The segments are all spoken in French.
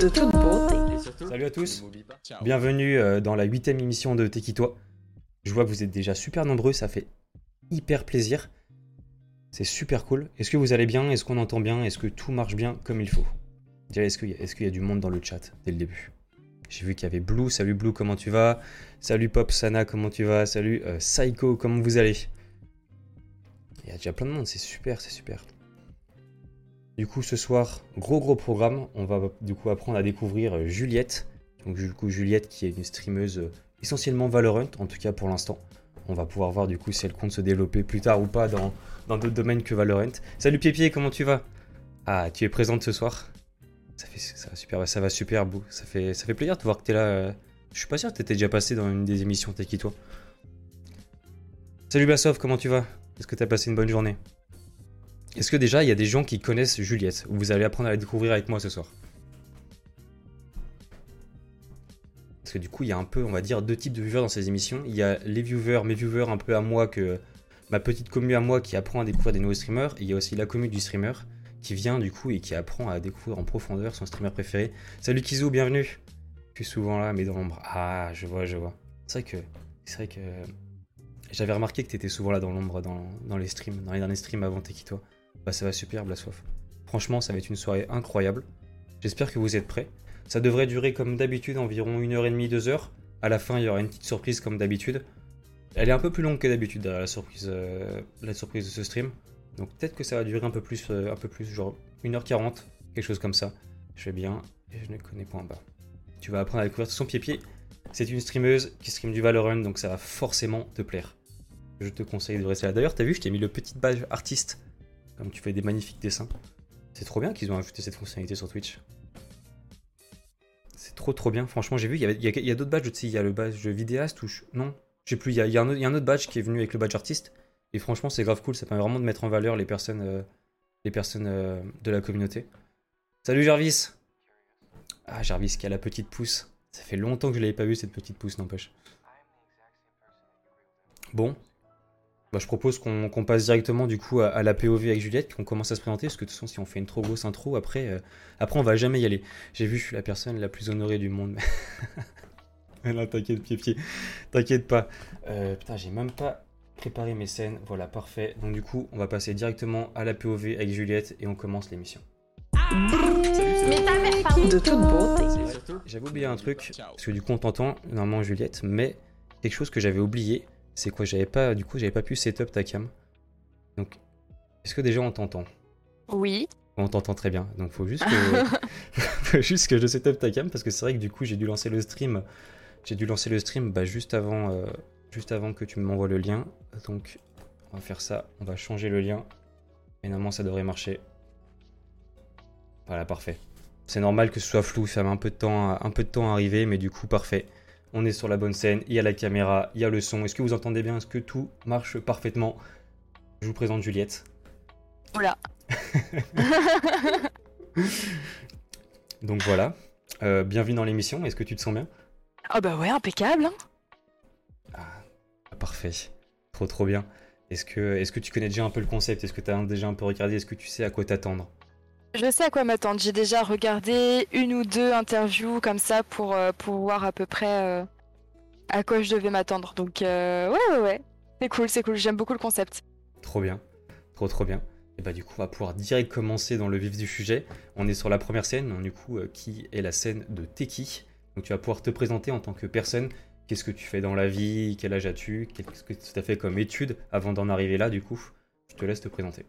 De toute beauté. Salut à tous, bienvenue euh, dans la huitième émission de Tekito. Je vois que vous êtes déjà super nombreux, ça fait hyper plaisir. C'est super cool. Est-ce que vous allez bien? Est-ce qu'on entend bien? Est-ce que tout marche bien comme il faut? Déjà, est-ce qu'il y, a- est-ce qu'il y a du monde dans le chat dès le début? J'ai vu qu'il y avait Blue. Salut Blue, comment tu vas? Salut Pop Sana, comment tu vas? Salut euh, Psycho, comment vous allez? Il y a déjà plein de monde, c'est super, c'est super. Du coup, ce soir, gros gros programme. On va du coup apprendre à découvrir euh, Juliette. Donc du coup, Juliette qui est une streameuse euh, essentiellement Valorant, en tout cas pour l'instant. On va pouvoir voir du coup si elle compte se développer plus tard ou pas dans d'autres domaines que Valorant. Salut Pied comment tu vas? Ah, tu es présente ce soir ça, fait, ça va super, ça va super beau. Ça fait, plaisir de voir que tu es là. euh. Je suis pas sûr que tu étais déjà passé dans une des émissions T'es qui toi? Salut Bassov, comment tu vas? Est-ce que tu as passé une bonne journée? Est-ce que déjà il y a des gens qui connaissent Juliette ou vous allez apprendre à la découvrir avec moi ce soir? Parce que du coup, il y a un peu, on va dire, deux types de viewers dans ces émissions. Il y a les viewers, mes viewers un peu à moi, que ma petite commu à moi qui apprend à découvrir des nouveaux streamers. Et il y a aussi la commu du streamer qui vient du coup et qui apprend à découvrir en profondeur son streamer préféré. Salut Kizu, bienvenue. Je suis souvent là, mais dans l'ombre. Ah, je vois, je vois. C'est vrai que, c'est vrai que j'avais remarqué que t'étais souvent là dans l'ombre dans, dans les streams, dans les derniers streams avant Tekito. Bah ça va super, Blassoif. Franchement, ça va être une soirée incroyable. J'espère que vous êtes prêts. Ça devrait durer comme d'habitude environ 1h30, 2h. À la fin, il y aura une petite surprise comme d'habitude. Elle est un peu plus longue que d'habitude, la surprise, euh, la surprise de ce stream. Donc peut-être que ça va durer un peu plus, euh, un peu plus, genre 1h40, quelque chose comme ça. Je vais bien et je ne connais point bas. Tu vas apprendre à découvrir son pied-pied. C'est une streameuse qui stream du Valorant, donc ça va forcément te plaire. Je te conseille de rester là. D'ailleurs, t'as vu, je t'ai mis le petit badge artiste, comme tu fais des magnifiques dessins. C'est trop bien qu'ils ont ajouté cette fonctionnalité sur Twitch. C'est trop trop bien. Franchement, j'ai vu, il y, a, d'autres badges aussi. Il y a le badge vidéaste ou non, je sais plus. Il y a, un autre, badge qui est venu avec le badge artiste. Et franchement, c'est grave cool. Ça permet vraiment de mettre en valeur les personnes, euh, les personnes euh, de la communauté. Salut Jarvis. Ah Jarvis qui a la petite pousse. Ça fait longtemps que je l'avais pas vu cette petite pousse, n'empêche. Bon. Bah, je propose qu'on passe directement du coup à, à la POV avec Juliette, qu'on commence à se présenter, parce que de toute façon, si on fait une trop grosse intro, après, euh, après on va jamais y aller. J'ai vu, je suis la personne la plus honorée du monde. Mais non, t'inquiète, pied pied. T'inquiète pas. Euh, putain, j'ai même pas préparé mes scènes. Voilà, parfait. Donc du coup, on va passer directement à la POV avec Juliette et on commence l'émission. De toute beauté. J'avais oublié un truc, parce que du coup on t'entend normalement Juliette, mais quelque chose que j'avais oublié, c'est quoi J'avais pas, du coup j'avais pas pu setup ta cam. Donc, est-ce que déjà on t'entend? Oui. On t'entend très bien, donc faut juste que, faut juste que je setup ta cam, parce que c'est vrai que du coup j'ai dû lancer le stream, j'ai dû lancer le stream bah, juste avant, euh, juste avant que tu m'envoies le lien. Donc on va faire ça, on va changer le lien, et normalement ça devrait marcher. Voilà, parfait. C'est normal que ce soit flou, ça met un peu de temps à, un peu de temps à arriver, mais du coup, parfait. On est sur la bonne scène, il y a la caméra, il y a le son. Est-ce que vous entendez bien? Est-ce que tout marche parfaitement? Je vous présente Juliette. Oula. Donc voilà. Euh, bienvenue dans l'émission, est-ce que tu te sens bien? Ah bah ouais, impeccable. hein. Ah, Parfait. Trop trop bien. Est-ce que, est que tu connais déjà un peu le concept? Est-ce que tu as déjà un peu regardé? Est-ce que tu sais à quoi t'attendre? Je sais à quoi m'attendre. J'ai déjà regardé une ou deux interviews comme ça pour, euh, pour voir à peu près euh, à quoi je devais m'attendre. Donc euh, ouais, ouais, ouais. C'est cool, c'est cool. J'aime beaucoup le concept. Trop bien. Trop trop bien. Et bah du coup, on va pouvoir direct commencer dans le vif du sujet. On est sur la première scène, donc, du coup, qui est la scène de Teki. Donc tu vas pouvoir te présenter en tant que personne. Qu'est-ce que tu fais dans la vie? Quel âge as-tu? Qu'est-ce que tu as fait comme études avant d'en arriver là, du coup? Je te laisse te présenter.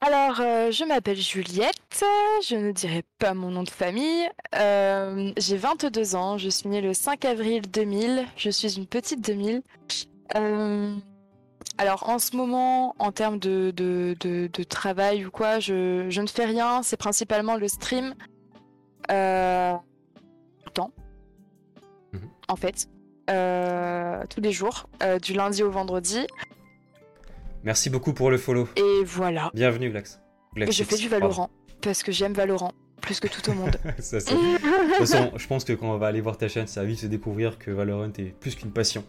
Alors, euh, je m'appelle Juliette, je ne dirai pas mon nom de famille. Euh, J'ai 22 ans, je suis née le 5 avril 2000, je suis une petite 2000. Euh, alors, en ce moment, en termes de, de, de- de travail ou quoi, je, je ne fais rien, c'est principalement le stream. Tout le temps, Mhm. en fait. Tous les jours, du lundi au vendredi. Merci beaucoup pour le follow. Et voilà. Bienvenue, Glax. Et je fais du Valorant parce que j'aime Valorant plus que tout au monde. Ça, c'est- De toute façon, je pense que quand on va aller voir ta chaîne, ça va vite se découvrir que Valorant est plus qu'une passion.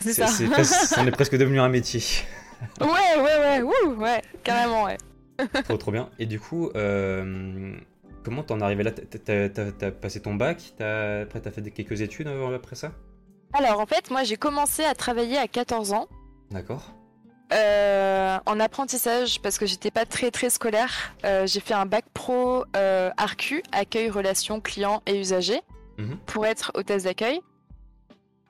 C'est ça. c'est c'en est presque devenu un métier. ouais, ouais, ouais, wouh, ouais, carrément, ouais. trop trop bien. Et du coup, euh, comment t'en es arrivé là? T'as- passé ton bac? Après, t'as fait quelques études après ça? Alors en fait, moi j'ai commencé à travailler à 14 ans D'accord. Euh, en apprentissage parce que j'étais pas très très scolaire. Euh, j'ai fait un bac pro euh, ARCU, accueil, relations clients et usagers, Mhm. pour être hôtesse d'accueil.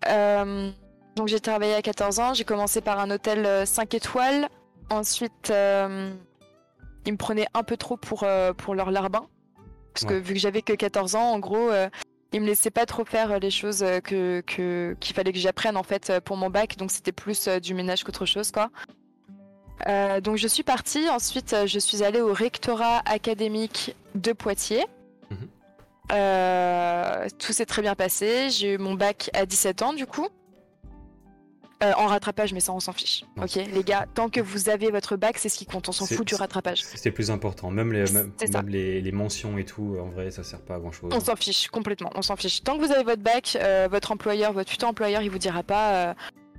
Euh, donc j'ai travaillé à 14 ans, j'ai commencé par un hôtel euh, 5 étoiles. Ensuite, ils me prenaient un peu trop pour, pour leur larbin. Parce que vu que j'avais que 14 ans, en gros, ils me laissaient pas trop faire euh, les choses euh, que qu'il fallait que j'apprenne en fait euh, pour mon bac. Donc c'était plus du ménage qu'autre chose, quoi. Euh, donc je suis partie. Ensuite, je suis allée au rectorat académique de Poitiers. Mhm. Euh, tout s'est très bien passé. J'ai eu mon bac à 17 ans, du coup. Euh, en rattrapage, mais ça, on s'en fiche. Ok, les gars, tant que vous avez votre bac, c'est ce qui compte. On s'en fout du rattrapage. C'est le plus important. Même les, même, C'est ça. même les, les mentions et tout, en vrai, ça sert pas à grand chose. On s'en fiche complètement. On s'en fiche. Tant que vous avez votre bac, euh, votre employeur, votre futur employeur, il vous dira pas.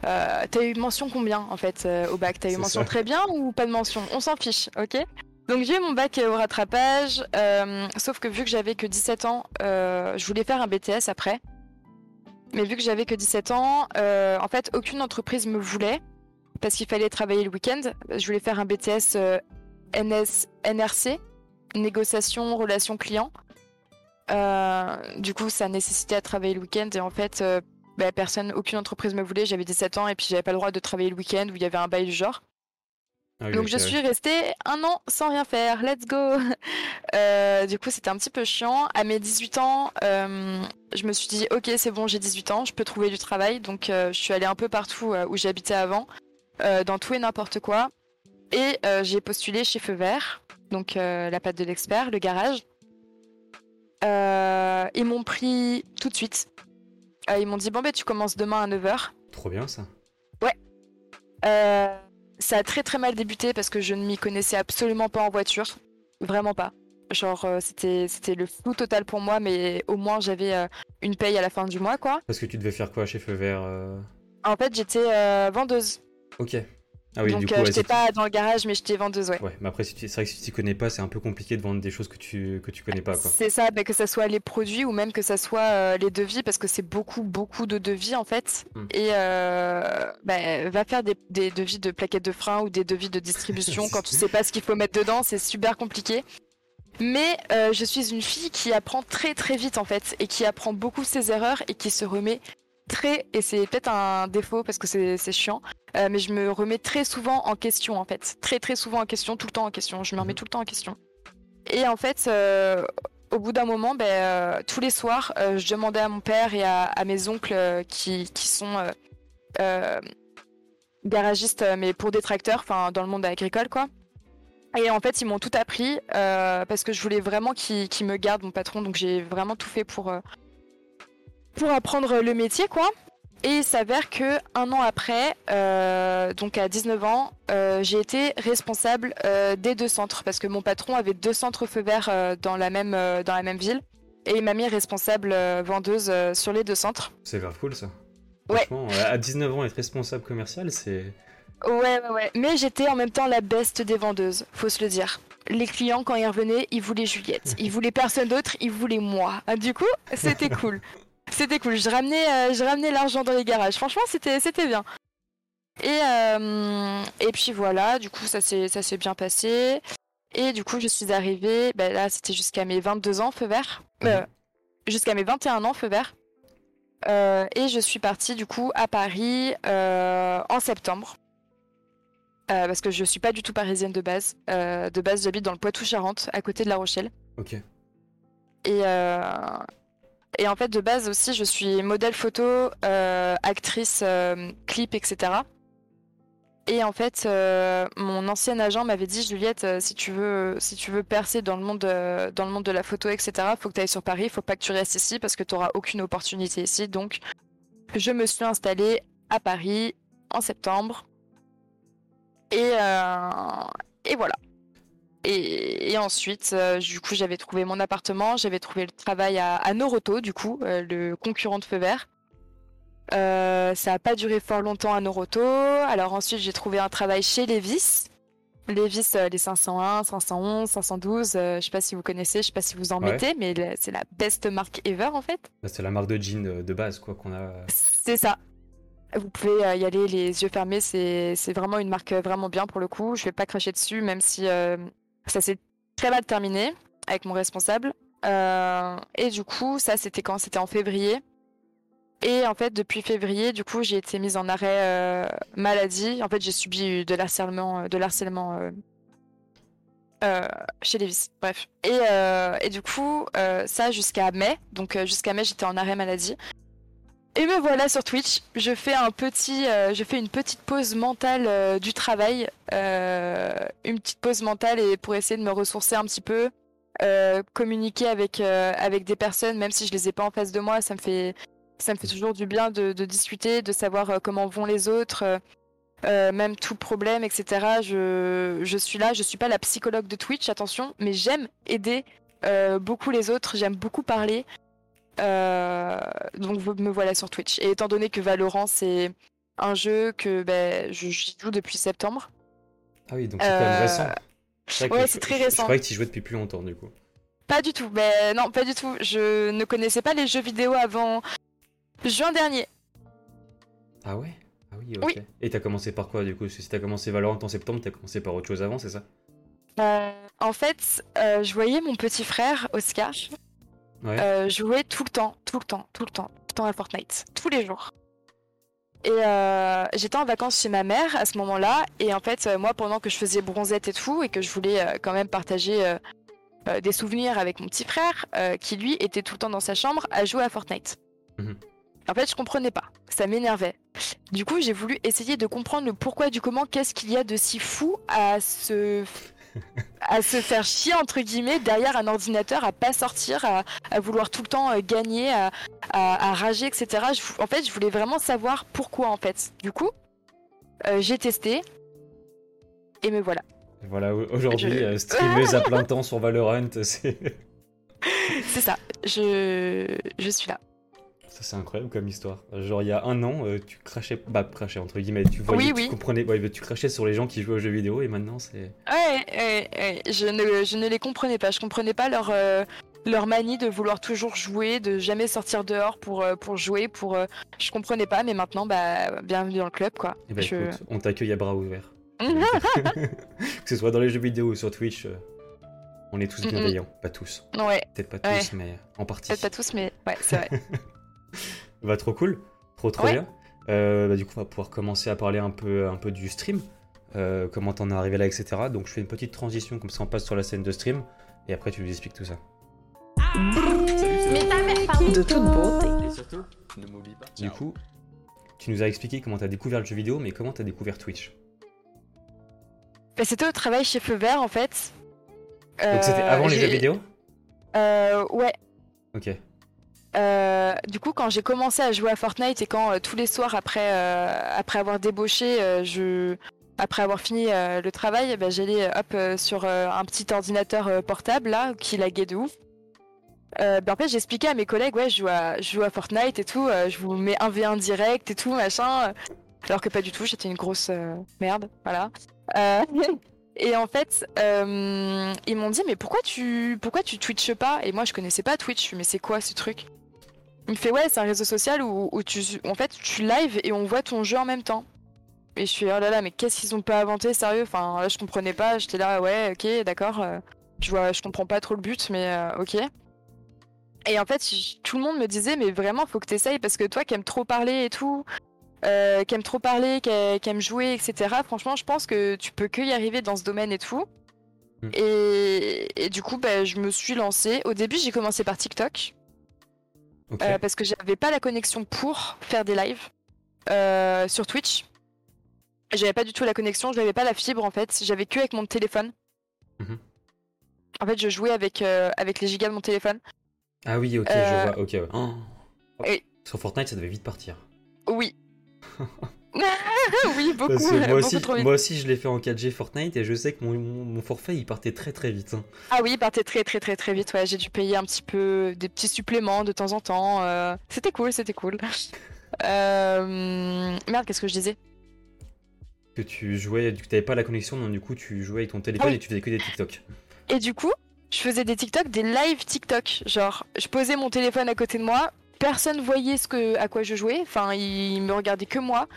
euh, T'as eu mention combien en fait au bac? T'as eu mention ça. très bien ou pas de mention? On s'en fiche, ok? Donc j'ai eu mon bac au rattrapage, sauf que vu que j'avais que 17 ans, je voulais faire un BTS après. Mais vu que j'avais que 17 ans, euh, en fait aucune entreprise me voulait parce qu'il fallait travailler le week-end. Je voulais faire un BTS euh, NS, NRC, négociation, relations clients. Euh, du coup, ça nécessitait à travailler le week-end et en fait, bah, personne, aucune entreprise me voulait. J'avais 17 ans et puis j'avais pas le droit de travailler le week-end où il y avait un bail du genre. Ah oui, Donc je ouais. suis restée un an sans rien faire. Let's go. Euh, du coup, c'était un petit peu chiant. À mes 18 ans, euh, je me suis dit ok, c'est bon, j'ai 18 ans, je peux trouver du travail. Donc euh, je suis allée un peu partout où j'habitais avant, dans tout et n'importe quoi. Et j'ai postulé chez Feu Vert, donc la patte de l'expert, le garage. Ils m'ont pris tout de suite. Ils m'ont dit bon ben tu commences demain à 9h. Trop bien ça. Euh, ça a très très mal débuté parce que je ne m'y connaissais absolument pas en voiture. Vraiment pas. Genre, euh, c'était c'était le flou total pour moi, mais au moins j'avais euh, une paye à la fin du mois, quoi. Parce que tu devais faire quoi chez Feu Vert euh? En fait, j'étais euh, vendeuse. Ok. Ah oui, Donc, du coup, euh, ouais, j'étais pas dans le garage, mais j'étais vendeuse, ouais. Ouais, mais après, si tu- c'est vrai que si tu t'y connais pas, c'est un peu compliqué de vendre des choses que tu, que tu connais pas, quoi. C'est ça, bah, que ça soit les produits ou même que ça soit euh, les devis, parce que c'est beaucoup, beaucoup de devis en fait. Hmm. Et euh, bah, va faire des, des devis de plaquettes de frein ou des devis de distribution quand tu sais pas ce qu'il faut mettre dedans, c'est super compliqué. Mais euh, je suis une fille qui apprend très très vite en fait, et qui apprend beaucoup ses erreurs et qui se remet très, et c'est peut-être un défaut parce que c'est chiant, euh, mais je me remets très souvent en question en fait. Très très souvent en question, tout le temps en question. Je me remets Mhm. tout le temps en question. Et en fait, euh, au bout d'un moment, ben, euh, tous les soirs, je demandais à mon père et à, à mes oncles qui, qui sont garagistes, mais pour des tracteurs, enfin dans le monde agricole, quoi. Et en fait, ils m'ont tout appris euh, parce que je voulais vraiment qu'ils me gardent, mon patron. Donc j'ai vraiment tout fait pour, pour apprendre le métier, quoi. Et il s'avère que un an après, euh, donc à 19 ans, euh, j'ai été responsable euh, des deux centres parce que mon patron avait deux centres feu vert dans la même dans la même ville et il m'a mis responsable vendeuse sur les deux centres. C'est grave cool, ça. Ouais. À 19 ans, être responsable commercial, c'est... Ouais ouais ouais. Mais j'étais en même temps la beste des vendeuses, faut se le dire. Les clients quand ils revenaient, ils voulaient Juliette, ils voulaient personne d'autre, ils voulaient moi. Ah, Du coup, c'était cool. C'était cool. Je ramenais, euh, je ramenais l'argent dans les garages. Franchement, c'était, c'était bien. Et, euh, et puis voilà, du coup, ça s'est, ça s'est bien passé. Et du coup, je suis arrivée, ben là, c'était jusqu'à mes 22 ans, feu vert. Euh, jusqu'à mes 21 ans, feu vert. Euh, et je suis partie, du coup, à Paris euh, en septembre. Parce que je suis pas du tout parisienne de base. De base, j'habite dans le Poitou-Charentes, à côté de La Rochelle. Ok. Et, euh, et en fait, de base aussi, je suis modèle photo, euh, actrice, euh, clip, etc. Et en fait, euh, mon ancien agent m'avait dit, Juliette, si tu veux, si tu veux percer dans le monde, dans le monde de la photo, etc. Faut que tu ailles sur Paris. Faut pas que tu restes ici parce que tu auras aucune opportunité ici. Donc, je me suis installée à Paris en septembre. Et, et voilà. Et, et ensuite, euh, du coup, j'avais trouvé mon appartement, j'avais trouvé le travail à, à Noroto, du coup, euh, le concurrent de Feu Vert. Euh, ça n'a pas duré fort longtemps à Noroto. Alors ensuite, j'ai trouvé un travail chez Levis. Levis, les 501, 511, 512, euh, je sais pas si vous connaissez, je sais pas si vous en Ouais. mettez, mais c'est la best marque ever en fait. Bah, c'est la marque de jean de, base, quoi, qu'on a. C'est ça. Vous pouvez y aller les yeux fermés, c'est vraiment une marque vraiment bien pour le coup. Je vais pas cracher dessus, même si ça s'est très mal terminé avec mon responsable. Euh, et du coup, ça c'était quand? C'était en février. Et en fait, depuis février, du coup, j'ai été mise en arrêt euh, maladie. En fait, j'ai subi de l'harcèlement, de l'harcèlement euh, euh, chez Levis. Bref. Et, euh, et du coup, euh, ça jusqu'à mai. Donc euh, jusqu'à mai, j'étais en arrêt maladie. Et me voilà sur Twitch. Je fais un petit, euh, je fais une petite pause mentale euh, du travail, euh, une petite pause mentale et pour essayer de me ressourcer un petit peu, communiquer avec avec des personnes, même si je les ai pas en face de moi, ça me fait ça me fait toujours du bien de, de discuter, de savoir comment vont les autres, même tout problème, etc. Je je suis là, je suis pas la psychologue de Twitch, attention, mais j'aime aider beaucoup les autres, j'aime beaucoup parler. Euh, donc vous- me voilà sur Twitch. Et étant donné que Valorant c'est un jeu que ben, je joue depuis septembre. Ah oui, donc c'est quand même Euh, récent. ouais, c'est très je- récent. Je croyais que tu jouais depuis plus longtemps, du coup. Pas du tout. Ben non, pas du tout. Je ne connaissais pas les jeux vidéo avant juin dernier. Ah ouais? Ah oui, ok. Oui. Et t'as commencé par quoi, du coup? Si t'as commencé Valorant en septembre, t'as commencé par autre chose avant, c'est ça? Euh, en fait, euh, je voyais mon petit frère Oscar Ouais. euh, jouer tout le temps, tout le temps, tout le temps, tout le temps à Fortnite, tous les jours. Et euh, j'étais en vacances chez ma mère à ce moment-là, et en fait, euh, moi, pendant que je faisais bronzette et tout, et que je voulais quand même partager des souvenirs avec mon petit frère, qui lui était tout le temps dans sa chambre à jouer à Fortnite. Mhm. En fait, je comprenais pas, ça m'énervait. Du coup, j'ai voulu essayer de comprendre le pourquoi du comment, qu'est-ce qu'il y a de si fou à se à se faire chier entre guillemets derrière un ordinateur, à pas sortir, à, à vouloir tout le temps euh, gagner, à, à- à rager, etc. Je en fait, je voulais vraiment savoir pourquoi en fait. Du coup, euh, j'ai testé et me voilà. Voilà, au- aujourd'hui, je- euh, streameuse à plein temps sur Valorant, c'est... C'est ça. Je je suis là. Ça, c'est incroyable comme histoire. Genre, il y a un an, euh, tu crachais... Bah, crachais, entre guillemets, tu voyais, Oui, tu oui. comprenais... ouais, tu crachais sur les gens qui jouaient aux jeux vidéo, et maintenant, c'est... Ouais, ouais, ouais. Je ne je ne les comprenais pas. Je comprenais pas leur euh, leur manie de vouloir toujours jouer, de jamais sortir dehors pour euh, pour jouer, pour je comprenais pas. Mais maintenant, bah bienvenue dans le club quoi. Eh ben, Je- écoute, on t'accueille à bras ouverts. que ce soit dans les jeux vidéo ou sur Twitch, on est tous Mm, mm. bienveillants. Pas tous. ouais. Peut-être pas Ouais. tous, mais en partie. Peut-être pas tous, mais ouais, c'est vrai. Bah, trop cool. Trop, trop Ouais. bien. Euh, bah, du coup, on va pouvoir commencer à parler un peu, un peu du stream. Euh, comment t'en es arrivé là, etc. Donc, je fais une petite transition, comme ça on passe sur la scène de stream. Et après, tu nous expliques tout ça. Mais ta mère parle de toute beauté. Et surtout, ne m'oublie pas. Du coup, tu nous as expliqué comment t'as découvert le jeu vidéo, mais comment t'as découvert Twitch? Bah, C'était au travail chez Feu Vert en fait. Donc, c'était Euh, avant les jeux vidéo? Euh, ouais. Ok. Euh, du coup, quand j'ai commencé à jouer à Fortnite et quand euh, tous les soirs après, euh, après avoir débauché, après avoir fini le travail, bah, j'allais euh, hop sur un petit ordinateur portable là qui laguait de ouf. Bah, en fait, j'expliquais à mes collègues, ouais, je joue à, Fortnite et tout, je vous mets un v 1 direct et tout machin, alors que pas du tout, j'étais une grosse merde, voilà. Et en fait, ils m'ont dit, mais pourquoi tu, pourquoi tu twitches pas? Et moi, je connaissais pas Twitch, mais c'est quoi ce truc? Il me fait ouais, c'est un réseau social où, où tu en fait tu live et on voit ton jeu en même temps. Et je suis oh là là, mais qu'est-ce qu'ils ont pas inventé sérieux? Enfin là je comprenais pas, j'étais là ouais, OK, d'accord. euh, je vois je comprends pas trop le but mais euh, OK. Et en fait, tout le monde me disait mais vraiment faut que t'essayes parce que toi qui aimes trop parler et tout, euh, qui aime trop parler, qui, aime jouer, etc. Franchement, je pense que tu peux que y arriver dans ce domaine et tout. Mm. Et, et du coup, bah, je me suis lancée. Au début, j'ai commencé par TikTok. Euh, parce que j'avais pas la connexion pour faire des lives euh, sur Twitch. J'avais pas du tout la connexion, j'avais pas la fibre en fait, j'avais que avec mon téléphone. Mhm. En fait, je jouais avec, euh, avec les gigas de mon téléphone. Ah oui, ok, euh, je vois. Ok, ouais. Oh. et- Sur Fortnite, ça devait vite partir. Oui. oui, beaucoup. Parce que moi, beaucoup aussi, moi aussi, je l'ai fait en 4G Fortnite et je sais que mon, mon- mon forfait, il partait très très vite. hein. Ah oui, il partait très très très très vite. Ouais, j'ai dû payer un petit peu des petits suppléments de temps en temps. euh, C'était cool, c'était cool. Euh, Merde, qu'est-ce que je disais? Que que tu jouais, tu n'avais pas la connexion, donc du coup tu jouais avec ton téléphone Ah oui. et tu faisais que des TikTok. Et du coup, je faisais des TikTok, des live TikTok. Genre, je posais mon téléphone à côté de moi, personne voyait ce que, à quoi je jouais, enfin, il me regardait que moi.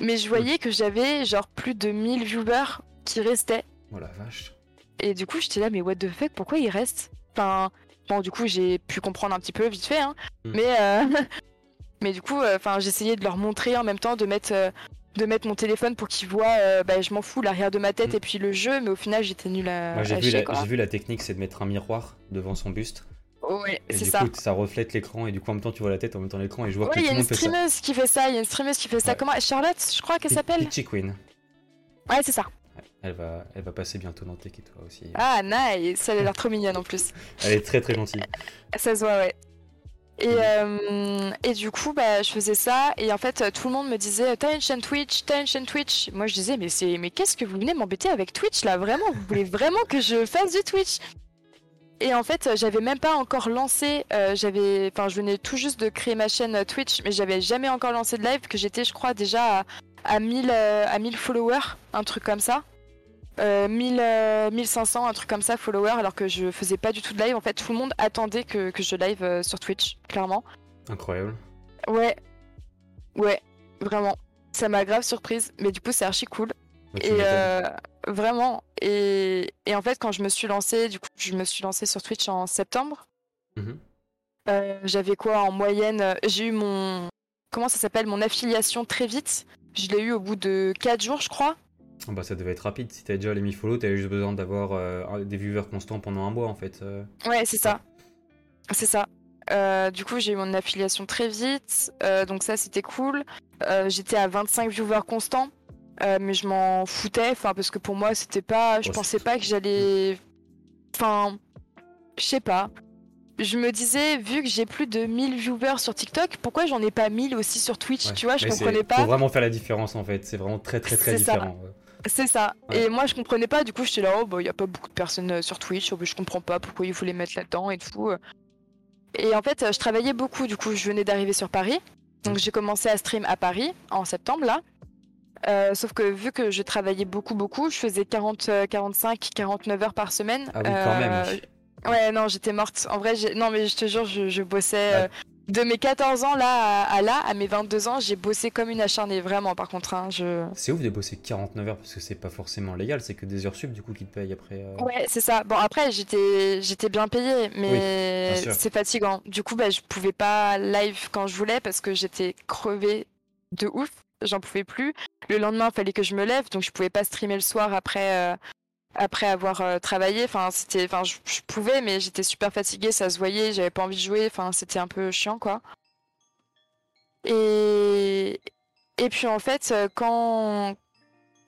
Mais je voyais que j'avais genre plus de 1000 viewers qui restaient. Oh la vache. Et du coup, j'étais là, mais what the fuck, pourquoi ils restent? Enfin, bon, du coup, j'ai pu comprendre un petit peu vite fait, hein. Mm. Mais, euh, mais du coup, euh, j'essayais de leur montrer en même temps, de mettre, euh, de mettre mon téléphone pour qu'ils voient, bah, je m'en fous, l'arrière de ma tête Mm. et puis le jeu, mais au final, j'étais nulle à, Moi vu, j'ai vu la technique, c'est de mettre un miroir devant son buste. Ouais, c'est ça. coup, ça reflète l'écran et du coup en même temps tu vois la tête en même temps l'écran et je vois Ouais, que il y tout a le une monde fait ça. streameuse qui fait ça, il y a une streameuse qui fait ça. Ouais. Comment Charlotte, je crois qu'elle s'appelle Peachy Queen. Ouais, c'est ça. Elle va, elle va passer bientôt dans Tech et toi aussi. Ah, nice, elle a l'air trop mignonne en plus. Elle est très très gentille. Ça se voit, ouais. Et, Mhm. euh, et du coup, bah, je faisais ça, et en fait, tout le monde me disait T'as une chaîne Twitch, t'as une chaîne Twitch. Moi, je disais Mais, mais qu'est-ce que vous venez m'embêter avec Twitch là? Vraiment, vous voulez vraiment que je fasse du Twitch? Et en fait, j'avais même pas encore lancé, euh, j'avais, enfin, je venais tout juste de créer ma chaîne euh, Twitch, mais j'avais jamais encore lancé de live, que j'étais, je crois, déjà à, à 1000, euh, à 1000 followers, un truc comme ça. Euh, 1000, euh, 1500, un truc comme ça, followers, alors que je faisais pas du tout de live. En fait, tout le monde attendait que, que je live euh, sur Twitch, clairement. Incroyable. Ouais, ouais, vraiment. Ça m'a grave surprise, mais du coup, c'est archi cool. Bah, Et euh, vraiment. Et, et en fait, quand je me suis lancée, du coup, je me suis lancée sur Twitch en septembre. Mhm. Euh, J'avais quoi en moyenne J'ai eu mon. Comment ça s'appelle Mon affiliation très vite. Je l'ai eu au bout de 4 jours, je crois. Ah bah ça devait être rapide. Si t'avais déjà les 1000 follow, t'avais juste besoin d'avoir euh, des viewers constants pendant un mois en fait. Ouais, c'est ça. C'est ça. Euh, du coup, j'ai eu mon affiliation très vite. euh, donc, ça, c'était cool. Euh, J'étais à 25 viewers constants. Euh, mais je m'en foutais. Enfin, parce que pour moi, c'était pas. Je Oh, pensais pas que j'allais. Enfin. Je sais pas. Je me disais, vu que j'ai plus de 1000 viewers sur TikTok, pourquoi j'en ai pas 1000 aussi sur Twitch Ouais. Tu vois, je Mais comprenais Faut pas. vraiment faire la différence en fait. C'est vraiment très très très ça. différent. C'est ça. Ouais. Et moi, je comprenais pas. Du coup, j'étais là, oh, bah, il y a pas beaucoup de personnes euh, sur Twitch. oh, je comprends pas pourquoi ils voulaient mettre là-dedans et tout. Et en fait, euh, je travaillais beaucoup. Du coup, je venais d'arriver sur Paris. Donc, j'ai commencé à stream à Paris en septembre, là. Euh, sauf que vu que je travaillais beaucoup, beaucoup, je faisais 40, euh, 45, 49 heures par semaine. Ah oui, quand même. Euh, Ouais, non, j'étais morte. En vrai, non, mais je te jure, je, je bossais. Ouais. euh, de mes 14 ans là à, à là, à mes 22 ans, j'ai bossé comme une acharnée, vraiment, par contre. hein, je... C'est ouf de bosser 49 heures parce que c'est pas forcément légal, c'est que des heures sub du coup qui te payent après. euh. Ouais, c'est ça. Bon, après, j'étais, j'étais bien payée, mais c'est fatigant. Du coup, bah, je pouvais pas live quand je voulais parce que j'étais crevée de ouf. J'en pouvais plus. Le lendemain, il fallait que je me lève, donc je pouvais pas streamer le soir après, euh, après avoir euh, travaillé. Enfin, c'était, enfin, je, pouvais, mais j'étais super fatiguée, ça se voyait, j'avais pas envie de jouer. Enfin, c'était un peu chiant, quoi. Et, et puis en fait, euh, quand,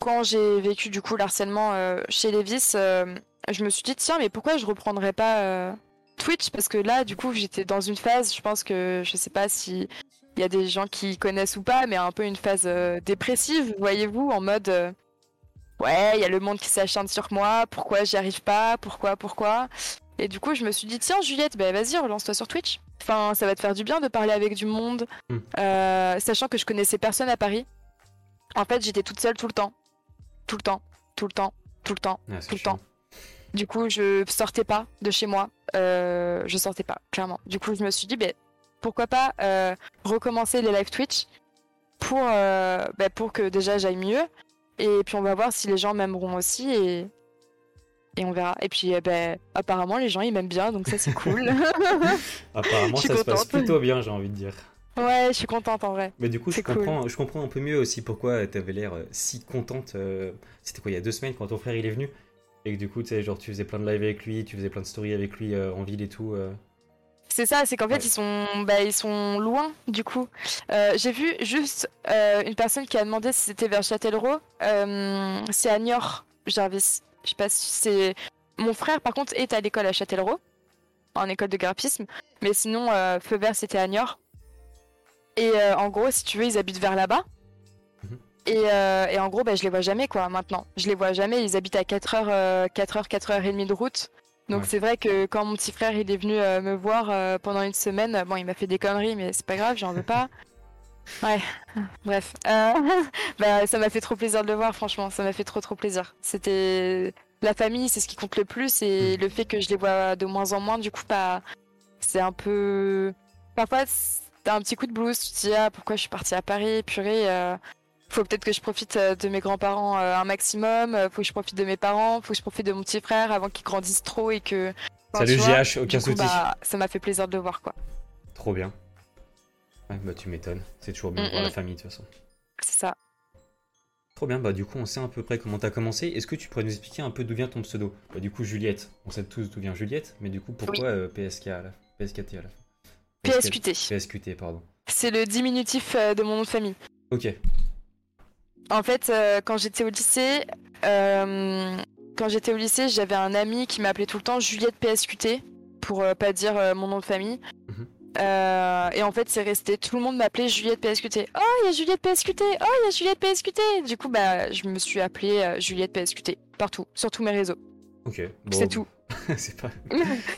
quand j'ai vécu du coup l'harcèlement chez Levis, je me suis dit tiens mais pourquoi je reprendrais pas Twitch? Parce que là du coup j'étais dans une phase, je pense que je sais pas si il y a des gens qui connaissent ou pas, mais un peu une phase euh, dépressive, voyez-vous, en mode euh, ouais il y a le monde qui s'acharne sur moi, pourquoi j'y arrive pas, pourquoi pourquoi. Et du coup je me suis dit tiens Juliette, bah vas-y relance-toi sur Twitch. Enfin ça va te faire du bien de parler avec du monde, Hmm. Euh, sachant que je connaissais personne à Paris. En fait j'étais toute seule tout le temps, tout le temps, tout le temps, tout le temps. Ah, tout le chiant. temps. Du coup, je sortais pas de chez moi. Je sortais pas, clairement. Du coup, je me suis dit, ben, pourquoi pas euh, recommencer les live Twitch pour, euh, ben, pour que déjà j'aille mieux. Et puis on va voir si les gens m'aimeront aussi et, et on verra. Et puis euh, ben, apparemment les gens ils m'aiment bien donc ça c'est cool. Apparemment ça se passe plutôt bien, j'ai envie de dire. ouais, je suis contente en vrai. Mais du coup, je cool. comprends, je comprends un peu mieux aussi pourquoi t'avais l'air euh, si contente. euh, C'était quoi, il y a deux semaines quand ton frère il est venu? Et que du coup, tu sais, genre tu faisais plein de live avec lui, tu faisais plein de stories avec lui euh, en ville et tout. euh. C'est ça, c'est qu'en fait Ouais. ils sont, bah, ils sont loin du coup. Euh, J'ai vu juste euh, une personne qui a demandé si c'était vers Châtellerault. Euh, c'est à Niort, Jarvis. Je sais pas si c'est. Mon frère par contre est à l'école à Châtellerault, en école de graphisme. Mais sinon, Feu Vert c'était à Niort. Et en gros, si tu veux, ils habitent vers là-bas. Mhm. Et, et en gros, bah, je les vois jamais quoi maintenant. Je les vois jamais. Ils habitent à 4 heures, euh, 4 heures, 4 heures et demie de route. Donc Ouais. c'est vrai que quand mon petit frère il est venu euh, me voir euh, pendant une semaine, bon il m'a fait des conneries mais c'est pas grave, j'en veux pas. Ouais, bref. Euh, bah, ça m'a fait trop plaisir de le voir, franchement. Ça m'a fait trop, trop plaisir. C'était. La famille, c'est ce qui compte le plus, et le fait que je les vois de moins en moins, du coup, bah, c'est un peu. Parfois, t'as un petit coup de blues. Tu te dis, ah, pourquoi je suis partie à Paris Purée, euh, faut peut-être que je profite euh, de mes grands-parents euh, un maximum. euh, Faut que je profite de mes parents. Faut que je profite de mon petit frère avant qu'il grandisse trop et que. Enfin, Salut GH, aucun souci. bah, ça m'a fait plaisir de le voir, quoi. Trop bien. Ouais, bah tu m'étonnes. C'est toujours bien de voir Mm, la mm. famille de toute façon. C'est ça. Trop bien, bah du coup on sait à peu près comment t'as commencé. Est-ce que tu pourrais nous expliquer un peu d'où vient ton pseudo? Bah du coup Juliette, on sait tous d'où vient Juliette, mais du coup pourquoi euh, PSK à la PSKT à la fin PSQT. PSQT, pardon. C'est le diminutif de mon nom de famille. Ok, En fait, euh, quand j'étais au lycée, euh, quand j'étais au lycée, j'avais un ami qui m'appelait tout le temps Juliette PSQT pour euh, pas dire mon nom de famille. Mhm. Euh, et en fait, c'est resté. Tout le monde m'appelait Juliette PSQT. Oh, il y a Juliette PSQT. Oh, il y a Juliette PSQT. Du coup, bah, je me suis appelée euh, Juliette PSQT partout, sur tous mes réseaux. ok. Bon, C'est tout. c'est pas, pas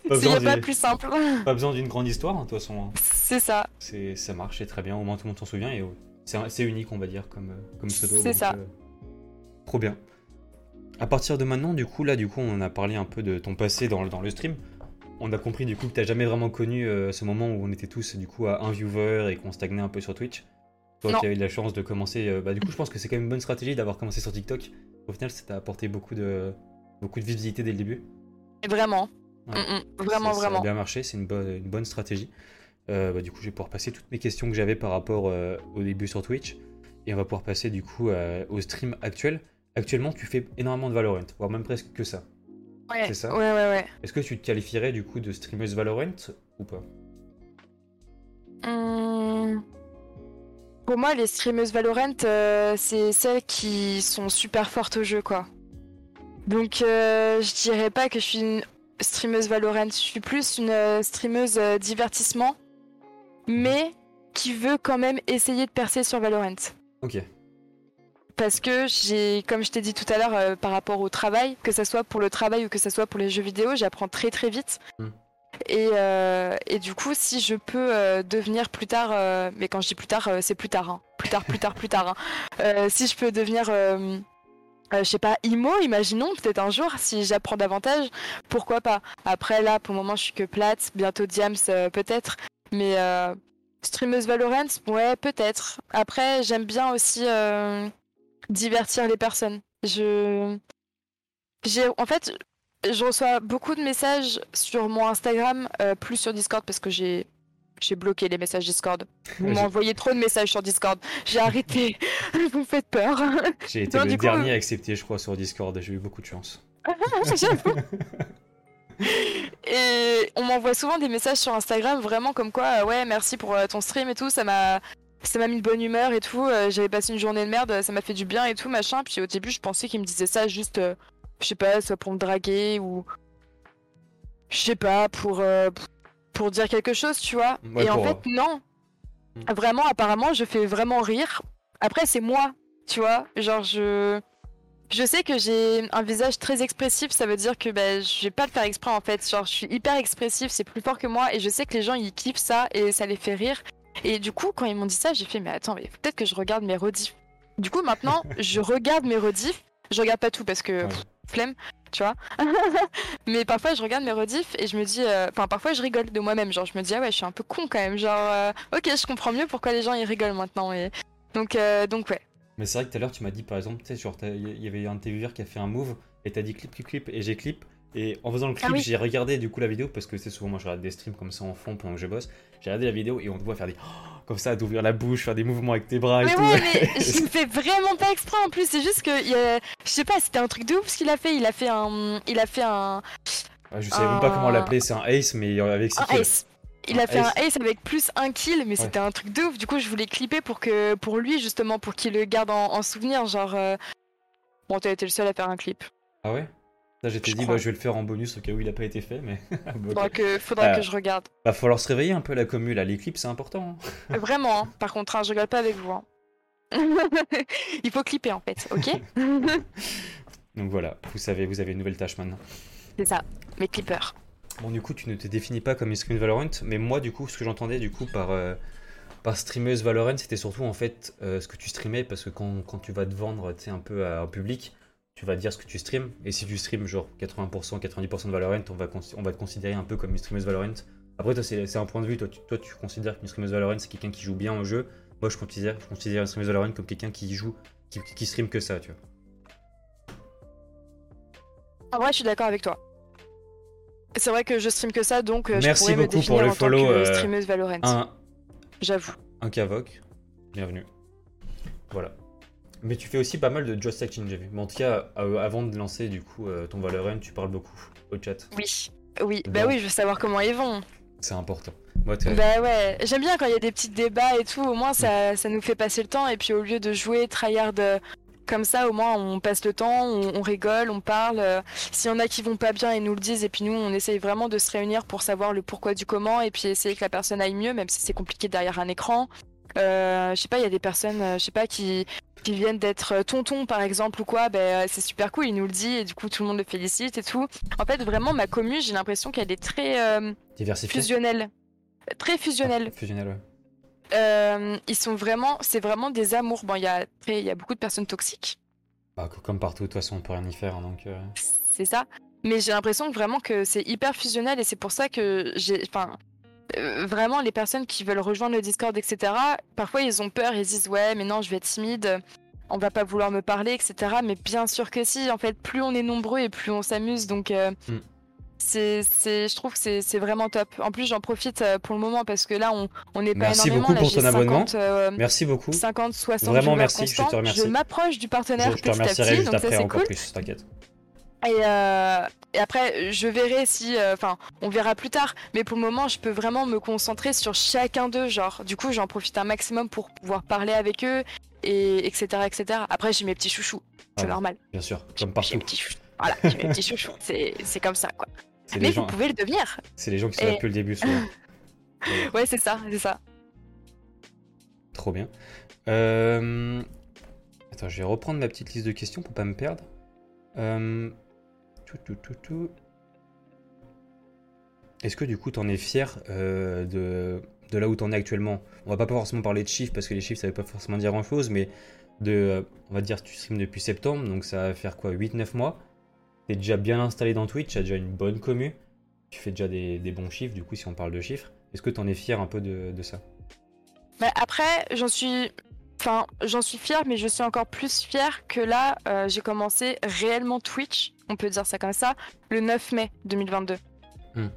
besoin pas d'une- plus simple. pas besoin d'une grande histoire, hein, de toute façon. hein. c'est ça. C'est, ça marche, c'est très bien, au moins tout le monde s'en souvient et c'est, unique on va dire comme, euh, comme pseudo. C'est ça. euh, trop bien. À partir de maintenant, du coup, là, du coup, on a parlé un peu de ton passé dans, le- dans le stream. On a compris du coup que t'as jamais vraiment connu euh, ce moment où on était tous du coup à un viewer et qu'on stagnait un peu sur Twitch. Toi Non. qui as eu la chance de commencer, euh, bah du coup je pense que c'est quand même une bonne stratégie d'avoir commencé sur TikTok. Au final, ça t'a apporté beaucoup de beaucoup de visibilité dès le début. Vraiment. Ouais. Mm, mm. Vraiment, ça, ça vraiment. a bien marché, c'est une une bonne stratégie. Euh, bah, du coup, je vais pouvoir passer toutes mes questions que j'avais par rapport euh, au début sur Twitch. Et on va pouvoir passer du coup euh, au stream actuel. Actuellement, tu fais énormément de Valorant, voire même presque que ça. Ouais. C'est ça Ouais, ouais, ouais. Est-ce que tu te qualifierais du coup de streameuse Valorant ou pas? Hum, Pour moi, les streameuses Valorant, euh, c'est celles qui sont super fortes au jeu, quoi. Donc, je dirais pas que je suis une streameuse Valorant. Je suis plus une streameuse divertissement, mais qui veut quand même essayer de percer sur Valorant. Ok. Parce que j'ai, comme je t'ai dit tout à l'heure, euh, par rapport au travail, que ce soit pour le travail ou que ce soit pour les jeux vidéo, j'apprends très très vite. Mm. Et, euh, et du coup, si je peux euh, devenir plus tard, euh, mais quand je dis plus tard, c'est plus tard, hein. plus tard, plus tard, plus tard. hein. Si je peux devenir, je sais pas, IMO, imaginons, peut-être un jour, si j'apprends davantage, pourquoi pas. Après, là, pour le moment, je suis que plate, bientôt Diams, peut-être. Mais euh, streameuse Valorant, ouais, peut-être. Après, j'aime bien aussi euh, divertir les personnes. Je. J'ai, en fait, je reçois beaucoup de messages sur mon Instagram, euh, plus sur Discord parce que j'ai j'ai bloqué les messages Discord. Vous m'envoyez trop de messages sur Discord. J'ai arrêté. Vous me faites peur. J'ai été Non, le coup, dernier à accepter, je crois, sur Discord. J'ai eu beaucoup de chance. J'avoue. Et on m'envoie souvent des messages sur Instagram, vraiment comme quoi, euh, ouais, merci pour euh, ton stream et tout, ça m'a. Ça m'a mis de bonne humeur et tout. euh, J'avais passé une journée de merde, ça m'a fait du bien et tout, machin. Puis au début, je pensais qu'ils me disaient ça juste, je sais pas, soit pour me draguer ou. Je sais pas, pour, pour dire quelque chose, tu vois. Ouais, et en fait, non. Mm. Vraiment, apparemment, je fais vraiment rire. Après, c'est moi, tu vois. Genre, je. Je sais que j'ai un visage très expressif, ça veut dire que bah, je vais pas le faire exprès en fait. Genre, je suis hyper expressif, c'est plus fort que moi et je sais que les gens ils kiffent ça et ça les fait rire. Et du coup, quand ils m'ont dit ça, j'ai fait, mais attends, mais peut-être que je regarde mes rediffs. Du coup, maintenant, je regarde mes rediffs. Je regarde pas tout parce que Ouais. pff, flemme, tu vois. mais parfois, je regarde mes rediffs et je me dis, euh, enfin, parfois, je rigole de moi-même. Genre, je me dis, ah ouais, je suis un peu con quand même. Genre, euh, ok, je comprends mieux pourquoi les gens ils rigolent maintenant. Et... Donc, euh, donc ouais. Mais c'est vrai que tout à l'heure, tu m'as dit par exemple, tu sais, genre, il y avait un viewers qui a fait un move et t'as dit clip, clip, clip, et j'ai clip. Et en faisant le clip, Ah oui. j'ai regardé du coup la vidéo parce que c'est souvent moi je regarde des streams comme ça en fond pendant que je bosse. J'ai regardé la vidéo et on te voit faire des comme ça, d'ouvrir la bouche, faire des mouvements avec tes bras et Mais tout. ouais, mais je le fais vraiment pas exprès en plus. C'est juste que, il je sais pas, c'était un truc de ouf ce qu'il a fait. Il a fait un, il a fait un, Ah, je savais même pas comment Un- l'appeler, c'est un ace, mais avec six un ace. Il a fait ace. un ace avec plus un kill, mais c'était un truc de ouf. Du coup, je voulais clipper pour que, pour lui justement, pour qu'il le garde en, en souvenir. Genre, euh, bon, t'as été le seul à faire un clip. Ah ouais? Là j'étais dit, bah je vais le faire en bonus au cas où il a pas été fait, mais. Bon. Faudra que, faudra Euh. que je regarde. Va falloir se réveiller un peu la commu là, les clips c'est important. hein. Vraiment. hein. Par contre, hein, je rigole pas avec vous. hein. il faut clipper en fait, ok Donc voilà, vous savez, vous avez une nouvelle tâche maintenant. C'est ça, mes clippers. Bon, du coup, tu ne te définis pas comme une Valorant, mais moi, du coup, ce que j'entendais, du coup, par, euh, par streameuse Valorant, c'était surtout en fait euh, ce que tu streamais, parce que quand, tu vas te vendre un peu à- au public, tu vas dire ce que tu streams, et si tu streams genre 80%, 90% de Valorant, on va, on va te considérer un peu comme une streameuse Valorant. Après, toi, c'est un point de vue, toi tu, toi, tu considères qu'une streameuse Valorant, c'est quelqu'un qui joue bien au jeu. Moi, je considère, je considère une Valorant comme quelqu'un qui joue, qui, qui stream que ça, tu vois. Vrai, je suis d'accord avec toi. C'est vrai que je stream que ça, donc euh, je Merci pourrais me beaucoup pour définir le en tant follow, que euh, streameuse Valorant. Un, J'avoue. un Kavok, bienvenue. Voilà. Mais tu fais aussi pas mal de Just Action, j'ai vu. Mais en tout cas, euh, avant de lancer du coup euh, ton Valorant, tu parles beaucoup au chat. Oui. Oui, bah oui, je veux savoir comment ils vont. C'est important. Moi, Bah ouais, j'aime bien quand il y a des petits débats et tout, au moins ça, ça nous fait passer le temps, et puis au lieu de jouer tryhard comme ça, au moins on passe le temps, on, on rigole, on parle. euh, S'il y en a qui vont pas bien, ils nous le disent, et puis nous on essaye vraiment de se réunir pour savoir le pourquoi du comment, et puis essayer que la personne aille mieux, même si c'est compliqué derrière un écran. Euh, je sais pas, il y a des personnes, euh, je sais pas, qui, qui viennent d'être euh, tonton par exemple ou quoi, ben c'est super cool, il nous le dit, et du coup tout le monde le félicite et tout. En fait, vraiment, ma commu, j'ai l'impression qu'elle est très euh, fusionnelle. Très fusionnelle. Ah, fusionnel, ouais. Euh, ils sont vraiment, c'est vraiment des amours. Bon, il y a, très- il y a beaucoup de personnes toxiques, Bah, co- comme partout, de toute façon, on peut rien y faire. hein, donc, euh, c'est ça. Mais j'ai l'impression que vraiment que c'est hyper fusionnel et c'est pour ça que j'ai, enfin, euh, vraiment les personnes qui veulent rejoindre le Discord, etc. Parfois ils ont peur, ils se disent ouais, mais non, je vais être timide, on va pas vouloir me parler, etc. Mais bien sûr que si. En fait, plus on est nombreux et plus on s'amuse, donc. Mm. C'est, c'est, je trouve que c'est, c'est vraiment top. En plus, j'en profite euh, pour le moment parce que là, on, on n'est pas Merci énormément. beaucoup Là, pour j'ai ton abonnement. 50, euh, Merci beaucoup. 50, 60 Vraiment, merci, je te remercie. m'approche du Je, partenaire je te petit à petit, juste donc ça après c'est encore cool. plus, t'inquiète. Et, euh, et après, je verrai si, euh, enfin, on verra plus tard. Mais pour le moment, je peux vraiment me concentrer sur chacun d'eux. Genre, du coup, j'en profite un maximum pour pouvoir parler avec eux, et etc., etc. Après, j'ai mes petits chouchous, c'est Ah, normal. Bien sûr, J'ai- comme J'ai partout. mes petits chouchous. Voilà, j'ai mes petits chouchous. C'est, c'est comme ça, quoi. Mais les, vous gens... pouvez le devenir. c'est les gens qui sont Et- là depuis le début, souvent. Ouais, c'est ça, c'est ça. Trop bien. Euh, Attends, je vais reprendre ma petite liste de questions pour pas me perdre. Euh, tout, tout, tout, tout. Est-ce que du coup t'en es fier euh, de, de là où t'en es actuellement? On va pas forcément parler de chiffres parce que les chiffres ça veut pas forcément dire grand chose, mais de, on va dire, tu streams depuis septembre, donc ça va faire quoi? 8-9 mois? T'es déjà bien installé dans Twitch, t'as déjà une bonne commu, tu fais déjà des, des bons chiffres, du coup si on parle de chiffres. Est-ce que t'en es fier un peu de, de ça? Bah, après, j'en suis. Enfin, j'en suis fière, mais je suis encore plus fière que là, euh, j'ai commencé réellement Twitch, on peut dire ça comme ça, le 9 mai 2022. Hmm.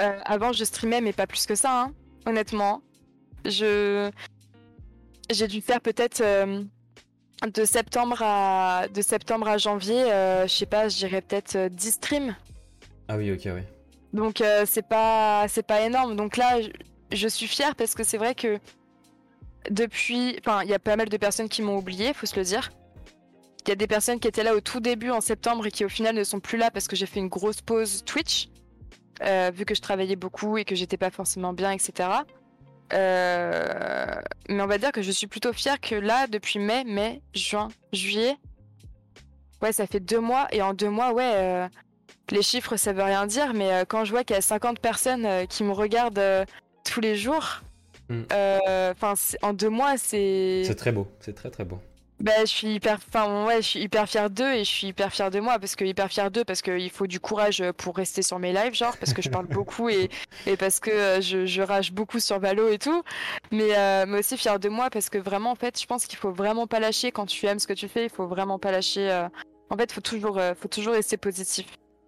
Euh, avant, je streamais, mais pas plus que ça, hein, honnêtement. Je. J'ai dû faire peut-être euh, de, septembre à... de septembre à janvier, euh, je sais pas, je dirais peut-être euh, 10 streams. Ah oui, ok, oui. Donc euh, c'est pas c'est pas énorme. Donc là, je, je suis fière parce que c'est vrai que depuis, enfin, il y a pas mal de personnes qui m'ont oublié, faut se le dire. Il y a des personnes qui étaient là au tout début en septembre et qui au final ne sont plus là parce que j'ai fait une grosse pause Twitch, euh, vu que je travaillais beaucoup et que j'étais pas forcément bien, etc. Euh, mais on va dire que je suis plutôt fière que là, depuis mai, mai, juin, juillet, ouais, ça fait deux mois et en deux mois, ouais. euh, les chiffres, ça veut rien dire, mais euh, quand je vois qu'il y a 50 personnes qui me regardent tous les jours, Mm. euh, enfin, en deux mois, c'est. C'est très beau, c'est très très beau. Bah, je suis hyper, enfin, ouais, je suis hyper fière d'eux et je suis hyper fière de moi parce que hyper fière d'eux parce qu'il faut du courage pour rester sur mes lives, genre parce que je parle beaucoup et, et parce que euh, je, je rage beaucoup sur Valo et tout, mais, euh, mais aussi fière de moi parce que vraiment, en fait, je pense qu'il faut vraiment pas lâcher quand tu aimes ce que tu fais, il faut vraiment pas lâcher. euh, En fait, faut toujours, euh, faut toujours rester positif.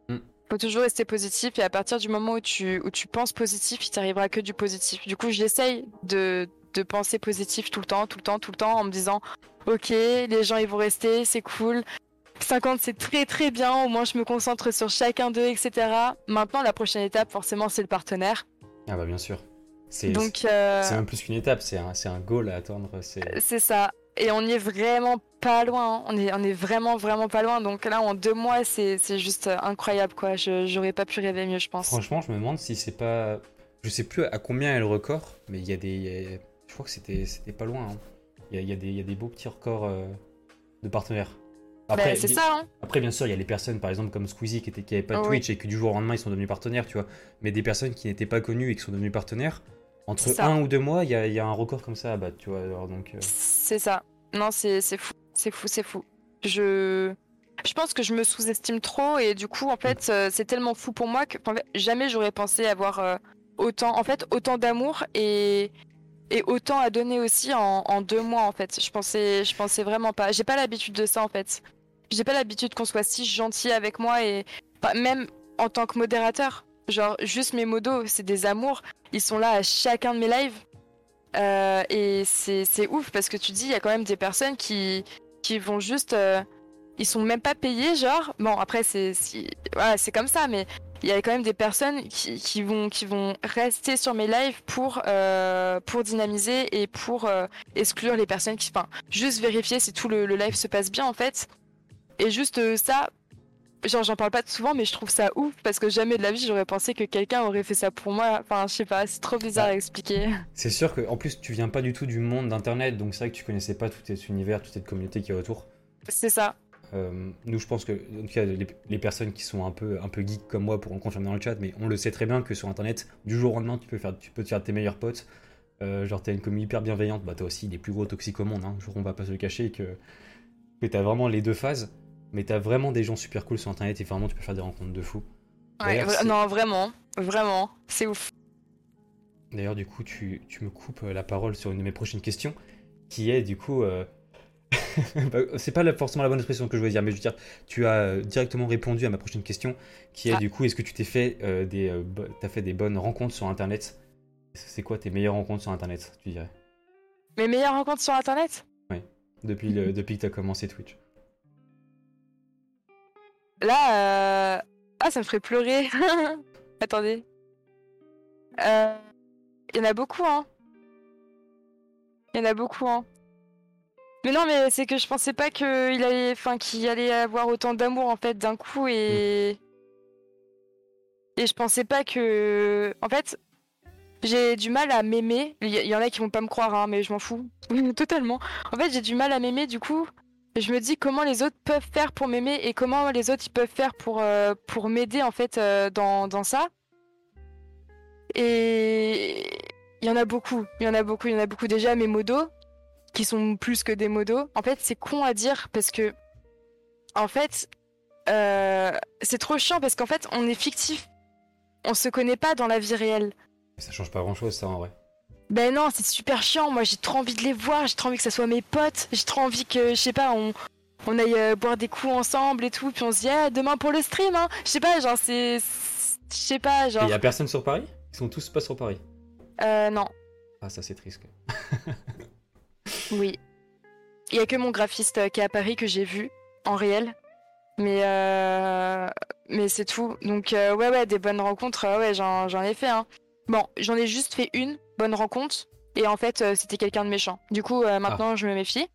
Mm. Faut toujours rester positif et à partir du moment où tu, où tu penses positif, il t'arrivera que du positif. Du coup, j'essaye de, de penser positif tout le temps, tout le temps, tout le temps en me disant Ok, les gens ils vont rester, c'est cool. 50 c'est très très bien, au moins je me concentre sur chacun d'eux, etc. Maintenant, la prochaine étape, forcément, c'est le partenaire. Ah bah bien sûr. C'est euh, c'est même plus qu'une étape, c'est un, goal à atteindre. C'est c'est ça. Et on y est vraiment pas loin. hein. On, est, on est vraiment vraiment pas loin. Donc là, en deux mois, c'est juste incroyable, quoi. Je- J'aurais pas pu rêver mieux, je pense. Franchement, je me demande si c'est pas. Je sais plus à combien est le record, mais il y a des. il y a- Je crois que c'était c'était pas loin. hein. Il y, a, y des, il y a des beaux petits records euh, de partenaires. Bah, Après, c'est ça, hein. Après, bien sûr, il y a les personnes, par exemple, comme Squeezie, qui, était, qui avait pas de oui. Twitch et que du jour au lendemain, ils sont devenus partenaires, tu vois. Mais des personnes qui n'étaient pas connues et qui sont devenues partenaires, entre un ou deux mois, il y a, il y a un record comme ça à battre, tu vois. alors donc, euh, C'est ça. Non, c'est c'est fou. C'est fou, c'est fou. Je... je pense que je me sous-estime trop et du coup, en fait, euh, c'est tellement fou pour moi que en fait, jamais j'aurais pensé avoir euh, autant, en fait, autant d'amour et... et autant à donner aussi en, deux mois, en fait. Je pensais, je pensais vraiment pas. J'ai pas l'habitude de ça, en fait. J'ai pas l'habitude qu'on soit si gentil avec moi et même en tant que modérateur. Genre, juste mes modos, c'est des amours. Ils sont là à chacun de mes lives. Euh, et c'est ouf parce que tu dis, il y a quand même des personnes qui, qui vont juste. euh, ils sont même pas payés, genre. Bon, après, c'est voilà, comme ça, mais il y a quand même des personnes qui, qui, vont, qui vont rester sur mes lives pour, euh, pour dynamiser et pour euh, exclure les personnes qui. Enfin, juste vérifier si tout le, le live se passe bien, en fait. Et juste euh, ça. Genre, j'en parle pas souvent, mais je trouve ça ouf parce que jamais de la vie j'aurais pensé que quelqu'un aurait fait ça pour moi. Enfin, je sais pas, c'est trop bizarre à expliquer. C'est sûr que en plus tu viens pas du tout du monde d'internet, donc c'est vrai que tu connaissais pas tout cet univers, toute cette communauté qui est autour. C'est ça. Euh, nous, je pense que en tout cas, les, les personnes qui sont un peu un peu geeks comme moi pourront le confirmer dans le chat, mais on le sait très bien que sur internet, du jour au lendemain, tu peux faire, tu peux te faire tes meilleurs potes. Euh, genre t'as une communauté hyper bienveillante, bah t'as aussi les plus gros toxiques au monde. Hein. Genre, on va pas se le cacher que que t'as vraiment les deux phases, mais t'as vraiment des gens super cool sur internet et vraiment tu peux faire des rencontres de fou. Ouais, non, vraiment, vraiment, c'est ouf. D'ailleurs, du coup, tu, tu me coupes euh, la parole sur une de mes prochaines questions, qui est du coup. euh, c'est pas forcément la bonne expression que je voulais dire, mais je veux dire, tu as euh, directement répondu à ma prochaine question, qui est Ah. du coup, est-ce que tu t'es fait euh, des, euh, t'as fait des bonnes rencontres sur Internet? C'est quoi tes meilleures rencontres sur Internet, tu dirais, Mes meilleures rencontres sur internet? Depuis, le- depuis que tu as commencé Twitch Là, euh... ah, ça me ferait pleurer. Attendez. Il y en a beaucoup, hein. Il y en a beaucoup, hein. Mais non, mais c'est que je pensais pas qu'il allait, enfin, qu'il allait avoir autant d'amour en fait d'un coup et et je pensais pas que, en fait, j'ai du mal à m'aimer. Il y, en a qui vont pas me croire, hein, mais je m'en fous totalement. En fait, j'ai du mal à m'aimer du coup. Je me dis comment les autres peuvent faire pour m'aimer et comment les autres ils peuvent faire pour, euh, pour m'aider en fait euh, dans, dans ça. Et il y en a beaucoup, il y en a beaucoup, il y en a beaucoup déjà mes modos qui sont plus que des modos. En fait, c'est con à dire parce que en fait, euh, c'est trop chiant parce qu'en fait, on est fictif. On se connaît pas dans la vie réelle. Ça change pas grand chose, ça en vrai. Ben non, c'est super chiant. Moi, j'ai trop envie de les voir. J'ai trop envie que ça soit mes potes. J'ai trop envie que, je sais pas, on, on aille euh, boire des coups ensemble et tout. Puis on se dit, ah, demain pour le stream, hein. Je sais pas, genre, c'est. Je sais pas, genre. y a personne sur Paris? Ils sont tous pas sur Paris? Euh, non, Ah, ça c'est triste. oui. Il y a que mon graphiste euh, qui est à Paris que j'ai vu en réel. Mais, euh... mais c'est tout. Donc, euh, ouais, ouais, des bonnes rencontres, euh, ouais, j'en j'en ai fait, hein. Bon, j'en ai juste fait une bonne rencontre. Et en fait, c'était quelqu'un de méchant. Du coup, maintenant, je me méfie.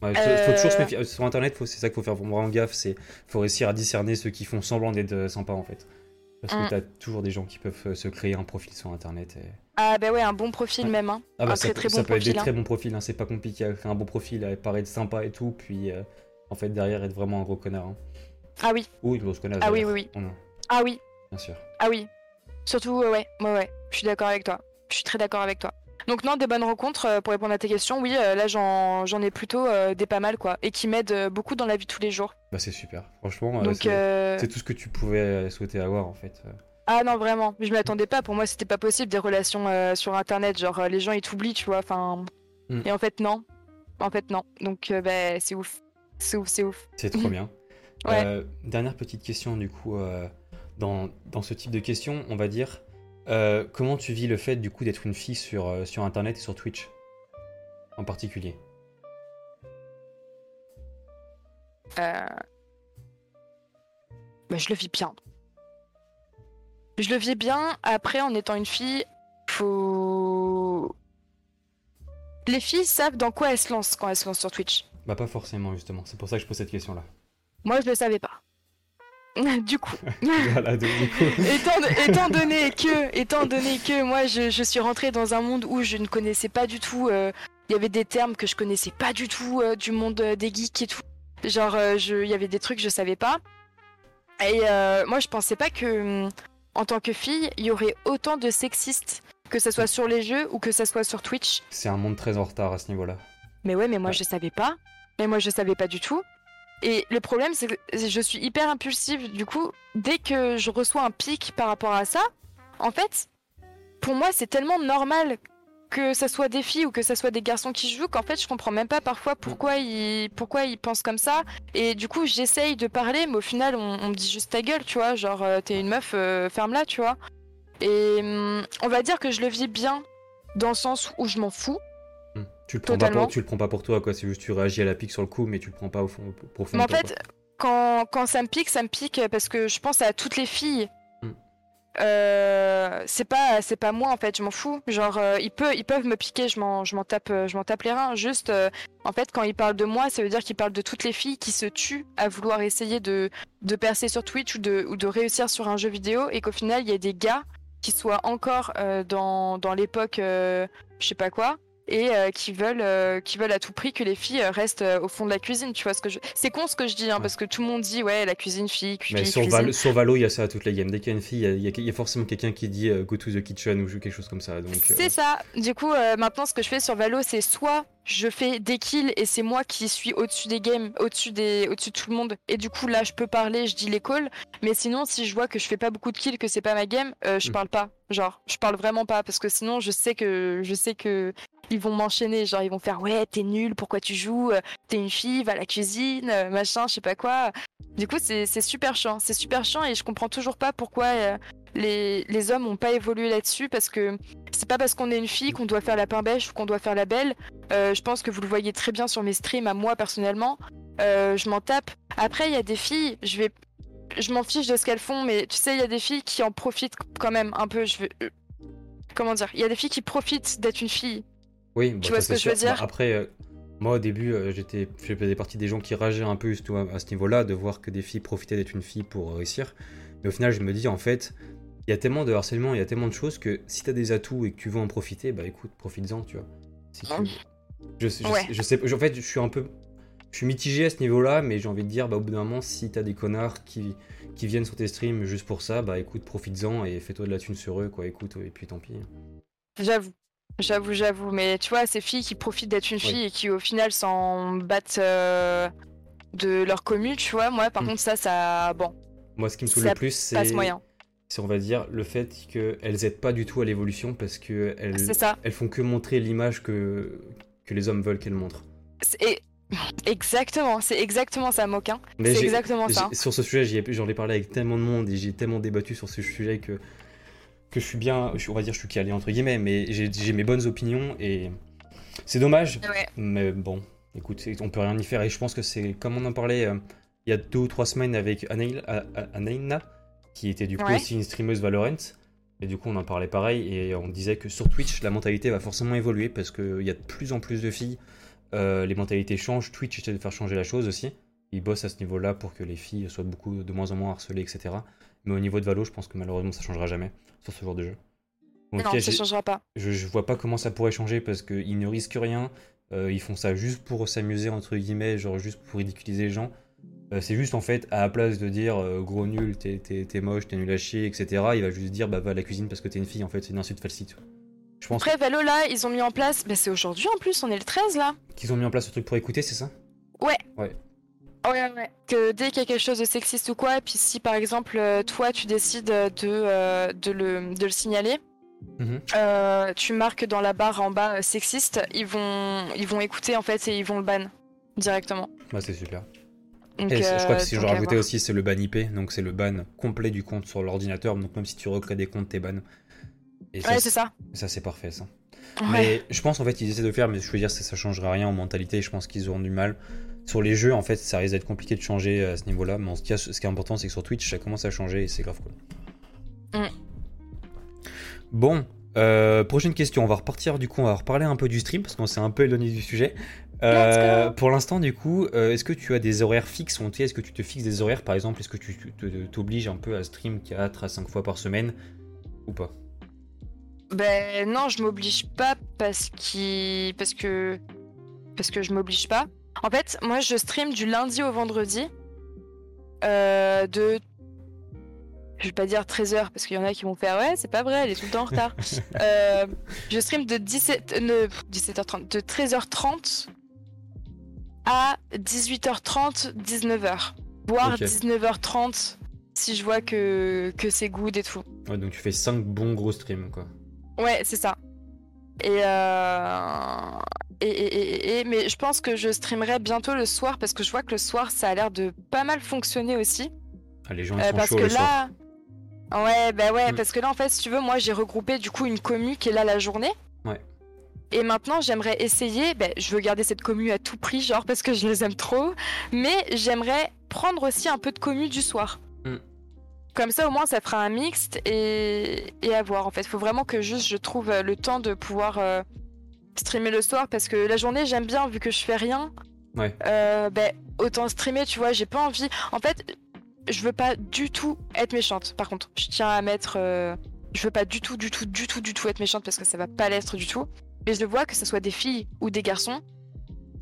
Ouais, faut, toujours se méfier. Sur internet, c'est ça qu'il faut faire vraiment gaffe, c'est faut réussir à discerner ceux qui font semblant d'être sympas en fait. Parce que Mm. t'as toujours des gens qui peuvent se créer un profil sur internet. et- Ah, bah ouais, un bon profil Ouais. même, hein. Ah bah Un ça, très, peut- très ça bon peut être des hein. très bons profils, hein, c'est pas compliqué à créer un bon profil, à paraître sympa et tout, puis euh, en fait derrière être vraiment un gros connard. hein. Ah oui, Oui, se connaît. ah oui, oui, oui. Ah oui, bien sûr. ah oui. Surtout, euh, ouais, ouais, ouais. Je suis d'accord avec toi. Je suis très d'accord avec toi. Donc non, des bonnes rencontres, euh, pour répondre à tes questions, oui, euh, là j'en j'en ai plutôt euh, des pas mal, quoi. Et qui m'aident euh, beaucoup dans la vie de tous les jours. Bah c'est super. Franchement, euh, c'est euh, tout ce que tu pouvais euh, souhaiter avoir en fait. Ah non, vraiment. Je m'y attendais pas. Pour moi, c'était pas possible des relations euh, sur Internet. Genre, euh, les gens, ils t'oublient, tu vois. Enfin... Mm. Et en fait, non. En fait, non. Donc, euh, bah, c'est ouf. C'est ouf, c'est ouf. C'est trop bien. Ouais. Euh, dernière petite question du coup, dans, dans ce type de questions, on va dire, comment tu vis le fait du coup d'être une fille sur, sur Internet et sur Twitch? En particulier bah, je le vis bien. Je le vis bien. Après, en étant une fille, faut. Les filles savent dans quoi elles se lancent quand elles se lancent sur Twitch. Bah pas forcément justement, c'est pour ça que je pose cette question là. Moi, je le savais pas. du coup, voilà, donc, du coup, étant, étant donné que, étant donné que moi, je, je suis rentrée dans un monde où je ne connaissais pas du tout. euh, Il y avait des termes que je connaissais pas du tout euh, du monde euh, des geeks et tout. Genre, il y avait des trucs que je savais pas. Et moi, je pensais pas que, hum, en tant que fille, il y aurait autant de sexistes. que ce soit sur les jeux ou que ce soit sur Twitch. C'est un monde très en retard à ce niveau-là. Mais ouais, mais moi Ouais. je savais pas. Mais moi je savais pas du tout. Et le problème, c'est que je suis hyper impulsive. Du coup, dès que je reçois un pic par rapport à ça, en fait, pour moi, c'est tellement normal que ça soit des filles ou que ça soit des garçons qui jouent qu'en fait, je comprends même pas parfois pourquoi ils, pourquoi ils pensent comme ça. Et du coup, j'essaye de parler, mais au final, on, on me dit juste ta gueule, tu vois. Genre, euh, t'es une meuf, euh, ferme-la, tu vois. Et hum, on va dire que je le vis bien dans le sens où je m'en fous. Hmm. Tu le prends pas pour, tu le prends pas pour toi quoi, c'est juste tu réagis à la pique sur le coup mais tu le prends pas au fond au profond Mais en fait, quand, quand ça me pique, ça me pique parce que je pense à toutes les filles. Euh, c'est pas c'est pas moi en fait je m'en fous. Genre euh, ils peuvent ils peuvent me piquer je m'en je m'en tape euh, je m'en tape les reins. Juste euh, en fait quand ils parlent de moi ça veut dire qu'ils parlent de toutes les filles qui se tuent à vouloir essayer de de percer sur Twitch ou de ou de réussir sur un jeu vidéo et qu'au final il y a des gars qui soient encore dans dans l'époque je sais pas quoi et euh, qui veulent euh, qui veulent à tout prix que les filles euh, restent au fond de la cuisine tu vois ce que je c'est con ce que je dis hein, Ouais. parce que tout le monde dit ouais la cuisine fille Mais cuisine sur, cuisine. Sur Valo, il y a ça à toutes les games. Dès qu'il y a une fille, il y a- y, forcément quelqu'un qui dit go to the kitchen ou quelque chose comme ça. Donc, C'est ça. Du coup, maintenant, ce que je fais sur Valo, c'est soit je fais des kills et c'est moi qui suis au-dessus des games, au-dessus des, au-dessus de tout le monde. Et du coup, là, je peux parler, je dis les calls. Mais sinon, si je vois que je fais pas beaucoup de kills, que c'est pas ma game, euh, je Mm. parle pas. Genre, je parle vraiment pas parce que sinon, je sais que, je sais que ils vont m'enchaîner. Genre, ils vont faire ouais, t'es nul, pourquoi tu joues? T'es une fille, va à la cuisine, machin, je sais pas quoi. Du coup, c'est super chiant. C'est super chiant et je comprends toujours pas pourquoi euh, les, hommes ont pas évolué là-dessus parce que c'est pas parce qu'on est une fille qu'on doit faire la pain bêche ou qu'on doit faire la belle. Euh, je pense que vous le voyez très bien sur mes streams à moi personnellement. Euh, je m'en tape. Après, il y a des filles, je vais, je m'en fiche de ce qu'elles font, mais tu sais, il y a des filles qui en profitent quand même un peu. Je veux, euh, comment dire Il y a des filles qui profitent d'être une fille. Oui, bah, Tu vois ça, ce que c'est je veux sûr. Bah, dire après, euh, moi au début, euh, j'étais, je faisais partie des gens qui rageaient un peu à, à ce niveau-là, de voir que des filles profitaient d'être une fille pour réussir. Mais au final, je me dis, en fait, il y a tellement de harcèlement, il y a tellement de choses que si t'as des atouts et que tu veux en profiter, bah écoute, profites-en, tu vois. Si tu- Ah. je, je, Ouais. je sais, en fait, je suis un peu. Je suis mitigé à ce niveau-là, mais j'ai envie de dire, bah, au bout d'un moment, si t'as des connards qui, qui viennent sur tes streams juste pour ça, bah écoute, profites-en et fais-toi de la thune sur eux, quoi. Écoute, et puis tant pis. J'avoue. J'avoue, j'avoue. Mais tu vois, ces filles qui profitent d'être une Oui. fille et qui au final s'en battent euh, de leur commu, tu vois. Moi, par Mm. contre, ça, ça. Bon, Moi, ce qui me saoule le plus, c'est. c'est on va dire le fait qu'elles aident pas du tout à l'évolution parce que elles, C'est ça. elles font que montrer l'image que, que les hommes veulent qu'elles montrent. C'est- Exactement, c'est exactement ça, Moquin. C'est exactement ça. Sur ce sujet, j'en ai parlé avec tellement de monde et j'ai tellement débattu sur ce sujet que, que je suis bien, je- on va dire, je suis calé entre guillemets, mais j'ai mes bonnes opinions et c'est dommage. Ouais. Mais bon, écoute, on peut rien y faire et je pense que c'est comme on en parlait euh, il y a deux ou trois semaines avec Anaïl- A- A- Anaïna, qui était du coup Ouais. aussi une streameuse Valorant. Et du coup, on en parlait pareil et on disait que sur Twitch, la mentalité va forcément évoluer parce qu'il y a de plus en plus de filles. Euh, les mentalités changent. Twitch essaie de faire changer la chose aussi. Ils bossent à ce niveau-là pour que les filles soient beaucoup de moins en moins harcelées, etc. Mais au niveau de Valo, je pense que malheureusement, ça changera jamais sur ce genre de jeu. Donc, Non, ça changera pas. je, je vois pas comment ça pourrait changer parce qu'ils ne risquent rien. Euh, ils font ça juste pour s'amuser, entre guillemets, genre juste pour ridiculiser les gens. Euh, c'est juste en fait, à la place de dire euh, gros nul, t'es moche, t'es nul à chier, etc., il va juste dire bah va à la cuisine parce que t'es une fille, en fait, c'est une insulte facile. Je pense Après, Valo, là, ils ont mis en place. Bah, c'est aujourd'hui en plus, on est le 13 là. qu'ils ont mis en place ce truc pour écouter, c'est ça? Ouais, ouais. Que dès qu'il y a quelque chose de sexiste ou quoi, et puis si par exemple, euh, toi, tu décides de, euh, de, le, de le signaler, Mhm. euh, tu marques dans la barre en bas sexiste, ils vont, ils vont écouter en fait et ils vont le ban directement. Bah, c'est super. Donc, Et je crois que si je rajoutais aussi, c'est le ban IP, donc c'est le ban complet du compte sur l'ordinateur, donc même si tu recrées des comptes, t'es ban. Et Ouais, c'est ça. ça c'est parfait ça. Ouais. Mais je pense en fait ils essaient de le faire, mais je veux dire ça, ça changera rien en mentalité. Je pense qu'ils auront du mal. Sur les jeux, en fait, ça risque d'être compliqué de changer à ce niveau-là. Mais en tout cas, ce qui est important, c'est que sur Twitch, ça commence à changer et c'est grave cool. Mm. Bon, euh, prochaine question. On va repartir du coup, on va reparler un peu du stream parce qu'on s'est un peu éloigné du sujet. Euh, pour l'instant, du coup, euh, est-ce que tu as des horaires fixes? Est-ce que tu te fixes des horaires? Par exemple Est-ce que tu t'obliges un peu à stream 4 à 5 fois par semaine ou pas? Ben non, je m'oblige pas parce que parce que je m'oblige pas. En fait, moi je stream du lundi au vendredi euh, de je vais pas dire 13h parce qu'il y en a qui vont faire ouais, c'est pas vrai, elle est tout le temps en retard. Euh, je stream de 17 ne, 17h30 de 13h30 à 18h30, 19h. Voire Ok. 19h30 si je vois que, que c'est good et tout. Ouais, donc tu fais 5 bons gros streams, quoi. Ouais, c'est ça. Et, euh... et, et, mais je pense que je streamerai bientôt le soir parce que je vois que le soir ça a l'air de pas mal fonctionner aussi. Ah, les gens ils Euh, sont parce que le soir. là, ouais, bah ouais, Mm. parce que là en fait, si tu veux, moi j'ai regroupé du coup une commu qui est là la journée. Ouais. Et maintenant, j'aimerais essayer. Ben, je veux garder cette commu à tout prix, genre parce que je les aime trop. Mais j'aimerais prendre aussi un peu de commu du soir. Mm. Comme ça, au moins, ça fera un mixte et, et à voir. En fait, il faut vraiment que juste je trouve euh, le temps de pouvoir euh, streamer le soir parce que la journée, j'aime bien vu que je fais rien. Ouais. Euh, ben, autant streamer, tu vois. J'ai pas envie. En fait, je veux pas du tout être méchante. Par contre, je tiens à mettre. euh, Je veux pas du tout, du tout, du tout, du tout être méchante parce que ça va pas l'être du tout. Mais je vois que ce soit des filles ou des garçons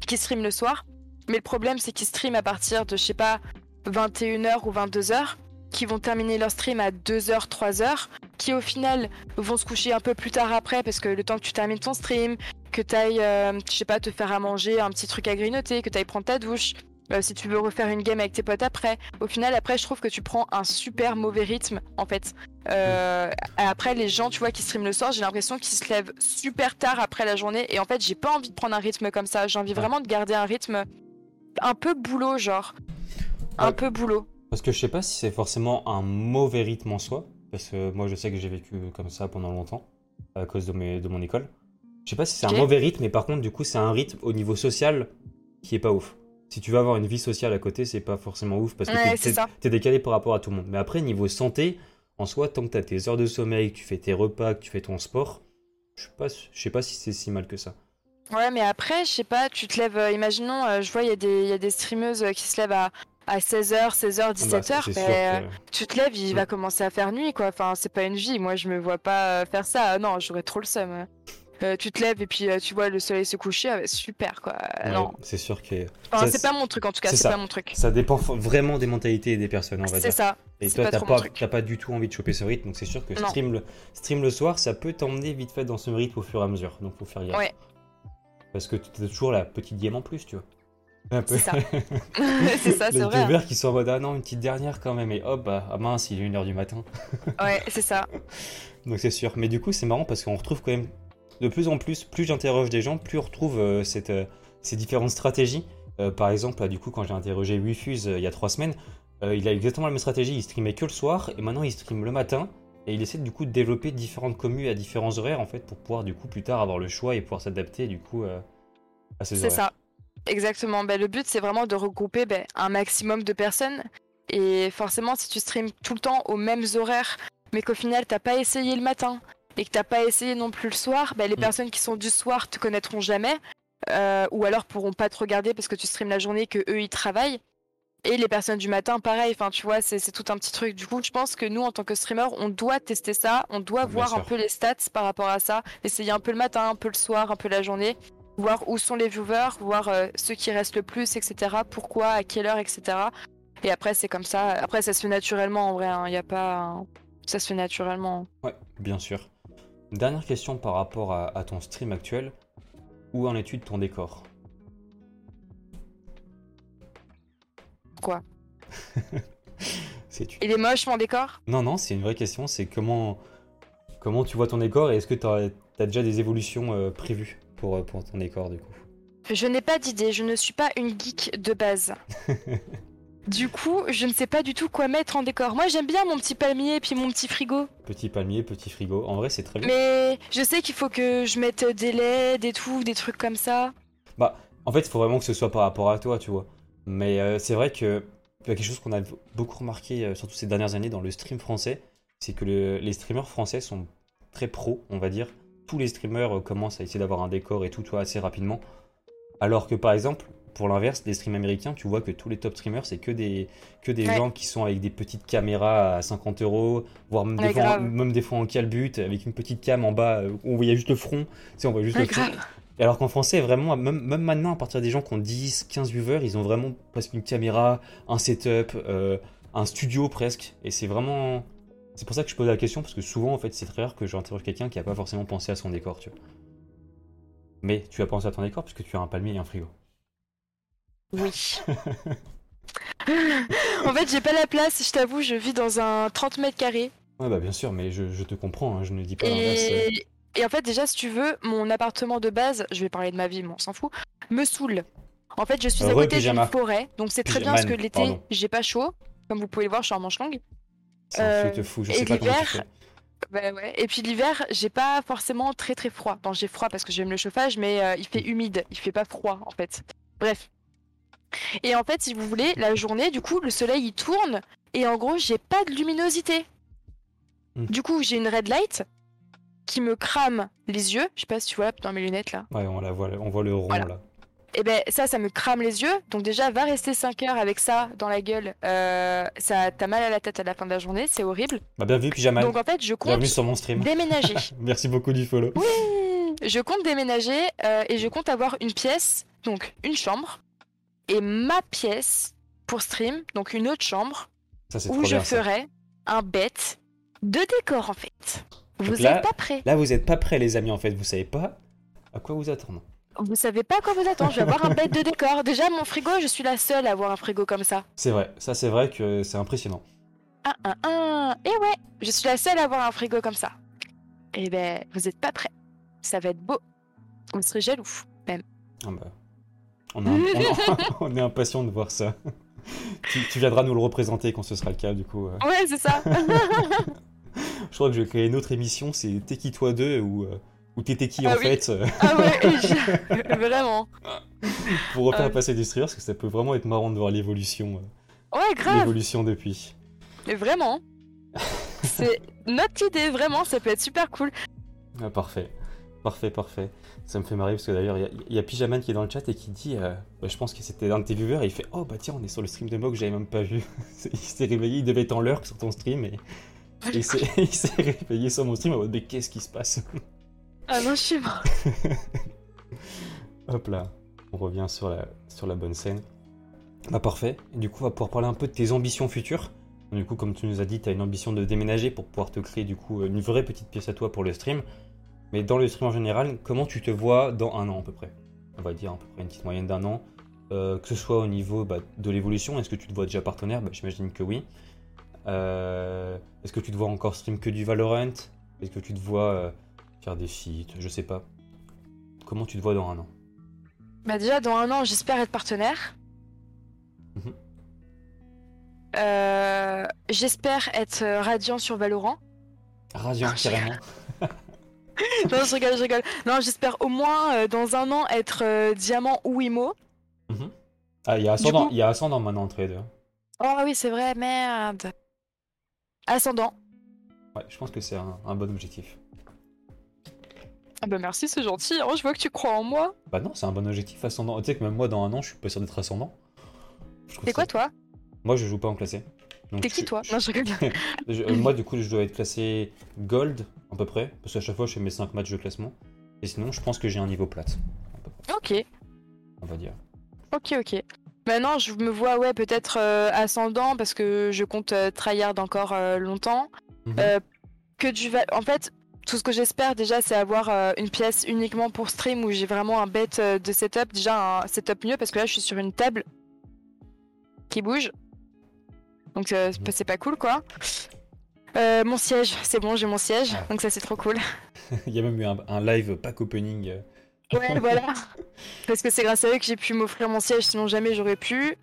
qui streament le soir. Mais le problème, c'est qu'ils streament à partir de, je sais pas, 21h ou 22h, qui vont terminer leur stream à 2h, 3h, qui au final vont se coucher un peu plus tard après parce que le temps que tu termines ton stream, que t'ailles, euh, je sais pas, te faire à manger un petit truc à grignoter, que t'ailles prendre ta douche, euh, si tu veux refaire une game avec tes potes après. Au final, après, je trouve que tu prends un super mauvais rythme, en fait. Euh, Après, les gens, tu vois, qui streament le soir, j'ai l'impression qu'ils se lèvent super tard après la journée. Et en fait, j'ai pas envie de prendre un rythme comme ça. J'ai envie vraiment de garder un rythme un peu boulot, genre. Un Ouais. peu boulot. Parce que je sais pas si c'est forcément un mauvais rythme en soi, parce que moi je sais que j'ai vécu comme ça pendant longtemps, à cause de, mes, de mon école. Je sais pas si c'est un mauvais rythme, mais par contre, du coup, c'est un rythme au niveau social qui est pas ouf. Si tu veux avoir une vie sociale à côté, c'est pas forcément ouf, parce que Ouais, t'es- décalé par rapport à tout le monde. Mais après, niveau santé, en soi, tant que t'as tes heures de sommeil, que tu fais tes repas, que tu fais ton sport, je sais pas, je sais pas si c'est si mal que ça. Ouais, mais après, je sais pas, tu te lèves, euh, imaginons, euh, je vois, il y, a des- il y a des streameuses euh, qui se lèvent à, à 16h, 16h, Ah bah, 17h. c'est mais, sûr euh, que- tu te lèves, il Mm. va commencer à faire nuit, quoi. Enfin, c'est pas une vie. Moi, je me vois pas euh, faire ça. Ah Non, j'aurais trop le seum. Euh, tu te lèves et puis euh, tu vois le soleil se coucher, ah, bah, super, quoi. ouais, Non, c'est sûr que Enfin, c'est pas mon truc en tout cas, c'est c'est ça. pas mon truc. ça dépend vraiment des mentalités et des personnes, on va C'est dire. ça. Et C'est toi, pas t'as pas, t'as pas du tout envie de choper ce rythme, donc c'est sûr que stream le, stream le soir, ça peut t'emmener vite fait dans ce rythme au fur et à mesure. Donc faut faire gaffe. Ouais. Parce que t'as toujours la petite game en plus, tu vois. Un peu. C'est ça. c'est ça, Les c'est vrai. hein. viewers qui sont en mode ah non, une petite dernière quand même, et hop, bah, ah mince, il est 1h du matin. Ouais, c'est ça. Donc c'est sûr. Mais du coup, c'est marrant parce qu'on retrouve quand même de plus en plus, plus j'interroge des gens, plus on retrouve euh, cette, euh, ces différentes stratégies. Euh, par exemple, là, du coup, quand j'ai interrogé Wifuse il y a trois semaines, il a exactement la même stratégie. Il streamait que le soir et maintenant il stream le matin. Et il essaie du coup de développer différentes communes à différents horaires en fait pour pouvoir du coup plus tard avoir le choix et pouvoir s'adapter du coup à ces C'est horaires. ça. Exactement. Ben, le but, c'est vraiment de regrouper ben, un maximum de personnes. Et forcément, si tu streams tout le temps aux mêmes horaires, mais qu'au final, t'as pas essayé le matin et que t'as pas essayé non plus le soir, ben, les Mm. personnes qui sont du soir te connaîtront jamais. euh, ou alors pourront pas te regarder parce que tu streams la journée que eux ils travaillent. Et les personnes du matin, pareil. Enfin, tu vois, c'est tout un petit truc. Du coup, je pense que nous, en tant que streamer, on doit tester ça. On doit Bien voir un peu les stats par rapport à ça. Essayer un peu le matin, un peu le soir, un peu la journée voir où sont les viewers, voir euh, ceux qui restent le plus, etc. Pourquoi, à quelle heure, etc. Et après, c'est comme ça. Après, ça se fait naturellement en vrai. Il y a pas. un- Ça se fait naturellement. Ouais, bien sûr. Dernière question par rapport à, à ton stream actuel. Où en es-tu de ton décor? Quoi? C'est tu. Il est moche mon décor? Non, non, c'est une vraie question. C'est comment, comment tu vois ton décor et est-ce que tu as, déjà des évolutions euh, prévues? Pour, euh, pour ton décor du coup Je n'ai pas d'idée. Je ne suis pas une geek de base. du coup, je ne sais pas du tout quoi mettre en décor. Moi, j'aime bien mon petit palmier et puis mon petit frigo. Petit palmier, petit frigo. En vrai, c'est très bien. Mais je sais qu'il faut que je mette des LED et tout, des trucs comme ça. En fait, il faut vraiment que ce soit par rapport à toi, tu vois. Mais euh, c'est vrai que il y a quelque chose qu'on a beaucoup remarqué, euh, surtout ces dernières années, dans le stream français, c'est que le- les streamers français sont très pros, on va dire. Tous les streamers euh, commencent à essayer d'avoir un décor et tout, tu vois, assez rapidement. Alors que par exemple, pour l'inverse, les streams américains, tu vois que tous les top streamers, c'est que des, que des Ouais. gens qui sont avec des petites caméras à 50 euros, voire même, des fois, grave. même des fois en calbut, avec une petite cam en bas euh, où on voyait juste le front. Tu sais, on voit juste Ouais, le front. alors qu'en français, vraiment, même, même maintenant, à partir des gens qui ont 10, 15 viewers, ils ont vraiment presque une caméra, un setup, euh, un studio presque. Et c'est vraiment. C'est pour ça que je pose la question, parce que souvent, en fait, c'est très rare que j'interroge quelqu'un qui a pas forcément pensé à son décor, tu vois. Mais tu as pensé à ton décor parce que tu as un palmier et un frigo. Oui. en fait, j'ai pas la place, je t'avoue, je vis dans un 30 mètres carrés. Ouais, bah bien sûr, mais je, je te comprends, hein, je ne dis pas l'inverse. euh. Et... et en fait, déjà, si tu veux, mon appartement de base, je vais parler de ma vie, mais on s'en fout, me saoule. En fait, je suis à Heureux côté d'une pyjama. forêt, donc c'est très bien parce que l'été, pardon. j'ai pas chaud. Comme vous pouvez le voir, je suis en manche longue. C'est euh, truc de fou, je et sais pas comment tu l'hiver, fais. Bah ouais. Et puis l'hiver, j'ai pas forcément très très froid. Bon, j'ai froid parce que j'aime le chauffage, mais euh, il fait humide, il fait pas froid en fait. Bref. Et en fait, si vous voulez, la journée, du coup, le soleil il tourne et en gros, j'ai pas de luminosité. Hmm. Du coup, j'ai une red light qui me crame les yeux. Je sais pas si tu vois dans mes lunettes là. Ouais, on, la voit, on voit le rond Voilà. là. Et ben ça, ça me crame les yeux. Donc déjà, va rester 5 heures avec ça dans la gueule. Euh, ça, t'as mal à la tête à la fin de la journée, c'est horrible. Bah, bienvenue, Pyjaman. Donc en fait, je compte sur mon stream. déménager. Merci beaucoup du follow. Oui, je compte déménager euh, et je compte avoir une pièce, donc une chambre, et ma pièce pour stream, donc une autre chambre, Ça, où je bien. ça. ferai un bête de décor en fait. Vous Donc là- êtes pas prêts. Là, vous êtes pas prêts, les amis, en fait. Vous savez pas à quoi vous attendre. Vous savez pas à quoi vous attendre. Je vais avoir un bête de décor. Déjà, mon frigo, je suis la seule à avoir un frigo comme ça. C'est vrai, ça, c'est vrai que c'est impressionnant. Un, un, un. Et ouais, je suis la seule à avoir un frigo comme ça. Et ben, vous êtes pas prêts. Ça va être beau. Vous serez jaloux. Ah bah, on, est on- on impatient de voir ça. tu, tu viendras nous le représenter quand ce sera le cas, du coup. euh. Ouais, c'est ça. Je crois que je vais créer une autre émission, c'est T'es qui toi 2 ou, euh, ou T'étais qui Ah en oui. fait, euh, ah ouais, je- vraiment. pour refaire Ah. passer streamers, parce que ça peut vraiment être marrant de voir l'évolution euh, Ouais, grave. l'évolution depuis. Mais vraiment. C'est notre idée, vraiment, ça peut être super cool. Ah, parfait, parfait, parfait. Ça me fait marrer parce que d'ailleurs, il y a- il y, a Pyjaman qui est dans le chat et qui dit, euh, bah, je pense que c'était un de tes viewers, et il fait Oh bah tiens, on est sur le stream de Mog, j'avais même pas vu. il s'est réveillé, il devait être en l'heure sur ton stream et, et il s'est- il s'est réveillé sur mon stream en mode Mais qu'est-ce qui se passe? Ah non, je suis mort. Hop là, on revient sur la, sur la bonne scène. Bah parfait, du coup, on va pouvoir parler un peu de tes ambitions futures. Du coup, comme tu nous as dit, tu as une ambition de déménager pour pouvoir te créer du coup une vraie petite pièce à toi pour le stream. Mais dans le stream en général, comment tu te vois dans un an à peu près? On va dire à peu près une petite moyenne d'un an. Euh, que ce soit au niveau bah, de l'évolution, est-ce que tu te vois déjà partenaire? Bah, J'imagine que oui. Euh, est-ce que tu te vois encore stream que du Valorant? Est-ce que tu te vois euh, faire des feats Je sais pas. Comment tu te vois dans un an? Bah déjà, dans un an, j'espère être partenaire. Mhm. Euh, j'espère être euh, radiant sur Valorant. Radiant, carrément. non, je rigole, je rigole. Non, j'espère au moins euh, dans un an être euh, diamant ou imo. Mhm. Ah, il y a ascendant, coup- il y a ascendant maintenant entre les deux. Oh oui, c'est vrai, merde. Ascendant. Ouais, je pense que c'est un, un bon objectif. Ah bah merci, c'est gentil. hein, je vois que tu crois en moi. Bah non, c'est un bon objectif ascendant. Tu sais que même moi, dans un an, je suis pas sûr d'être ascendant. T'es quoi ça- toi? Moi, je joue pas en classé. T'es qui toi? Non, je rigole. je- euh, moi, du coup, je dois être classé gold, à peu près. Parce qu'à chaque fois, je fais mes 5 matchs de classement. Et sinon, je pense que j'ai un niveau plate. ok, on va dire. ok, ok. Maintenant, je me vois, ouais, peut-être euh, ascendant parce que je compte euh, tryhard encore longtemps. Mhm. Que du val- En fait, tout ce que j'espère déjà, c'est avoir euh, une pièce uniquement pour stream où j'ai vraiment un bête euh, de setup. Déjà, un setup mieux parce que là, je suis sur une table qui bouge. Donc, euh, c'est pas- c'est pas cool, quoi. Euh, mon siège, c'est bon, j'ai mon siège. Ah. Donc, ça, c'est trop cool. il y a même eu un, un live pack opening. Ouais, voilà. Parce que c'est grâce à eux que j'ai pu m'offrir mon siège, sinon jamais j'aurais pu.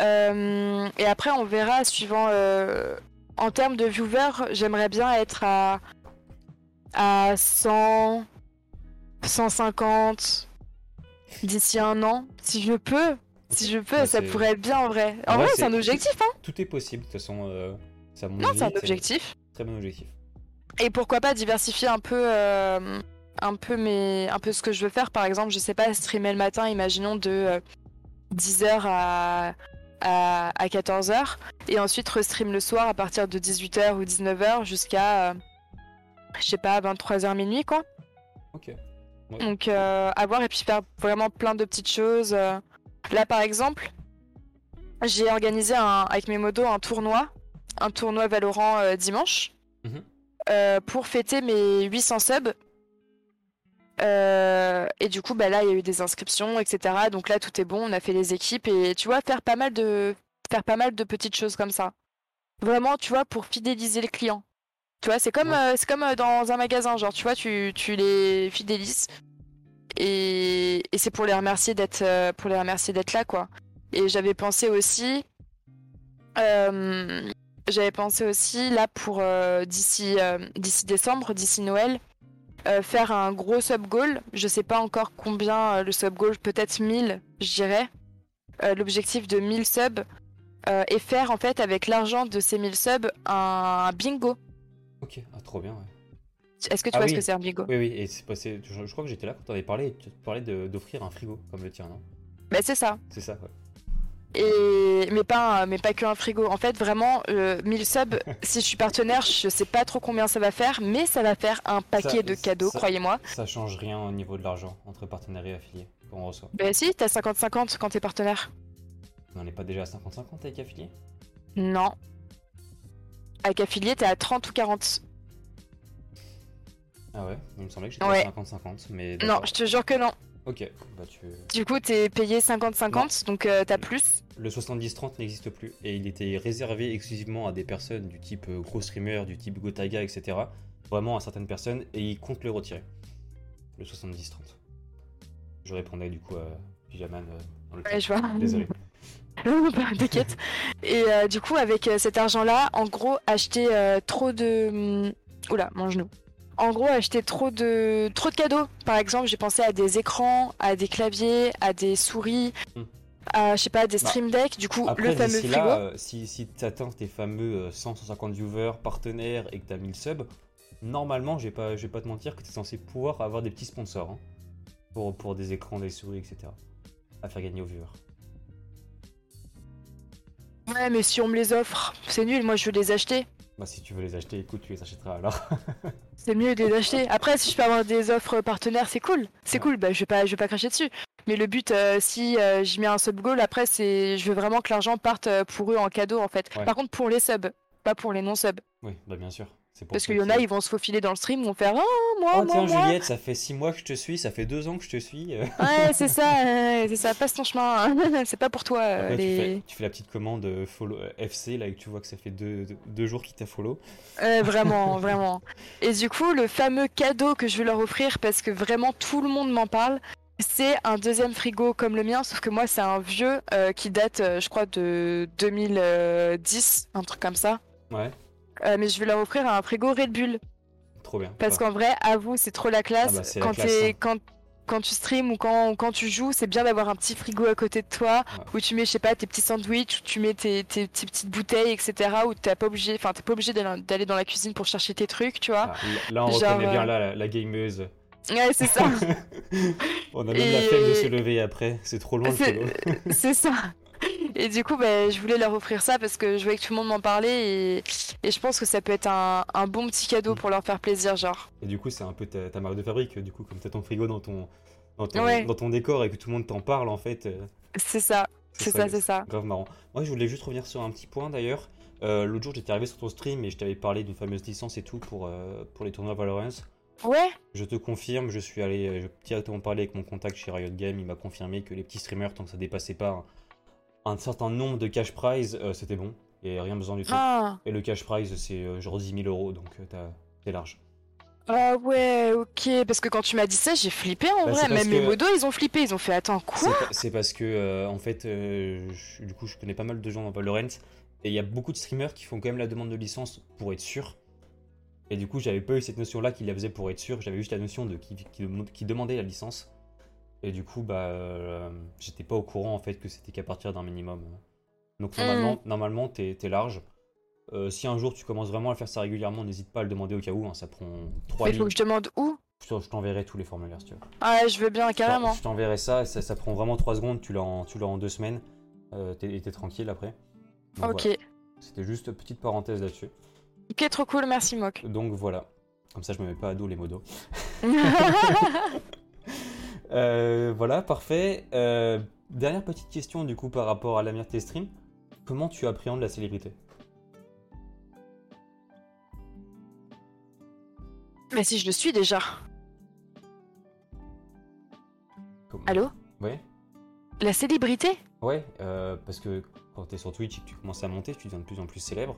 Euh, et après, on verra suivant. euh, en termes de viewers, j'aimerais bien être à, à 100, 150 d'ici un an, si je peux. Si je peux, Ouais, ça pourrait être bien en vrai. En En vrai, vrai, c'est- un objectif, hein Tout est possible, de toute façon. euh, mon Non, c'est un objectif. Très bon objectif. Et pourquoi pas diversifier un peu, euh, un peu mes, un peu ce que je veux faire. Par exemple, je sais pas, streamer le matin, imaginons de euh, 10h à, à, à 14h, et ensuite restream le soir à partir de 18h ou 19h jusqu'à, euh, je sais pas, 23h minuit, quoi. Ok. Donc, euh, à voir et puis faire vraiment plein de petites choses. euh. Là, par exemple, j'ai organisé un, avec mes modos un tournoi, un tournoi Valorant euh, dimanche. Mhm. euh, pour fêter mes 800 subs. Et du coup, bah là, il y a eu des inscriptions, etc. Donc là, tout est bon. On a fait les équipes et tu vois, faire pas mal de faire pas mal de petites choses comme ça. Vraiment, tu vois, pour fidéliser les clients. Tu vois, c'est comme Ouais. euh, c'est comme euh, dans un magasin, genre, tu vois, tu, tu les fidélises et, et c'est pour les remercier d'être euh, pour les remercier d'être là, quoi. Et j'avais pensé aussi, euh, j'avais pensé aussi là pour euh, d'ici euh, d'ici décembre, d'ici Noël, faire un gros sub goal. Je sais pas encore combien le sub goal, peut-être 1000, je dirais. L'objectif de 1000 subs et faire en fait avec l'argent de ces 1000 subs un bingo. Ok, ah, trop bien, ouais. Est-ce que tu Ah vois oui. ce que c'est un bingo Oui, oui, et c'est passé. Je, je crois que j'étais là quand t'en avais parlé. et Tu parlais d'offrir un frigo comme le tien, non? Bah c'est ça. C'est ça, ouais. Et mais pas mais pas que un frigo. En fait vraiment euh, 1000 subs. si je suis partenaire, je sais pas trop combien ça va faire, mais ça va faire un paquet Ça- de cadeaux, croyez-moi. Ça change rien au niveau de l'argent entre partenaires et affiliés qu'on reçoit. Bah si, t'as 50-50 quand t'es partenaire. On n'est pas déjà à 50-50 avec affiliés Non. Avec affilié, t'es à 30 ou 40. Ah ouais, il me semblait que j'étais Ouais. à 50-50, mais. Non, je te jure que non. Ok, bah tu. Du coup, t'es payé 50-50, donc euh, t'as plus. Le 70-30 n'existe plus et il était réservé exclusivement à des personnes du type euh, gros streamer, du type Gotaga, etc. Vraiment à certaines personnes et il compte le retirer. Le 70-30. Je répondais du coup à Pyjaman euh, dans le Ouais, je vois. Désolé. Bah, T'inquiète. Et euh, du coup, avec euh, cet argent-là, en gros, acheter euh, trop de. hum, Oula, mon genou. En gros, acheter trop de trop de cadeaux. Par exemple, j'ai pensé à des écrans, à des claviers, à des souris, Hmm. à je sais pas, des Bah, stream decks. Du coup, Après, le fameux frigo. là, si, si tu atteins tes fameux euh, 100-150 viewers, partenaires et que tu as 1000 subs, normalement, je vais pas, je vais pas te mentir que tu es censé pouvoir avoir des petits sponsors hein, pour, pour des écrans, des souris, etc. À faire gagner aux viewers. Ouais, mais si on me les offre, c'est nul. Moi, je veux les acheter. Bah, si tu veux les acheter, écoute, tu les achèteras alors. C'est mieux de les acheter. Après, si je peux avoir des offres partenaires, c'est cool. C'est Ouais. cool. Bah, je vais pas, je vais pas cracher dessus. Mais le but, euh, si euh, j'y mets un sub goal, après, c'est, je veux vraiment que l'argent parte euh, pour eux en cadeau, en fait. Ouais. Par contre, pour les subs, pas pour les non subs. oui, bah bien sûr. Parce qu'il y en a, ils vont se faufiler dans le stream, ils vont faire oh moi, Oh moi, tiens moi. Juliette, ça fait 6 mois que je te suis, ça fait 2 ans que je te suis. euh. Ouais, c'est ça, ouais, c'est ça. Passe ton chemin. c'est pas pour toi. euh, Après, tu, les... fais, tu fais la petite commande euh, follow, euh, FC là et que tu vois que ça fait 2 deux, jours qu'il t'a follow. Vraiment, vraiment. Et du coup, le fameux cadeau que je vais leur offrir, parce que vraiment tout le monde m'en parle, c'est un deuxième frigo comme le mien, sauf que moi, c'est un vieux euh, qui date, euh, je crois, de 2010, un truc comme ça. Ouais, Euh, mais je vais leur offrir un frigo Red Bull. trop bien. Parce Ouais. qu'en vrai, avoue, c'est trop la classe. Ah bah, la classe, hein. quand, quand tu streams ou quand, quand tu joues, c'est bien d'avoir un petit frigo à côté de toi, Ouais. où tu mets, je sais pas, tes petits sandwichs, où tu mets tes, tes, tes petites bouteilles, etc. Où t'es pas obligé, enfin, t'es pas obligé d'aller dans la cuisine pour chercher tes trucs, tu vois. Ah, là, on Genre, reconnaît bien euh, là, la, la gameuse. Ouais, c'est ça. on a même Et- la flemme de se lever après, c'est trop loin le c'est ça. Et du coup, bah, je voulais leur offrir ça parce que je voyais que tout le monde m'en parlait et, et je pense que ça peut être un, un bon petit cadeau pour leur faire plaisir, genre. Et du coup, c'est un peu ta, ta marque de fabrique, du coup, comme t'as ton frigo dans ton, dans ton, Ouais. dans ton décor et que tout le monde t'en parle en fait. euh, C'est ça, c'est ça, c'est ça. Grave marrant. Moi, je voulais juste revenir sur un petit point d'ailleurs. Euh, L'autre jour, j'étais arrivé sur ton stream et je t'avais parlé d'une fameuse licence et tout pour, euh, pour les tournois Valorant. Ouais, Je te confirme, je suis allé directement parler avec mon contact chez Riot Game. Il m'a confirmé que les petits streamers, tant que ça dépassait pas un, certain nombre de cash prize, euh, c'était bon. Et rien besoin du tout. ah, Et le cash prize, c'est euh, genre 10 000 euros, donc euh, t'as- t'es large. ah ouais, ok. Parce que quand tu m'as dit ça, j'ai flippé en Bah, vrai. Même mes que- modos, ils ont flippé. Ils ont fait attends, quoi C'est parce que, en fait, je- du coup, je connais pas mal de gens dans Valorant. Et il y a beaucoup de streamers qui font quand même la demande de licence pour être sûr. Et du coup, j'avais pas eu cette notion-là qu'ils la faisaient pour être sûr. J'avais juste la notion de qui, qui, qui demandait la licence. Et du coup, bah, euh, j'étais pas au courant en fait que c'était qu'à partir d'un minimum. Donc normalement, normalement, t'es large. Euh, si un jour tu commences vraiment à faire ça régulièrement, n'hésite pas à le demander au cas où. hein, ça prend 3 Mais faut que je demande où? Je t'enverrai tous les formulaires si tu veux. Ah, je veux bien, carrément. Je t'enverrai ça, ça, ça prend vraiment 3 secondes, tu l'as en, tu en 2 semaines, euh, t'es- et t'es tranquille après. Donc Ok. voilà. C'était juste petite parenthèse là-dessus. Ok, trop cool, merci Mock. Donc voilà, comme ça je me mets pas à dos les modos. Euh, voilà, parfait. Euh, dernière petite question du coup par rapport à l'avenir de tes streams. Comment tu appréhendes la célébrité? Mais si je le suis déjà. Comment- Allô? Ouais. La célébrité? Ouais, euh, parce que quand t'es sur Twitch et que tu commences à monter, tu deviens de plus en plus célèbre.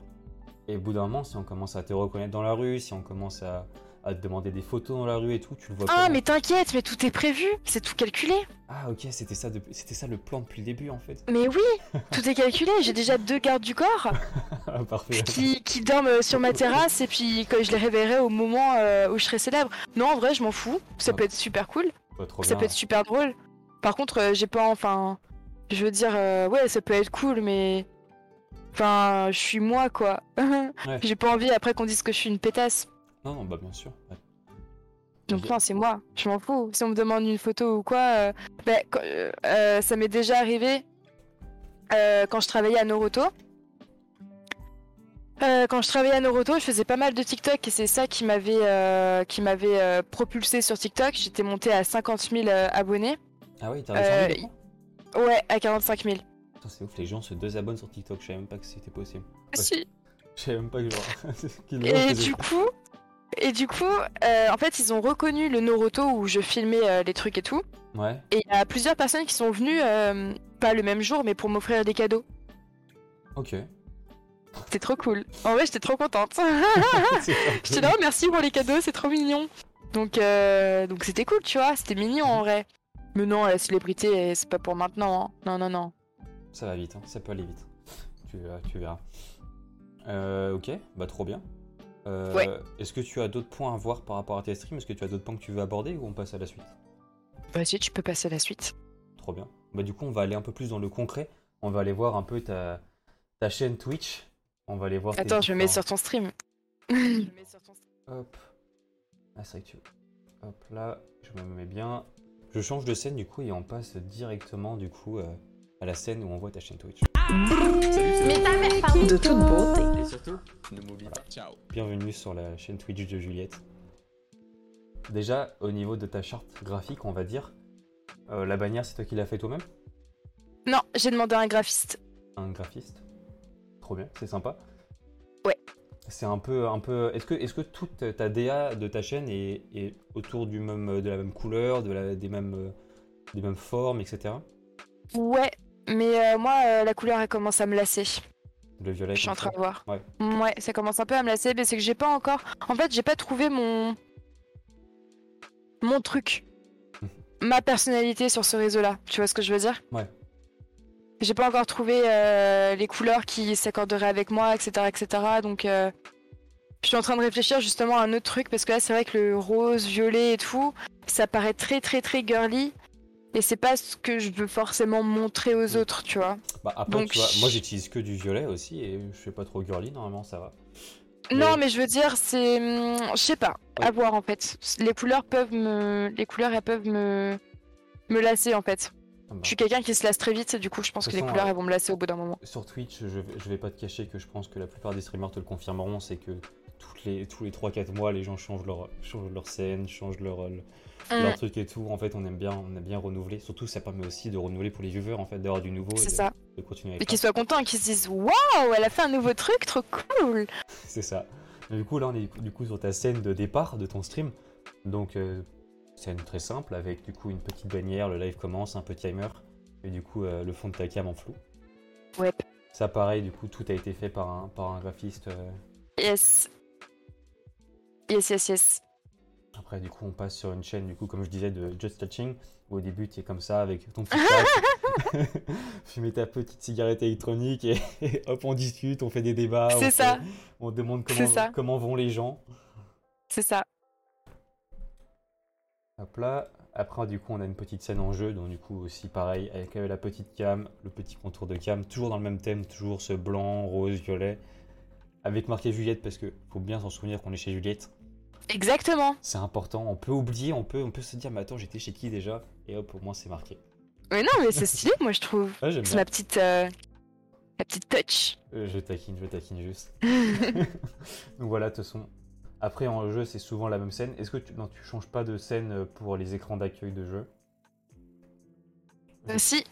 Et au bout d'un moment, si on commence à te reconnaître dans la rue, si on commence à, à te demander des photos dans la rue et tout, tu le vois Ah, comment mais t'inquiète, mais tout est prévu, c'est tout calculé. Ah ok, c'était ça, c'était ça le plan depuis le début en fait. Mais oui, tout est calculé. J'ai déjà deux gardes du corps Ah, Parfait. qui, qui dorment sur ma terrasse et puis quand je les réveillerai au moment euh, où je serai célèbre. Non, en vrai, je m'en fous. Ça peut être super cool. Pas trop Ça bien. peut être super drôle. Par contre, euh, j'ai pas, enfin, je veux dire, euh, ouais, ça peut être cool, mais, enfin, je suis moi, quoi. J'ai pas envie après qu'on dise que je suis une pétasse. Non, non, bah bien sûr. ouais. Donc non, c'est moi. Je m'en fous. Si on me demande une photo ou quoi, euh, bah, quand- euh, euh, ça m'est déjà arrivé euh, quand je travaillais à Noroto. Quand je travaillais à Noroto, je faisais pas mal de TikTok et c'est ça qui m'avait qui m'avait propulsé sur TikTok. J'étais montée à 50 000 euh, abonnés. Ah oui, t'as Ouais, à 45 000. Putain, c'est ouf, les gens se désabonnent sur TikTok, je savais même pas que c'était possible. Ouais. Si. Je savais même pas que genre. Et du coup, et du coup, euh, en fait, ils ont reconnu le Noroto où je filmais euh, les trucs et tout. Ouais, Et il y a plusieurs personnes qui sont venues, euh, pas le même jour, mais pour m'offrir des cadeaux. ok. C'était trop cool. En vrai, j'étais trop contente. J'étais là, oh, merci pour les cadeaux, c'est trop mignon. Donc, donc c'était cool, tu vois, c'était mignon en vrai. Mais non, la célébrité, c'est pas pour maintenant. hein. Non, non, non. Ça va vite, hein, ça peut aller vite. Tu verras. Tu verras. Euh, ok, bah trop bien. Euh, Ouais. Est-ce que tu as d'autres points à voir par rapport à tes streams? Est-ce que tu as d'autres points que tu veux aborder ou on passe à la suite? Vas-y, tu peux passer à la suite. Trop bien. Bah du coup, on va aller un peu plus dans le concret. On va aller voir un peu ta, ta chaîne Twitch. On va aller voir. tes Attends, je me mets sur ton stream. je me mets sur ton stream. Hop. Ah, c'est vrai que tu... Hop là, je me mets bien. Je change de scène du coup et on passe directement du coup euh, à la scène où on voit ta chaîne Twitch. Mais ta mère parle de toute beauté. Et surtout, ne m'oublie pas. Ciao. Bienvenue sur la chaîne Twitch de Juliette. Déjà, au niveau de ta charte graphique, on va dire, euh, la bannière, c'est toi qui l'as fait toi-même? Non, j'ai demandé à un graphiste. Un graphiste? Trop bien, c'est sympa. Ouais. C'est un peu, un peu. Est-ce que, est-ce que toute ta DA de ta chaîne est, est autour du même, de la même couleur, de la, des mêmes, euh, des mêmes formes, etc. Ouais, mais euh, moi, euh, la couleur, elle commence à me lasser. Le violet. Je suis en train de voir. Ouais. Ouais, ça commence un peu à me lasser, mais c'est que j'ai pas encore. En fait, j'ai pas trouvé mon. Mon truc. Ma personnalité sur ce réseau-là. Tu vois ce que je veux dire? Ouais. J'ai pas encore trouvé euh, les couleurs qui s'accorderaient avec moi, etc. etc. Donc, je suis en train de réfléchir justement à un autre truc, parce que là, c'est vrai que le rose, violet et tout, ça paraît très, très, très girly. Et c'est pas ce que je veux forcément montrer aux autres, tu vois. Bah, après, Donc, tu vois, moi j'utilise que du violet aussi et je fais pas trop girly, normalement ça va. Non, Mais- je veux dire, c'est. hum, Je sais pas. Ouais. À voir en fait. Les couleurs peuvent me. Les couleurs, elles peuvent me. Me lasser en fait. Ah bah. Je suis quelqu'un qui se lasse très vite, du coup, je pense que les couleurs, euh, elles vont me lasser au bout d'un moment. Sur Twitch, je vais, je vais pas te cacher que je pense que la plupart des streamers te le confirmeront, c'est que toutes les, tous les 3-4 mois, les gens changent leur, changent leur scène, changent leur, leur truc et tout. En fait, on aime bien, on aime bien renouveler. Surtout, ça permet aussi de renouveler pour les viewers, en fait, d'avoir du nouveau et c'est de, ça. de continuer Et avec qu'ils ça. soient contents, qu'ils se disent Waouh, elle a fait un nouveau truc, trop cool C'est ça. Et du coup, là, on est du coup sur ta scène de départ de ton stream. Donc, euh, scène très simple avec du coup une petite bannière, le live commence, un petit timer et du coup euh, le fond de ta cam en flou. Ouais. Ça, pareil, du coup, tout a été fait par un, par un graphiste. euh, Yes. Yes, yes, yes. Après, du coup, on passe sur une chaîne, du coup, comme je disais, de Just Touching, où au début, tu es comme ça avec ton petit fumer ta petite cigarette électronique et, et hop, on discute, on fait des débats. on C'est fait- ça. On demande comment, ça. comment vont les gens. C'est ça. Hop là. Après, du coup, on a une petite scène en jeu, donc du coup, aussi pareil, avec euh, la petite cam, le petit contour de cam, toujours dans le même thème, toujours ce blanc, rose, violet, avec marqué Juliette, parce que faut bien s'en souvenir qu'on est chez Juliette. Exactement. C'est important, on peut oublier, on peut, on peut se dire, mais attends, j'étais chez qui déjà? Et hop, au moins, c'est marqué. Mais non, mais c'est stylé, moi, je trouve. Ouais, C'est ma petite. euh, La petite touch. Euh, je taquine, je taquine juste. Donc voilà, de toute façon. Après, en jeu, c'est souvent la même scène. Est-ce que tu, non, tu changes pas de scène pour les écrans d'accueil de jeu? Euh, si.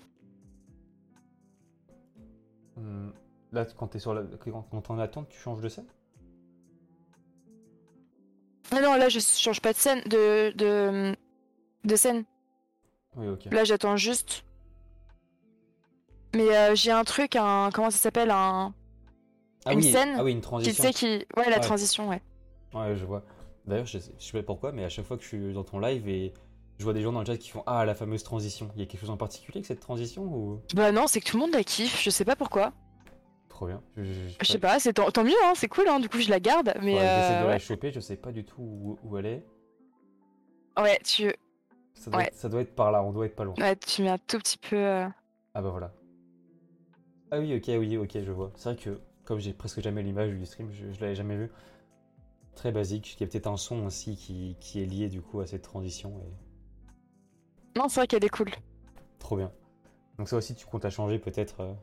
Hmm, Là, quand t'es sur la, quand, quand t'es en attente, tu changes de scène? Ah non, là je change pas de scène, de de, de scène. Oui, ok. Là j'attends juste. Mais euh, j'ai un truc, un comment ça s'appelle, un Ah une oui, scène ah oui, une qui transition. tu sais qui, ouais la Ouais. transition, ouais. Ouais, je vois. D'ailleurs, je sais, je sais pas pourquoi, mais à chaque fois que je suis dans ton live et je vois des gens dans le chat qui font Ah, la fameuse transition. Il y a quelque chose en particulier avec cette transition ou? Bah non, c'est que tout le monde la kiffe, je sais pas pourquoi. Trop bien. Je, Je sais pas, c'est tant, tant mieux, hein, c'est cool, hein, du coup je la garde, mais j'essaie euh, de la ouais. choper, je sais pas du tout où, où elle est. ouais, tu, Ça doit, Ouais. être, ça doit être par là, on doit être pas loin. ouais, tu mets un tout petit peu. euh, Ah bah voilà. Ah oui, ok, oui, ok, je vois. C'est vrai que comme j'ai presque jamais l'image du stream, je, je l'avais jamais vu. Très basique. Il y a peut-être un son aussi qui, qui est lié du coup à cette transition. Et... Non, c'est vrai qu'elle est cool. Trop bien. Donc ça aussi, tu comptes à changer peut-être euh,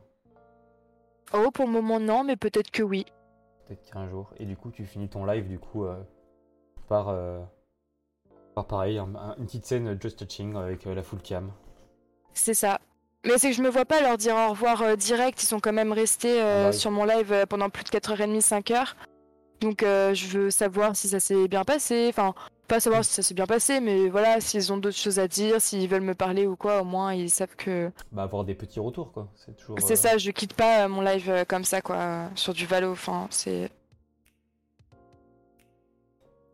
Oh, pour le moment non, mais peut-être que oui. peut-être qu'un jour. Et du coup, tu finis ton live du coup euh, par, euh, par pareil, un- un- une petite scène just touching avec euh, la full cam. C'est ça. Mais c'est que je me vois pas leur dire au revoir euh, direct, ils sont quand même restés sur mon live pendant plus de 4h30, 5h. Donc je veux savoir si ça s'est bien passé. Enfin, pas savoir si ça s'est bien passé, mais voilà, s'ils ont d'autres choses à dire, s'ils veulent me parler ou quoi, au moins ils savent que. Bah avoir des petits retours quoi. C'est toujours. C'est euh, ça, je quitte pas euh, mon live euh, comme ça, quoi, sur du Valo. Enfin, c'est.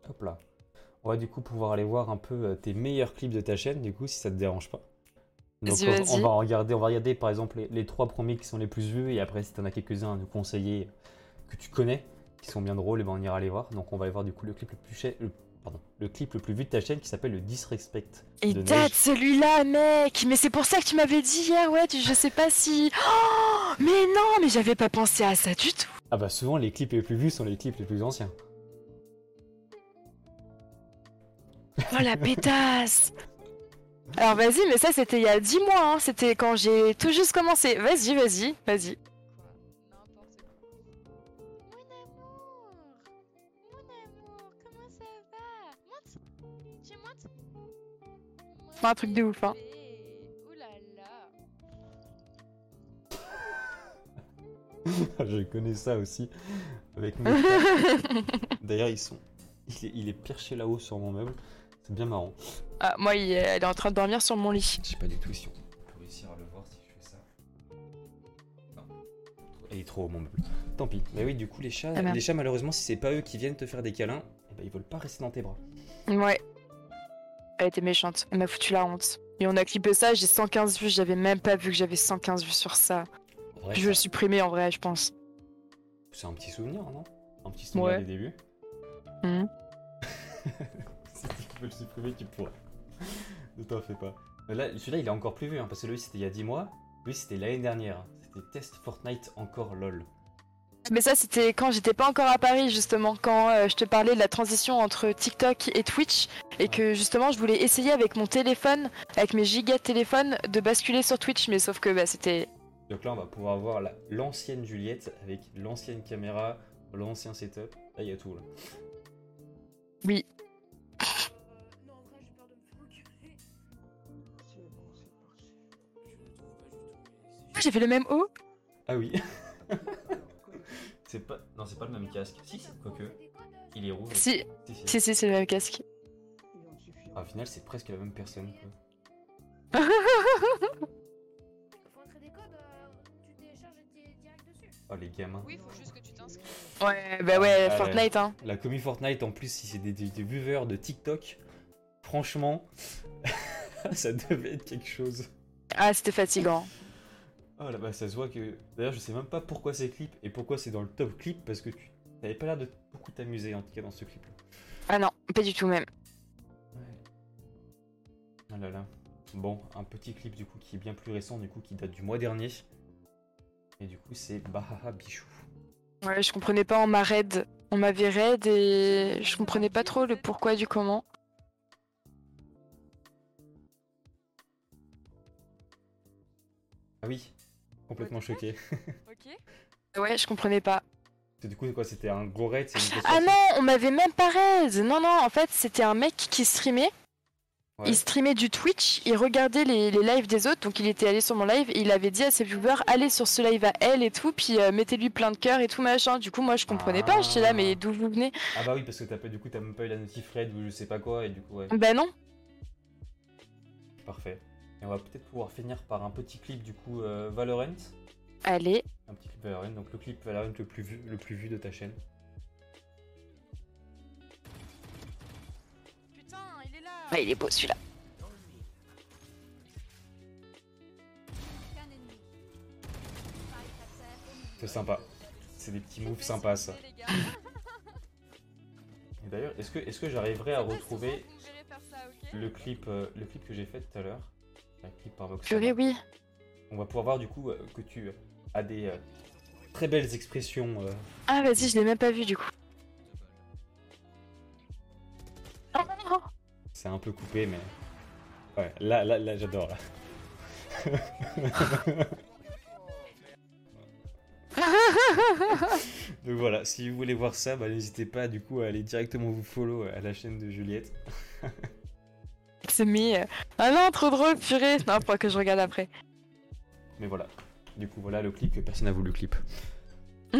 Hop là. On va du coup pouvoir aller voir un peu tes meilleurs clips de ta chaîne, du coup, si ça te dérange pas. Donc on, va regarder, on va regarder par exemple les, les trois premiers qui sont les plus vus, et après si t'en as quelques-uns à nous conseiller que tu connais, qui sont bien drôles, et ben on ira les voir. Donc on va aller voir du coup le clip le plus le, pardon, le clip le plus vu de ta chaîne qui s'appelle le Disrespect. De date celui-là, mec Mais c'est pour ça que tu m'avais dit hier, ouais, tu- je sais pas si... Oh Mais non, mais j'avais pas pensé à ça du tout Ah bah souvent les clips les plus vus sont les clips les plus anciens. Oh la pétasse Alors vas-y, mais ça c'était il y a 10 mois, hein. c'était quand j'ai tout juste commencé. Vas-y, vas-y, vas-y. Pas un truc de ouf, hein. Ouh là là Je connais ça aussi avec mes. D'ailleurs ils sont, il est, il est perché là-haut sur mon meuble. C'est bien marrant. ah, moi, il est- elle est en train de dormir sur mon lit. Je sais pas du tout si on peut réussir à le voir si je fais ça. Non. Il est trop haut mon meuble. Tant pis. Mais oui, du coup, les chats, Ah les chats malheureusement, si c'est pas eux qui viennent te faire des câlins, eh ben, ils veulent pas rester dans tes bras. Ouais. Elle était méchante, elle m'a foutu la honte. Et on a clippé ça, j'ai 115 vues, j'avais même pas vu que j'avais 115 vues sur ça. Vrai, Je vais le supprimer en vrai, je pense. c'est un petit souvenir, non? Un petit souvenir Ouais. des débuts? Mhm. si tu peux le supprimer, tu pourras. ne t'en fais pas. Là, celui-là, il est encore plus vieux, hein, parce que lui, c'était il y a 10 mois. Lui, c'était l'année dernière. C'était test Fortnite encore lol. Mais ça, c'était quand j'étais pas encore à Paris, justement, quand euh, je te parlais de la transition entre TikTok et Twitch, et que justement, je voulais essayer avec mon téléphone, avec mes gigas de téléphone, de basculer sur Twitch, mais sauf que bah, c'était. Donc là, on va pouvoir voir la- l'ancienne Juliette avec l'ancienne caméra, l'ancien setup. Là, il y a tout. Là. Oui. Non, en vrai, j'ai peur de me faire enculer. J'ai fait le même haut Ah oui. c'est pas. Non, c'est pas le même casque. Si, c'est quoique. Il est rouge. Si, Si, si. si, si, c'est le même casque. Ah, Au final, c'est presque la même personne. quoi. Oh, les gamins. Oui, faut juste que tu t'inscrives. Ouais, bah ouais, Ah, Fortnite, hein. La commu Fortnite, en plus, si c'est des, des, des viewers de TikTok, franchement, ça devait être quelque chose. Ah, c'était fatigant. Oh là bas ça se voit que. D'ailleurs, je sais même pas pourquoi c'est clip et pourquoi c'est dans le top clip parce que tu t'avais pas l'air de beaucoup t'amuser en tout cas dans ce clip. Ah non, pas du tout même. Ouais. Ah là là. Bon, un petit clip du coup qui est bien plus récent, du coup qui date du mois dernier. Et du coup, c'est Bahaha Bichou. Ouais, je comprenais pas, on m'a raid. On m'avait raid et je comprenais pas trop le pourquoi du comment. Ah oui, complètement choqué. Ok. Ouais, je comprenais pas. Du coup, quoi, c'était un gros raid Ah non, on m'avait même pas raid. Non, non, en fait, c'était un mec qui streamait. Ouais. Il streamait du Twitch, il regardait les, les lives des autres, donc il était allé sur mon live et il avait dit à ses viewers allez sur ce live à elle et tout, puis euh, mettez-lui plein de cœurs et tout machin. Du coup, moi je comprenais pas, j'étais là, mais d'où vous venez? Ah bah oui, parce que t'as pas, du coup, t'as même pas eu la notif red ou je sais pas quoi, et du coup, ouais, Bah non. parfait. Et on va peut-être pouvoir finir par un petit clip, du coup, euh, Valorant. Allez, Un petit clip Valorant, donc le clip Valorant le plus vu, le plus vu de ta chaîne. putain, il est là Ah, il est beau celui-là. C'est sympa. C'est des petits moves sympas, ça. Et d'ailleurs, est-ce que, est que j'arriverai à retrouver le clip, euh, le clip que j'ai fait tout à l'heure? Un clip par Vox Purée, oui. On va pouvoir voir du coup euh, que tu as des euh, très belles expressions. euh. Ah, vas-y, je l'ai même pas vu du coup. C'est un peu coupé, mais. Ouais, là, là, là, j'adore. là. Donc voilà, si vous voulez voir ça, bah, n'hésitez pas du coup à aller directement vous follow à la chaîne de Juliette. C'est mis. euh, Ah non, trop drôle, purée. Non, faut que je regarde après. Mais voilà. Du coup, voilà le clip que personne n'a voulu clip.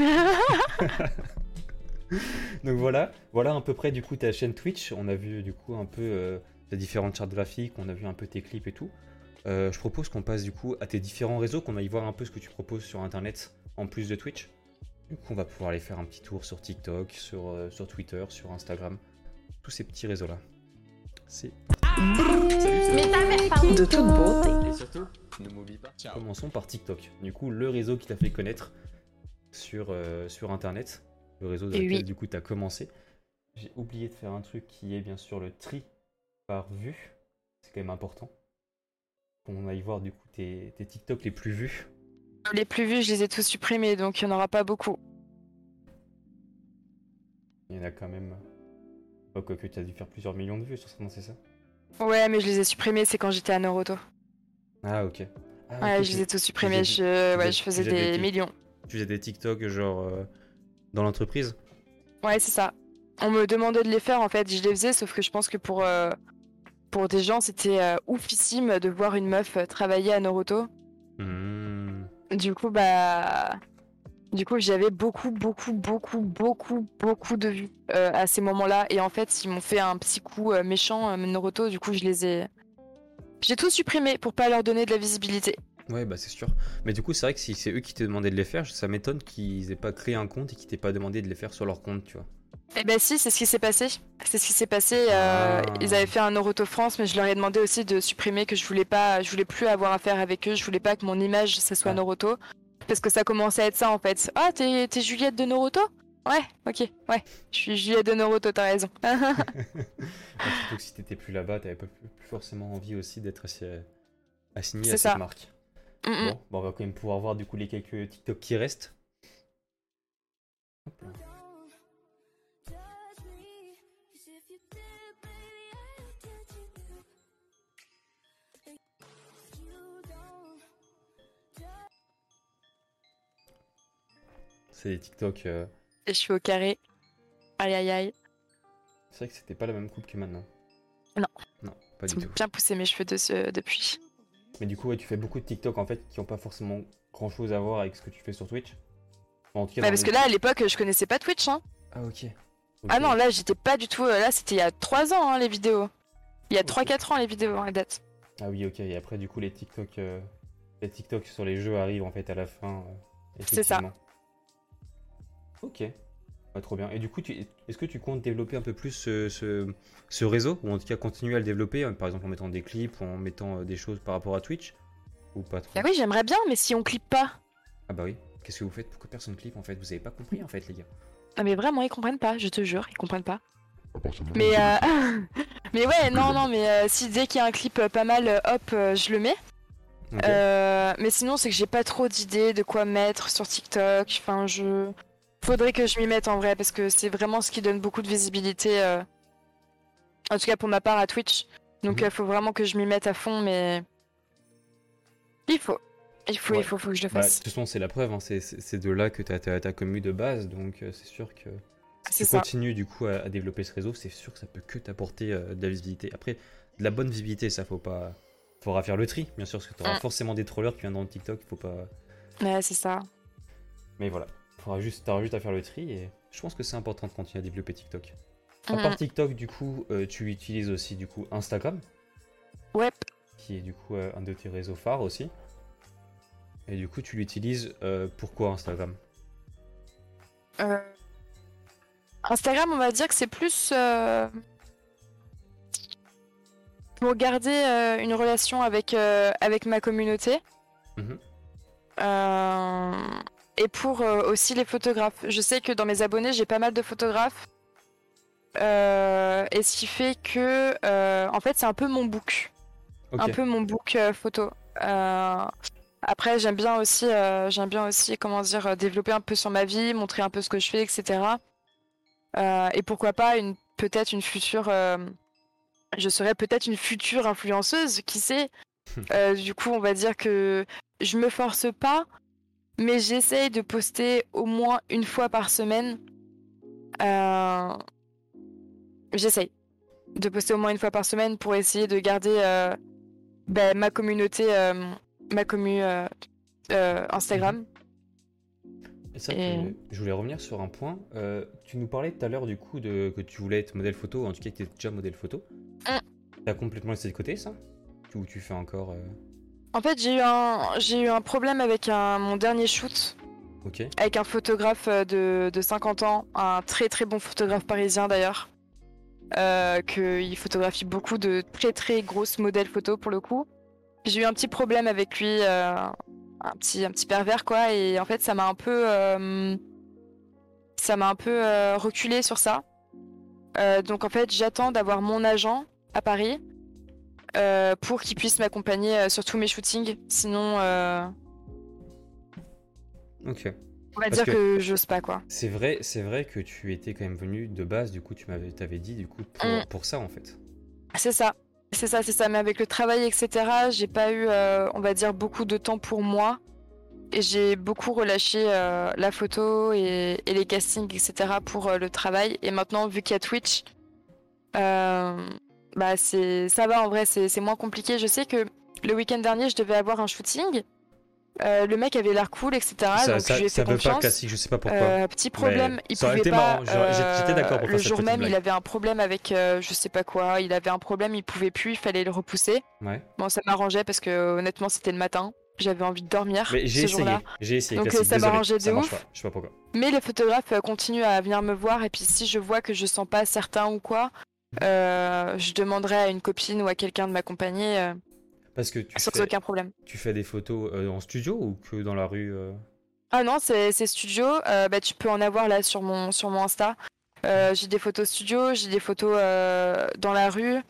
Donc voilà, voilà à peu près du coup ta chaîne Twitch. On a vu du coup un peu euh, tes différentes chartes graphiques, on a vu un peu tes clips et tout. Euh, je propose qu'on passe du coup à tes différents réseaux, qu'on aille voir un peu ce que tu proposes sur internet en plus de Twitch. Du coup, on va pouvoir aller faire un petit tour sur TikTok, sur, euh, sur Twitter, sur Instagram, tous ces petits réseaux là. C'est De toute beauté. Et surtout, ne m'oublie pas. Ciao. Commençons par TikTok. Du coup, le réseau qui t'a fait connaître sur, euh, sur Internet, le réseau dans lequel oui. du coup t'as commencé. J'ai oublié de faire un truc qui est bien sûr le tri par vue. C'est quand même important. Qu'on aille voir du coup tes, tes TikTok les plus vus. Les plus vus, je les ai tous supprimés, donc il n'y en aura pas beaucoup. Il y en a quand même. Oh, quoi que tu as dû faire plusieurs millions de vues sur ça, non, c'est ça? Ouais, mais je les ai supprimés, c'est quand j'étais à Naruto. Ah, ok. Ah, Ouais, ok, je tu- les ai tous supprimés, je, faisais- ouais, je faisais des millions. Tu faisais des TikTok genre euh, dans l'entreprise? Ouais, c'est ça. On me demandait de les faire, en fait, je les faisais, sauf que je pense que pour, euh, pour des gens, c'était euh, oufissime de voir une meuf travailler à Naruto. Hmm. Du coup, bah. Du coup, j'avais beaucoup, beaucoup, beaucoup, beaucoup, beaucoup de vues euh, à ces moments-là. Et en fait, ils m'ont fait un petit coup euh, méchant, euh, Naruto. Du coup, je les ai. J'ai tout supprimé pour pas leur donner de la visibilité. Ouais, bah c'est sûr. Mais du coup, c'est vrai que si c'est eux qui te demandaient de les faire, ça m'étonne qu'ils aient pas créé un compte et qu'ils t'aient pas demandé de les faire sur leur compte, tu vois. Eh ben si, c'est ce qui s'est passé. C'est ce qui s'est passé. euh, Ah. Ils avaient fait un Naruto France, mais je leur ai demandé aussi de supprimer que je voulais pas, je voulais plus avoir affaire avec eux. Je voulais pas que mon image ça soit Ah. Naruto, parce que ça commençait à être ça en fait. Ah, t'es Juliette de Naruto Ouais, ok, ouais. Je suis Juliette de Naruto, t'as raison. Ah, surtout que si t'étais plus là-bas, t'avais pas plus, plus forcément envie aussi d'être assi- assigné à ça. cette marque. Mm, mm. Bon, bah, on va quand même pouvoir voir du coup les quelques TikTok qui restent. Hop là. C'est des TikTok. euh, Et je suis au carré. Aïe aïe aïe. C'est vrai que c'était pas la même coupe que maintenant. Non. Non, pas du tout. bien poussé mes cheveux de ce- depuis. Mais du coup, ouais, tu fais beaucoup de TikTok en fait qui ont pas forcément grand chose à voir avec ce que tu fais sur Twitch. Enfin, en tout cas, Bah, parce les- que là, à l'époque, je connaissais pas Twitch. Hein. Ah, ok. Ah non, là, j'étais pas du tout. euh, Là, c'était il y a 3 ans, hein, les vidéos. Il y a Ok. 3-4 ans, les vidéos, hein, la date. Ah oui, ok. Et après, du coup, les TikTok, euh, les TikTok sur les jeux arrivent en fait à la fin. euh, C'est ça. Ok. Ouais, trop bien. Et du coup, tu- est-ce que tu comptes développer un peu plus ce, ce- ce réseau? Ou en tout cas continuer à le développer, euh, par exemple en mettant des clips ou en mettant euh, des choses par rapport à Twitch? Ou pas trop? Bah oui, j'aimerais bien, mais si on clippe pas. Ah bah oui. Qu'est-ce que vous faites? Pourquoi personne clip en fait? Vous avez pas compris en fait, les gars. Ah, mais vraiment, ils comprennent pas, je te jure, ils comprennent pas. Mais, euh... mais ouais, non, non, mais euh, si dès qu'il y a un clip euh, pas mal, euh, hop, euh, je le mets. Euh, mais sinon, c'est que j'ai pas trop d'idées de quoi mettre sur TikTok. Enfin, je. Faudrait que je m'y mette en vrai, parce que c'est vraiment ce qui donne beaucoup de visibilité. euh, En tout cas, pour ma part à Twitch. Donc, il Mhm. faut vraiment que je m'y mette à fond, mais. Il faut. Il faut, Ouais. il faut, faut que je le Bah, de fasse. toute façon, c'est la preuve, hein, c'est- de là que tu as commu de base, donc euh, c'est sûr que Si tu ça. continues du coup à, à développer ce réseau, c'est sûr que ça peut que t'apporter euh, de la visibilité. Après, de la bonne visibilité, ça faut pas. Faudra faire le tri, bien sûr, parce que tu auras Mm. forcément des trollers qui viennent dans le TikTok, il faut pas. Ouais, c'est ça. Mais voilà, faudra juste, t'auras juste à faire le tri et je pense que c'est important de continuer à développer TikTok. À part TikTok, du coup, euh, tu utilises aussi du coup Instagram, Ouais. qui est du coup euh, un de tes réseaux phares aussi. Et du coup, tu l'utilises euh, pourquoi Instagram? Instagram, on va dire que c'est plus pour garder une relation avec, avec ma communauté. Mhm. Et pour euh, aussi les photographes. Je sais que dans mes abonnés, j'ai pas mal de photographes. Euh, et ce qui fait que, euh, en fait, c'est un peu mon book. Ok. un peu mon book photo. Après, j'aime bien aussi, j'aime bien aussi, comment dire, développer un peu sur ma vie, montrer un peu ce que je fais, etc. Et pourquoi pas une, peut-être une future, je serais peut-être une future influenceuse, qui sait. Euh, du coup, on va dire que je me force pas, mais j'essaye de poster au moins une fois par semaine. Euh, J'essaye de poster au moins une fois par semaine pour essayer de garder euh, ben, ma communauté, euh, ma commu Instagram. Et ça, Et- je voulais revenir sur un point. Tu nous parlais tout à l'heure du coup de que tu voulais être modèle photo, en tout cas que tu étais déjà modèle photo. Mm. T'as complètement laissé de côté ça? Ou tu fais encore. En fait, j'ai eu un, j'ai eu un problème avec un, mon dernier shoot. Avec un photographe euh, de, de 50 ans, un très très bon photographe parisien d'ailleurs, euh, qu'il photographie beaucoup de très très grosses modèles photos pour le coup. J'ai eu un petit problème avec lui, euh, un petit un petit pervers quoi, et en fait ça m'a un peu euh, ça m'a un peu reculé sur ça. Donc en fait j'attends d'avoir mon agent à Paris euh, pour qu'il puisse m'accompagner euh, sur tous mes shootings. Sinon, euh, Ok. on va Parce dire que- que, j'ose pas quoi. C'est vrai, c'est vrai que tu étais quand même venu de base. Du coup, tu m'avais, t'avais dit du coup pour, Mm. pour ça en fait. C'est ça, c'est ça, c'est ça. Mais avec le travail, etc., j'ai pas eu, euh, on va dire, beaucoup de temps pour moi. Et j'ai beaucoup relâché euh, la photo et, et les castings, etc. pour euh, le travail. Et maintenant, vu qu'il y a Twitch, bah c'est, ça va en vrai, c'est moins compliqué. Je sais que le week-end dernier, je devais avoir un shooting. Euh, le mec avait l'air cool, etc. ça donc ça, je lui ai fait veut pas confiance. classique, je sais pas pourquoi. Euh, petit problème, il pouvait pas. j'étais- j'étais d'accord pour euh, faire Le jour même, il avait un problème avec euh, je sais pas quoi. Il avait un problème, il pouvait plus, il fallait le repousser. Ouais. Bon, ça m'arrangeait parce que honnêtement, c'était le matin. J'avais envie de dormir Mais ce jour-là. J'ai essayé. Donc, classique, ça m'arrangeait de ouf. pas, Je sais pas pourquoi. Mais les photographes euh, continuent à venir me voir et puis si je vois que je sens pas certain ou quoi, euh, je demanderai à une copine ou à quelqu'un de m'accompagner euh, Parce que tu sans fais, aucun problème. tu fais des photos euh, en studio ou que dans la rue Ah non, c'est studio. Bah, tu peux en avoir là sur mon, sur mon Insta. J'ai des photos studio, j'ai des photos dans la rue.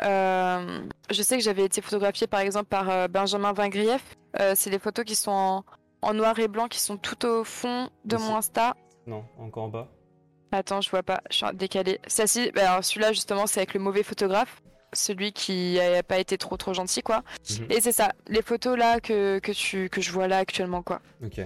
Je sais que j'avais été photographiée par exemple par Benjamin Vingrief. Euh, c'est les photos qui sont en, en noir et blanc, qui sont tout au fond de Ici. mon Insta. Non, encore en bas. Attends, je vois pas, je suis décalée. Ça, si, bah, alors celui-là justement, c'est avec le mauvais photographe. Celui qui a pas été trop trop gentil quoi. Mhm. Et c'est ça, les photos là que, que, tu, que je vois là actuellement quoi Ok.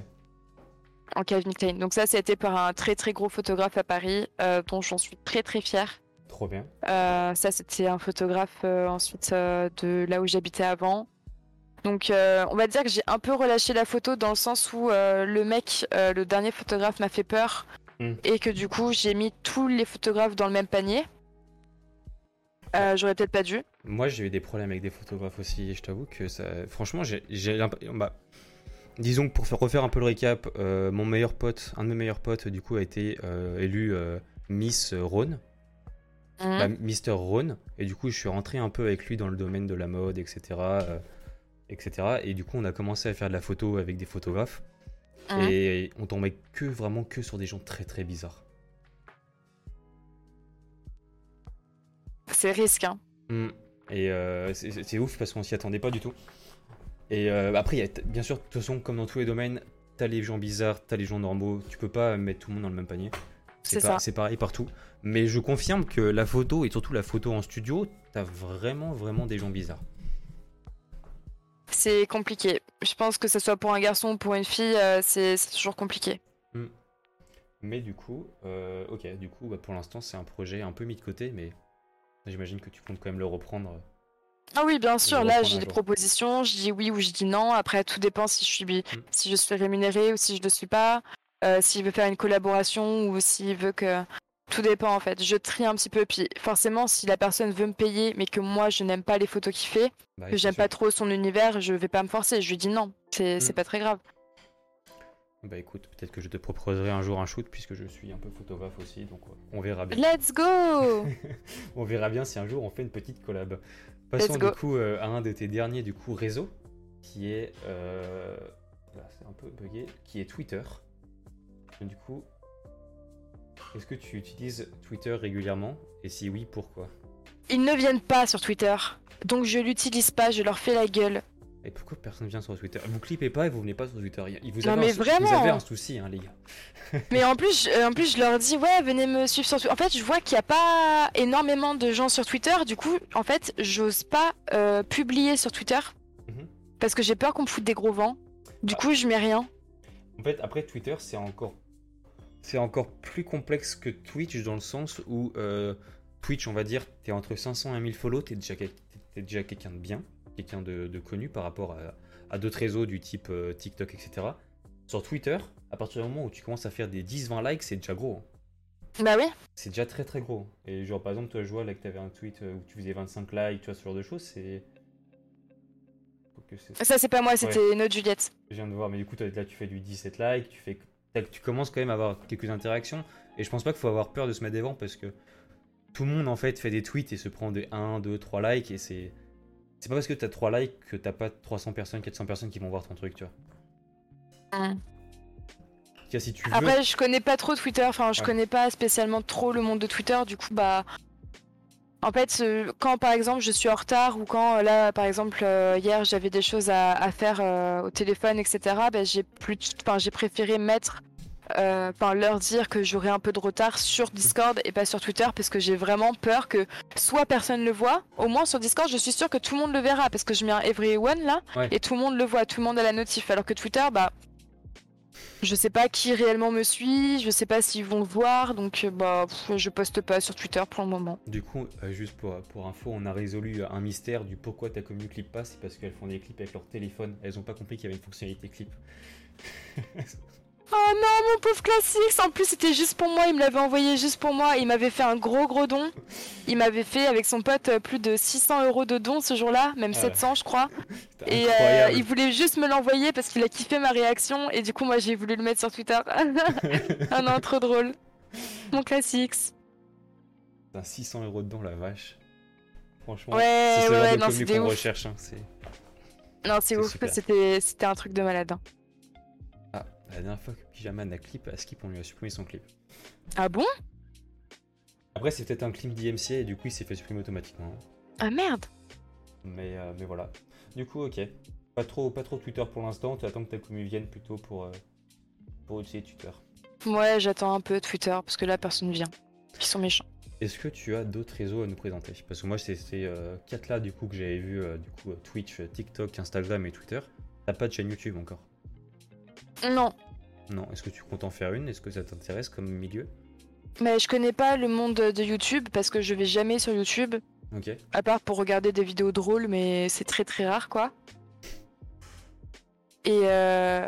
en Calvin Klein. Donc ça, c'était par un très très gros photographe à Paris, euh, dont j'en suis très très fière. Trop bien. Euh, ça, c'était un photographe euh, ensuite euh, de là où j'habitais avant. Donc on va dire que j'ai un peu relâché la photo dans le sens où le mec, le dernier photographe m'a fait peur Mm. et que du coup j'ai mis tous les photographes dans le même panier. Euh, J'aurais peut-être pas dû. Moi, j'ai eu des problèmes avec des photographes aussi. Et je t'avoue que ça. Franchement, j'ai j'ai l'imp- bah, Disons que pour faire refaire un peu le récap, euh, mon meilleur pote, un de mes meilleurs potes, du coup, a été euh, élu Miss Rhône. Mhm. bah, Mister Rhône. Et du coup, je suis rentré un peu avec lui dans le domaine de la mode, etc. etc. Et du coup, on a commencé à faire de la photo avec des photographes. Mhm. Et on tombait que vraiment que sur des gens très très bizarres. C'est risque. Hein. Mm. Et euh, c'est- ouf parce qu'on s'y attendait pas du tout. Et euh, après, y a bien sûr, de toute façon, comme dans tous les domaines, t'as les gens bizarres, t'as les gens normaux. Tu peux pas mettre tout le monde dans le même panier. C'est pas- ça. C'est pareil partout. Mais je confirme que la photo, et surtout la photo en studio, t'as vraiment, vraiment des gens bizarres. C'est compliqué. Je pense que ce soit pour un garçon ou pour une fille, euh, c'est toujours compliqué. Mais du coup, euh, ok, du coup, bah, pour l'instant, c'est un projet un peu mis de côté, mais j'imagine que tu comptes quand même le reprendre. Ah oui, bien sûr. Là, j'ai des propositions. Je dis oui ou je dis non. Après, tout dépend si je suis, Mm. si je suis rémunérée ou si je ne le suis pas. Euh, s'il veut faire une collaboration ou s'il veut que. Tout dépend en fait. Je trie un petit peu. Puis forcément, si la personne veut me payer, mais que moi je n'aime pas les photos qu'il fait, Bah, que j'aime pas trop son univers, je vais pas me forcer. Je lui dis non. C'est Mm. c'est pas très grave. Bah écoute, peut-être que je te proposerai un jour un shoot, puisque je suis un peu photographe aussi, donc euh, on verra bien. Let's go On verra bien si un jour on fait une petite collab. Passons du coup euh, à un de tes derniers du coup réseaux, qui est, euh, c'est un peu bugué, qui est Twitter. Du coup, est-ce que tu utilises Twitter régulièrement? Et si oui, pourquoi? Ils ne viennent pas sur Twitter. Donc je l'utilise pas, je leur fais la gueule. Et pourquoi personne vient sur Twitter? Vous clippez pas et vous venez pas sur Twitter. Il vous Non, avez mais un, sou- Vous vraiment. avez un souci, hein, les gars. Mais en plus, je- en plus, je leur dis ouais, venez me suivre sur Twitter. En fait, je vois qu'il n'y a pas énormément de gens sur Twitter. Du coup, en fait, j'ose pas euh, publier sur Twitter Mhm. parce que j'ai peur qu'on me foute des gros vents. Du coup, je mets rien. En fait, après Twitter, c'est encore, c'est encore plus complexe que Twitch dans le sens où euh, Twitch, on va dire, t'es entre 500 et 1000 follow, t'es déjà, t'es déjà quelqu'un de bien, quelqu'un de, de connu par rapport à, à d'autres réseaux du type euh, TikTok, etc. Sur Twitter, à partir du moment où tu commences à faire des 10-20 likes, c'est déjà gros. hein. Bah oui. C'est déjà très très gros. Et genre, par exemple, toi, je vois là que t'avais un tweet euh, où tu faisais 25 likes, tu vois, ce genre de choses, c'est. Ça, c'est pas moi, c'était une autre Juliette. je viens de voir, mais du coup, là, tu fais du 17 likes, tu, fais, tu commences quand même à avoir quelques interactions. Et je pense pas qu'il faut avoir peur de se mettre devant parce que tout le monde, en fait, fait des tweets et se prend des 1, 2, 3 likes. Et c'est. C'est pas parce que t'as 3 likes que t'as pas 300 personnes, 400 personnes qui vont voir ton truc, tu vois. Cas, si tu veux. Après, je connais pas trop Twitter. Enfin, je Ouais. connais pas spécialement trop le monde de Twitter. Du coup, bah. En fait, quand par exemple je suis en retard ou quand là, par exemple, euh, hier j'avais des choses à, à faire euh, au téléphone, etc., ben, j'ai plus, enfin, j'ai préféré mettre, euh, enfin, leur dire que j'aurais un peu de retard sur Discord et pas sur Twitter parce que j'ai vraiment peur que soit personne le voit, au moins sur Discord, je suis sûre que tout le monde le verra parce que je mets un everyone là Ouais. et tout le monde le voit, tout le monde a la notif, alors que Twitter, bah. Je sais pas qui réellement me suit, je sais pas s'ils vont le voir, donc euh, bah je poste pas sur Twitter pour le moment. Du coup, euh, juste pour, info, on a résolu un mystère du pourquoi ta commu clip pas. C'est parce qu'elles font des clips avec leur téléphone. Elles ont pas compris qu'il y avait une fonctionnalité clip. Oh non, mon pauvre classique En plus, c'était juste pour moi, il me l'avait envoyé juste pour moi. Il m'avait fait un gros gros don. Il m'avait fait avec son pote euh, plus de 600 euros de dons ce jour-là, même Ah. 700 je crois. Et euh, il voulait juste me l'envoyer parce qu'il a kiffé ma réaction et du coup moi j'ai voulu le mettre sur Twitter. ah non, trop drôle. Mon classique. Putain, 600 euros dedans, la vache. Franchement, Ouais, c'est ce ouais, genre ouais, de non, qu'on recherche. hein, c'est- Non, c'est ouf, c'était un truc de malade. hein. La dernière fois que Pyjaman a clip, à Skip, on lui a supprimé son clip. Ah bon? Après, c'est peut-être un clip d'IMC et du coup, il s'est fait supprimer automatiquement. hein. Ah merde Mais, euh, mais voilà. Du coup, ok. Pas trop, pas trop Twitter pour l'instant. Tu attends que ta commu vienne plutôt pour, euh, pour utiliser Twitter. Ouais, j'attends un peu Twitter parce que là personne vient. Ils sont méchants. Est-ce que tu as d'autres réseaux à nous présenter? Parce que moi, c'est ces euh, quatre là du coup que j'avais vu du coup Twitch, TikTok, Instagram et Twitter. T'as pas de chaîne YouTube encore? Non, Non. Est-ce que tu comptes en faire une? Est-ce que ça t'intéresse comme milieu? Mais je connais pas le monde de YouTube parce que je vais jamais sur YouTube. Ok. À part pour regarder des vidéos drôles, mais c'est très très rare quoi. Et euh...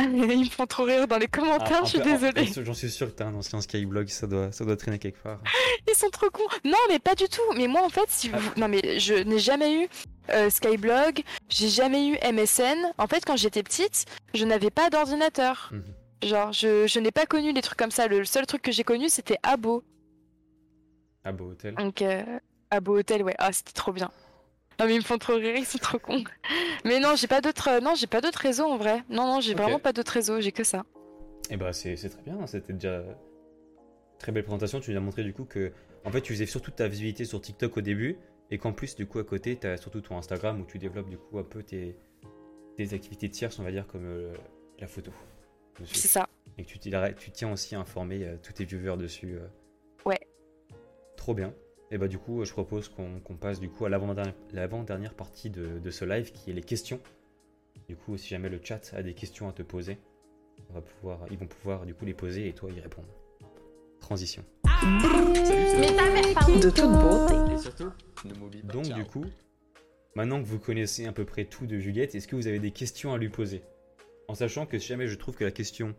ils me font trop rire dans les commentaires, Ah, je suis désolée. J'en suis sûr que t'as un ancien Skyblog, ça doit, ça doit traîner quelque part. Ils sont trop cons. Non, mais pas du tout. Mais moi en fait, si vous... Ah. non mais je n'ai jamais eu euh, Skyblog, j'ai jamais eu MSN. En fait, quand j'étais petite, je n'avais pas d'ordinateur. Mhm. Genre, je, je n'ai pas connu les trucs comme ça. Le seul truc que j'ai connu, c'était Abo. Beau hôtel. Donc, euh, Abo Hotel, ouais. Ah, c'était trop bien. Non, mais ils me font trop rire, ils sont trop cons. Mais non, j'ai pas d'autres, euh, non, j'ai pas d'autres réseaux en vrai. Non, non, j'ai vraiment pas d'autres réseaux, j'ai que ça. Et bah, c'est c'est très bien. hein, C'était déjà. Très belle présentation. Tu nous as montré du coup que. En fait, tu faisais surtout ta visibilité sur TikTok au début. Et qu'en plus, du coup, à côté, t'as surtout ton Instagram où tu développes du coup un peu tes, tes activités tierces, on va dire, comme euh, la photo. C'est ça. Et que tu, tiens aussi à informer euh, tous tes viewers dessus. euh. Ouais. Trop bien. Et bah du coup, je propose qu'on passe du coup à l'avant-dernière partie de, de ce live qui est les questions. Du coup, si jamais le chat a des questions à te poser, On va pouvoir, ils vont pouvoir du coup les poser et toi y répondre. Transition. De toute beauté. Et surtout, ne m'oublie pas. Donc du coup, maintenant que vous connaissez à peu près tout de Juliette, est-ce que vous avez des questions à lui poser? En sachant que si jamais je trouve que la question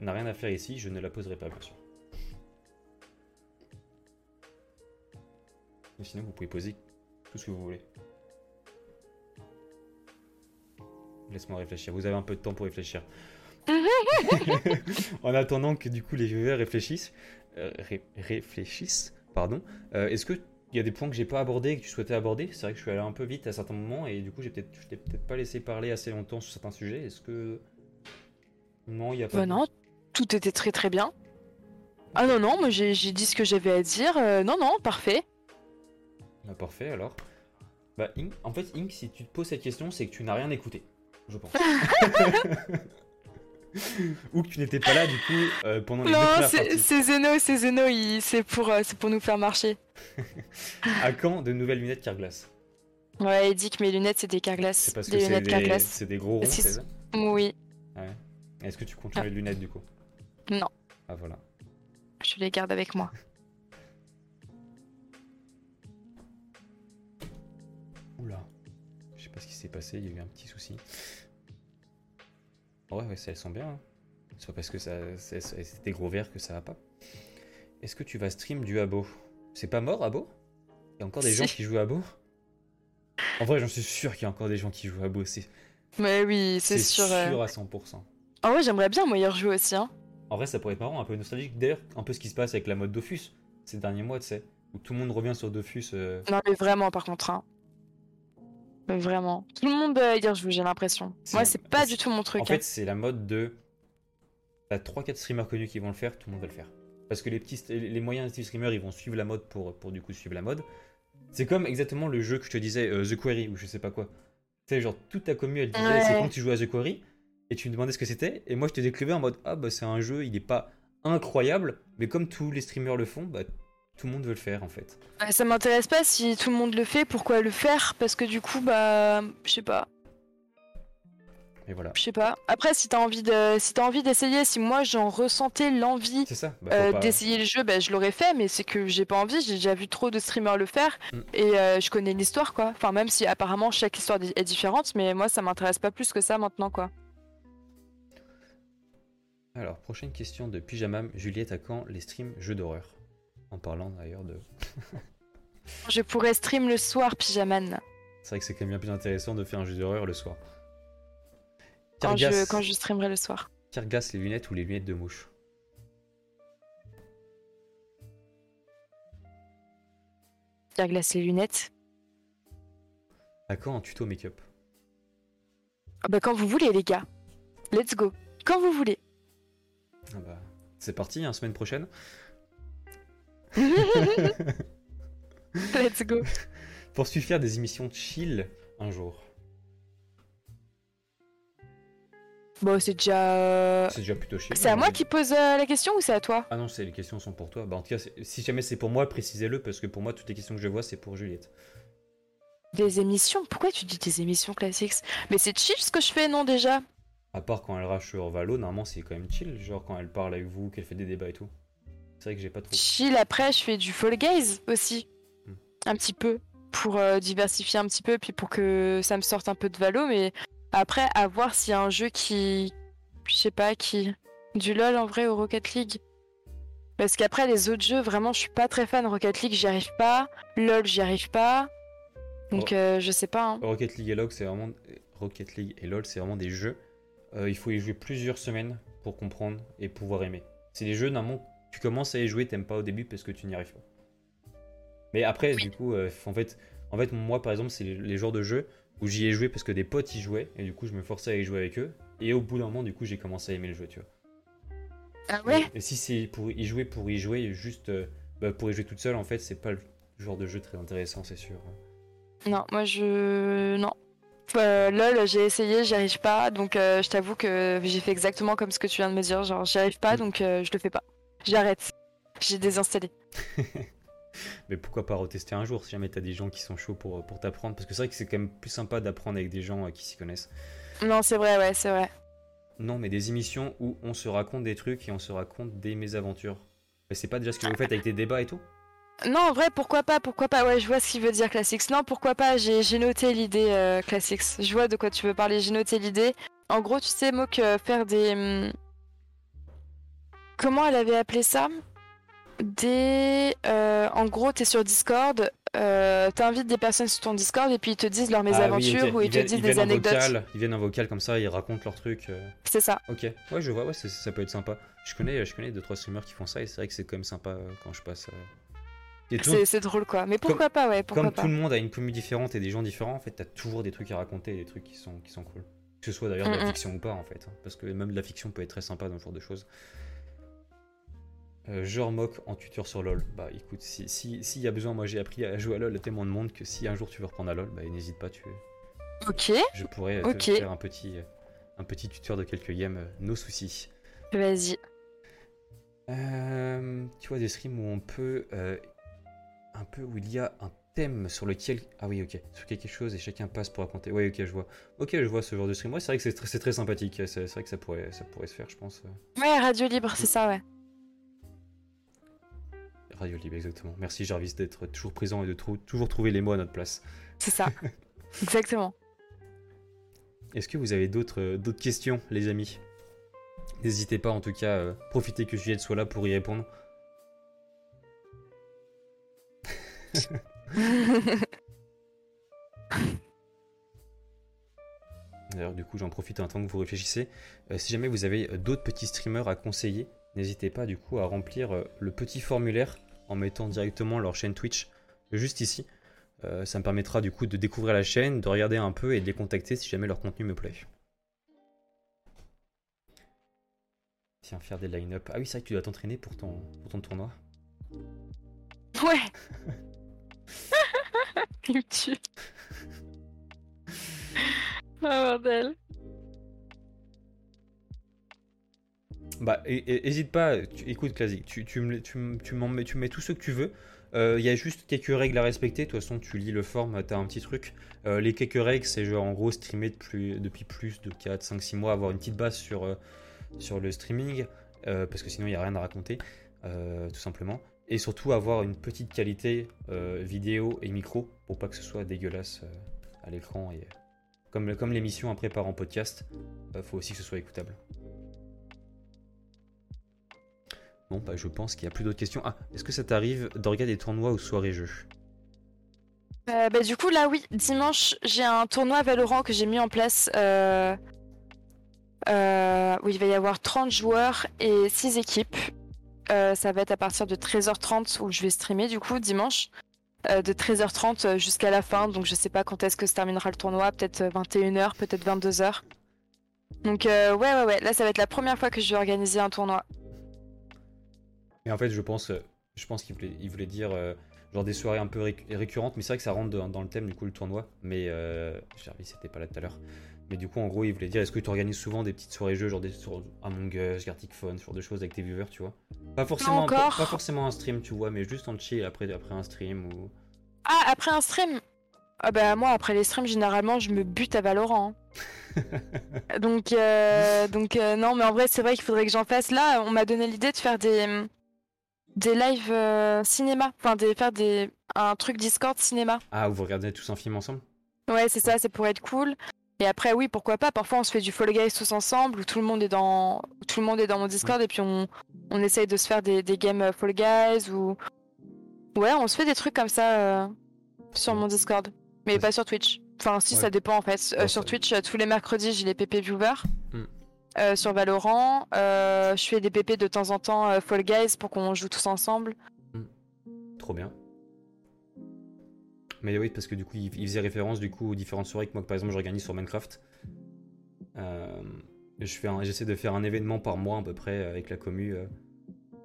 n'a rien à faire ici, je ne la poserai pas bien sûr. Mais sinon, vous pouvez poser tout ce que vous voulez. Laisse-moi réfléchir. Vous avez un peu de temps pour réfléchir. en attendant que du coup les viewers réfléchissent, euh, ré- réfléchissent, pardon. euh, Est-ce que il y a des points que j'ai pas abordés et que tu souhaitais aborder? C'est vrai que je suis allé un peu vite à certains moments et du coup j'ai peut-être, je t'ai peut-être pas laissé parler assez longtemps sur certains sujets. Est-ce que non, il y a pas. Bah de- non, tout était très très bien. Ah non, non, moi j'ai j'ai dit ce que j'avais à dire. euh, non, non, parfait. Ah, parfait alors. Bah Ink- en fait Ink, si tu te poses cette question, c'est que tu n'as rien écouté, je pense. Ou que tu n'étais pas là du coup euh, pendant les deux Non, c'est c'est Zeno, c'est Zeno, c'est pour, euh, c'est pour nous faire marcher. À quand de nouvelles lunettes Carglass? Ouais, il dit que mes lunettes c'est des Carglass. C'est parce que Des c'est lunettes des, Carglass. c'est des gros ronds, c'est ça? Oui, Ouais. Est-ce que tu comptes changer de lunettes du coup? Non. Ah voilà. je les garde avec moi. Pas ce qui s'est passé, il y a eu un petit souci. Ouais, ouais, ça, elles sont bien. hein. C'est pas parce que ça, c'est des gros verres que ça va pas. Est-ce que tu vas stream du Abo C'est pas mort, Abo Il y a encore des gens qui jouent à Abo En vrai, j'en suis sûr qu'il y a encore des gens qui jouent à Abo. C'est Mais oui, c'est sûr. euh. à 100%. Ah ouais, j'aimerais bien moi y rejouer aussi. Hein. En vrai, ça pourrait être marrant, un peu nostalgique. D'ailleurs, un peu ce qui se passe avec la mode Dofus ces derniers mois, tu sais. Où tout le monde revient sur Dofus. euh, Non, mais vraiment, par contre. Hein. Mais vraiment. Tout le monde euh, y rejoue, j'ai l'impression. Moi, c'est pas du tout mon truc. En hein. fait, c'est la mode de. T'as 3-4 streamers connus qui vont le faire, tout le monde va le faire. Parce que les petits, les les moyens petits streamers, ils vont suivre la mode pour, pour du coup suivre la mode. C'est comme exactement le jeu que je te disais, euh, The Quarry, ou je sais pas quoi. Tu sais, genre, toute ta commu, elle disait, Ouais. c'est quand tu joues à The Quarry, et tu me demandais ce que c'était, et moi je te décrivais en mode, ah bah c'est un jeu, il est pas incroyable, mais comme tous les streamers le font, bah tout le monde veut le faire en fait. Ça m'intéresse pas si tout le monde le fait, pourquoi le faire? Parce que du coup, bah, je sais pas. Et voilà. Je sais pas. Après, si t'as envie de, si t'as envie d'essayer, si moi j'en ressentais l'envie. Bah, euh, pas- d'essayer le jeu, bah, je l'aurais fait, mais c'est que j'ai pas envie. J'ai déjà vu trop de streamers le faire Mm. et euh, je connais l'histoire, quoi. Enfin, même si apparemment chaque histoire est différente, mais moi ça m'intéresse pas plus que ça maintenant, quoi. Alors, prochaine question de Pyjamam. Juliette, à quand les streams jeux d'horreur? En parlant d'ailleurs de. Je pourrais stream le soir, pyjaman, C'est vrai que c'est quand même bien plus intéressant de faire un jeu d'horreur le soir. quand je, Cargas, quand je streamerai le soir. Cargas, les lunettes ou les lunettes de mouche glace les lunettes. À quand un tuto make-up? Ah bah quand vous voulez, les gars. Let's go. Quand vous voulez. Ah bah, C'est parti, hein, semaine prochaine. Let's go. Poursuis faire des émissions chill un jour. Bon, c'est déjà. C'est déjà plutôt chill. C'est à hein, moi qui pose euh, la question ou c'est à toi? Ah non, c'est les questions sont pour toi. Bah en tout cas, si jamais c'est pour moi, précisez-le parce que pour moi, toutes les questions que je vois, c'est pour Juliette. Des émissions? Pourquoi tu dis des émissions classiques? Mais c'est chill ce que je fais, non déjà? À part quand elle rage sur Valo, normalement c'est quand même chill, genre quand elle parle avec vous, qu'elle fait des débats et tout. C'est vrai que j'ai pas trop. Chill, après, je fais du Fall Guys aussi. Hmm. Un petit peu. Pour euh, diversifier un petit peu, puis pour que ça me sorte un peu de valo. Mais après, à voir s'il y a un jeu qui. Je sais pas, qui. Du LoL en vrai au Rocket League. Parce qu'après, les autres jeux, vraiment, je suis pas très fan. Rocket League, j'y arrive pas. LoL, j'y arrive pas. Donc, Oh. euh, je sais pas. hein. Rocket League et LoL, c'est vraiment Rocket League et LoL, c'est vraiment des jeux. euh, il faut y jouer plusieurs semaines pour comprendre et pouvoir aimer. C'est des jeux normalement tu commences à y jouer, t'aimes pas au début parce que tu n'y arrives pas. Mais après, du coup, euh, en fait, en fait, moi par exemple, c'est les, les genres de jeux où j'y ai joué parce que des potes y jouaient et du coup, je me forçais à y jouer avec eux. Et au bout d'un moment, du coup, j'ai commencé à aimer le jeu, tu vois. Ah ouais? Et si c'est pour y jouer pour y jouer, juste euh, bah, pour y jouer toute seule, en fait, c'est pas le genre de jeu très intéressant, c'est sûr. Non, moi je. Non. Euh, LOL, j'ai essayé, j'y arrive pas, donc euh, je t'avoue que j'ai fait exactement comme ce que tu viens de me dire, genre j'y arrive pas, Mm. donc je le fais pas. J'arrête. J'ai désinstallé. Mais pourquoi pas retester un jour si jamais t'as des gens qui sont chauds pour, pour t'apprendre Parce que c'est vrai que c'est quand même plus sympa d'apprendre avec des gens euh, qui s'y connaissent. Non, c'est vrai, ouais, c'est vrai. Non, mais des émissions où on se raconte des trucs et on se raconte des mésaventures. Mais c'est pas déjà ce que vous faites avec des débats et tout? Non, en vrai, pourquoi pas, pourquoi pas. Ouais, je vois ce qu'il veut dire, Classics. Non, pourquoi pas, j'ai noté l'idée, euh, Classics. Je vois de quoi tu veux parler, j'ai noté l'idée. En gros, tu sais, euh, faire des... hum, Comment elle avait appelé ça? Des... euh, en gros, t'es sur Discord, euh, t'invites des personnes sur ton Discord et puis ils te disent leurs mésaventures Ah oui, ok. ou ils, te viennent- disent des anecdotes. vocal, ils viennent en vocal comme ça, ils racontent leurs trucs. euh. C'est ça. Ok, ouais, je vois, ouais, ça peut être sympa. Je connais, je connais deux trois streamers qui font ça et c'est vrai que c'est quand même sympa euh, quand je passe. euh. Tout- C'est drôle, quoi. Mais pourquoi pas, ouais, pourquoi comme pas. tout le monde a une commu différente et des gens différents, en fait, t'as toujours des trucs à raconter, et des trucs qui sont, qui sont cool. Que ce soit d'ailleurs de la Mm, mm. fiction ou pas, en fait. hein, Parce que même de la fiction peut être très sympa dans ce genre de choses. Euh, genre moque en tuteur sur LoL. Bah écoute, s'il si, s'il y a besoin, moi j'ai appris à jouer à LoL à tellement de monde que si un jour tu veux reprendre à LoL, bah n'hésite pas, tu, Ok, je pourrais te Ok. faire un petit, un petit tuteur de quelques games, euh, no soucis. vas-y. Euh, tu vois des streams où on peut euh, un peu où il y a un thème sur lequel ah oui ok sur quelque chose et chacun passe pour raconter ouais ok je vois ok je vois ce genre de stream ouais c'est vrai que c'est très, très sympathique c'est c'est vrai que ça pourrait ça pourrait se faire je pense Ouais, Radio Libre, c'est ça, ouais. Radio Libre exactement merci Jarvis d'être toujours présent et de trou- toujours trouver les mots à notre place C'est ça. Exactement. est-ce que vous avez d'autres euh, questions les amis? N'hésitez pas en tout cas euh, profitez que Juliette soit là pour y répondre D'ailleurs, du coup, j'en profite un temps que vous réfléchissez. Euh, si jamais vous avez d'autres petits streamers à conseiller, n'hésitez pas du coup à remplir euh, le petit formulaire en mettant directement leur chaîne Twitch juste ici. Euh, ça me permettra du coup de découvrir la chaîne, de regarder un peu et de les contacter si jamais leur contenu me plaît. Tiens, faire des line-up. Ah oui, c'est vrai que tu dois t'entraîner pour ton, pour ton tournoi. Ouais. Il me. Oh bordel. Bah, hésite pas, tu- écoute Classic, tu, tu, tu, mets, tu mets tout ce que tu veux. Il y a juste quelques règles à respecter. De toute façon, tu lis le form, t'as un petit truc. Euh, les quelques règles, c'est genre en gros streamer depuis, plus de 4, 5, 6 mois, avoir une petite base sur, euh, sur le streaming, euh, parce que sinon il n'y a rien à raconter, euh, tout simplement. Et surtout avoir une petite qualité euh, vidéo et micro pour pas que ce soit dégueulasse euh, à l'écran. Et comme, comme l'émission après part en podcast, euh, faut aussi que ce soit écoutable. Bon, bah, je pense qu'il n'y a plus d'autres questions. Ah, est-ce que ça t'arrive de regarder des tournois ou soirées jeux Euh, bah, du coup, là, oui, dimanche, j'ai un tournoi Valorant que j'ai mis en place. Euh... euh, où il va y avoir 30 joueurs et 6 équipes. Euh, ça va être à partir de 13h30 où je vais streamer, du coup, dimanche. De 13h30 jusqu'à la fin. Donc, je sais pas quand est-ce que se terminera le tournoi. Peut-être 21h, peut-être 22h. Donc, ouais, ouais, ouais. Là, ça va être la première fois que je vais organiser un tournoi. Et en fait, je pense, euh, je pense qu'il voulait, il voulait dire euh, genre des soirées un peu réc- récurrentes, mais c'est vrai que ça rentre dans, dans le thème du coup le tournoi. Mais euh, Jarvis c'était pas là tout à l'heure. Mais du coup, en gros, il voulait dire est-ce que tu organises souvent des petites soirées jeux, genre des sur Among Us, Gartic Phone, ce genre de choses avec tes viewers, tu vois? Pas forcément, pas forcément un stream, tu vois, mais juste en chill après, après un stream ou. Ah, après un stream? Ah bah moi, après les streams, généralement, je me bute à Valorant. hein. donc, euh, donc euh, non, mais en vrai, c'est vrai qu'il faudrait que j'en fasse. Là, on m'a donné l'idée de faire des, des lives euh, cinéma. Enfin, de faire des, un truc Discord cinéma. Ah, vous regardez tous un film ensemble? Ouais, c'est ça, c'est pour être cool. Et après, oui, pourquoi pas. Parfois, on se fait du Fall Guys tous ensemble, où tout le monde est dans, où tout le monde est dans mon Discord, et puis on, on essaye de se faire des, des games euh, Fall Guys ou. Ouais, on se fait des trucs comme ça euh, sur mon Discord, mais Ouais, pas sur Twitch. Enfin, si, Ouais. ça dépend en fait. Euh, sur Twitch, tous les mercredis, j'ai les PP viewers. Hmm. Euh, sur Valorant, euh, je fais des PP de temps en temps euh, Fall Guys pour qu'on joue tous ensemble. Trop bien. Mais oui, parce que du coup, il, il faisait référence du coup aux différentes soirées que moi, par exemple, j'organise sur Minecraft. Je fais un- j'essaie de faire un événement par mois à peu près avec la commu,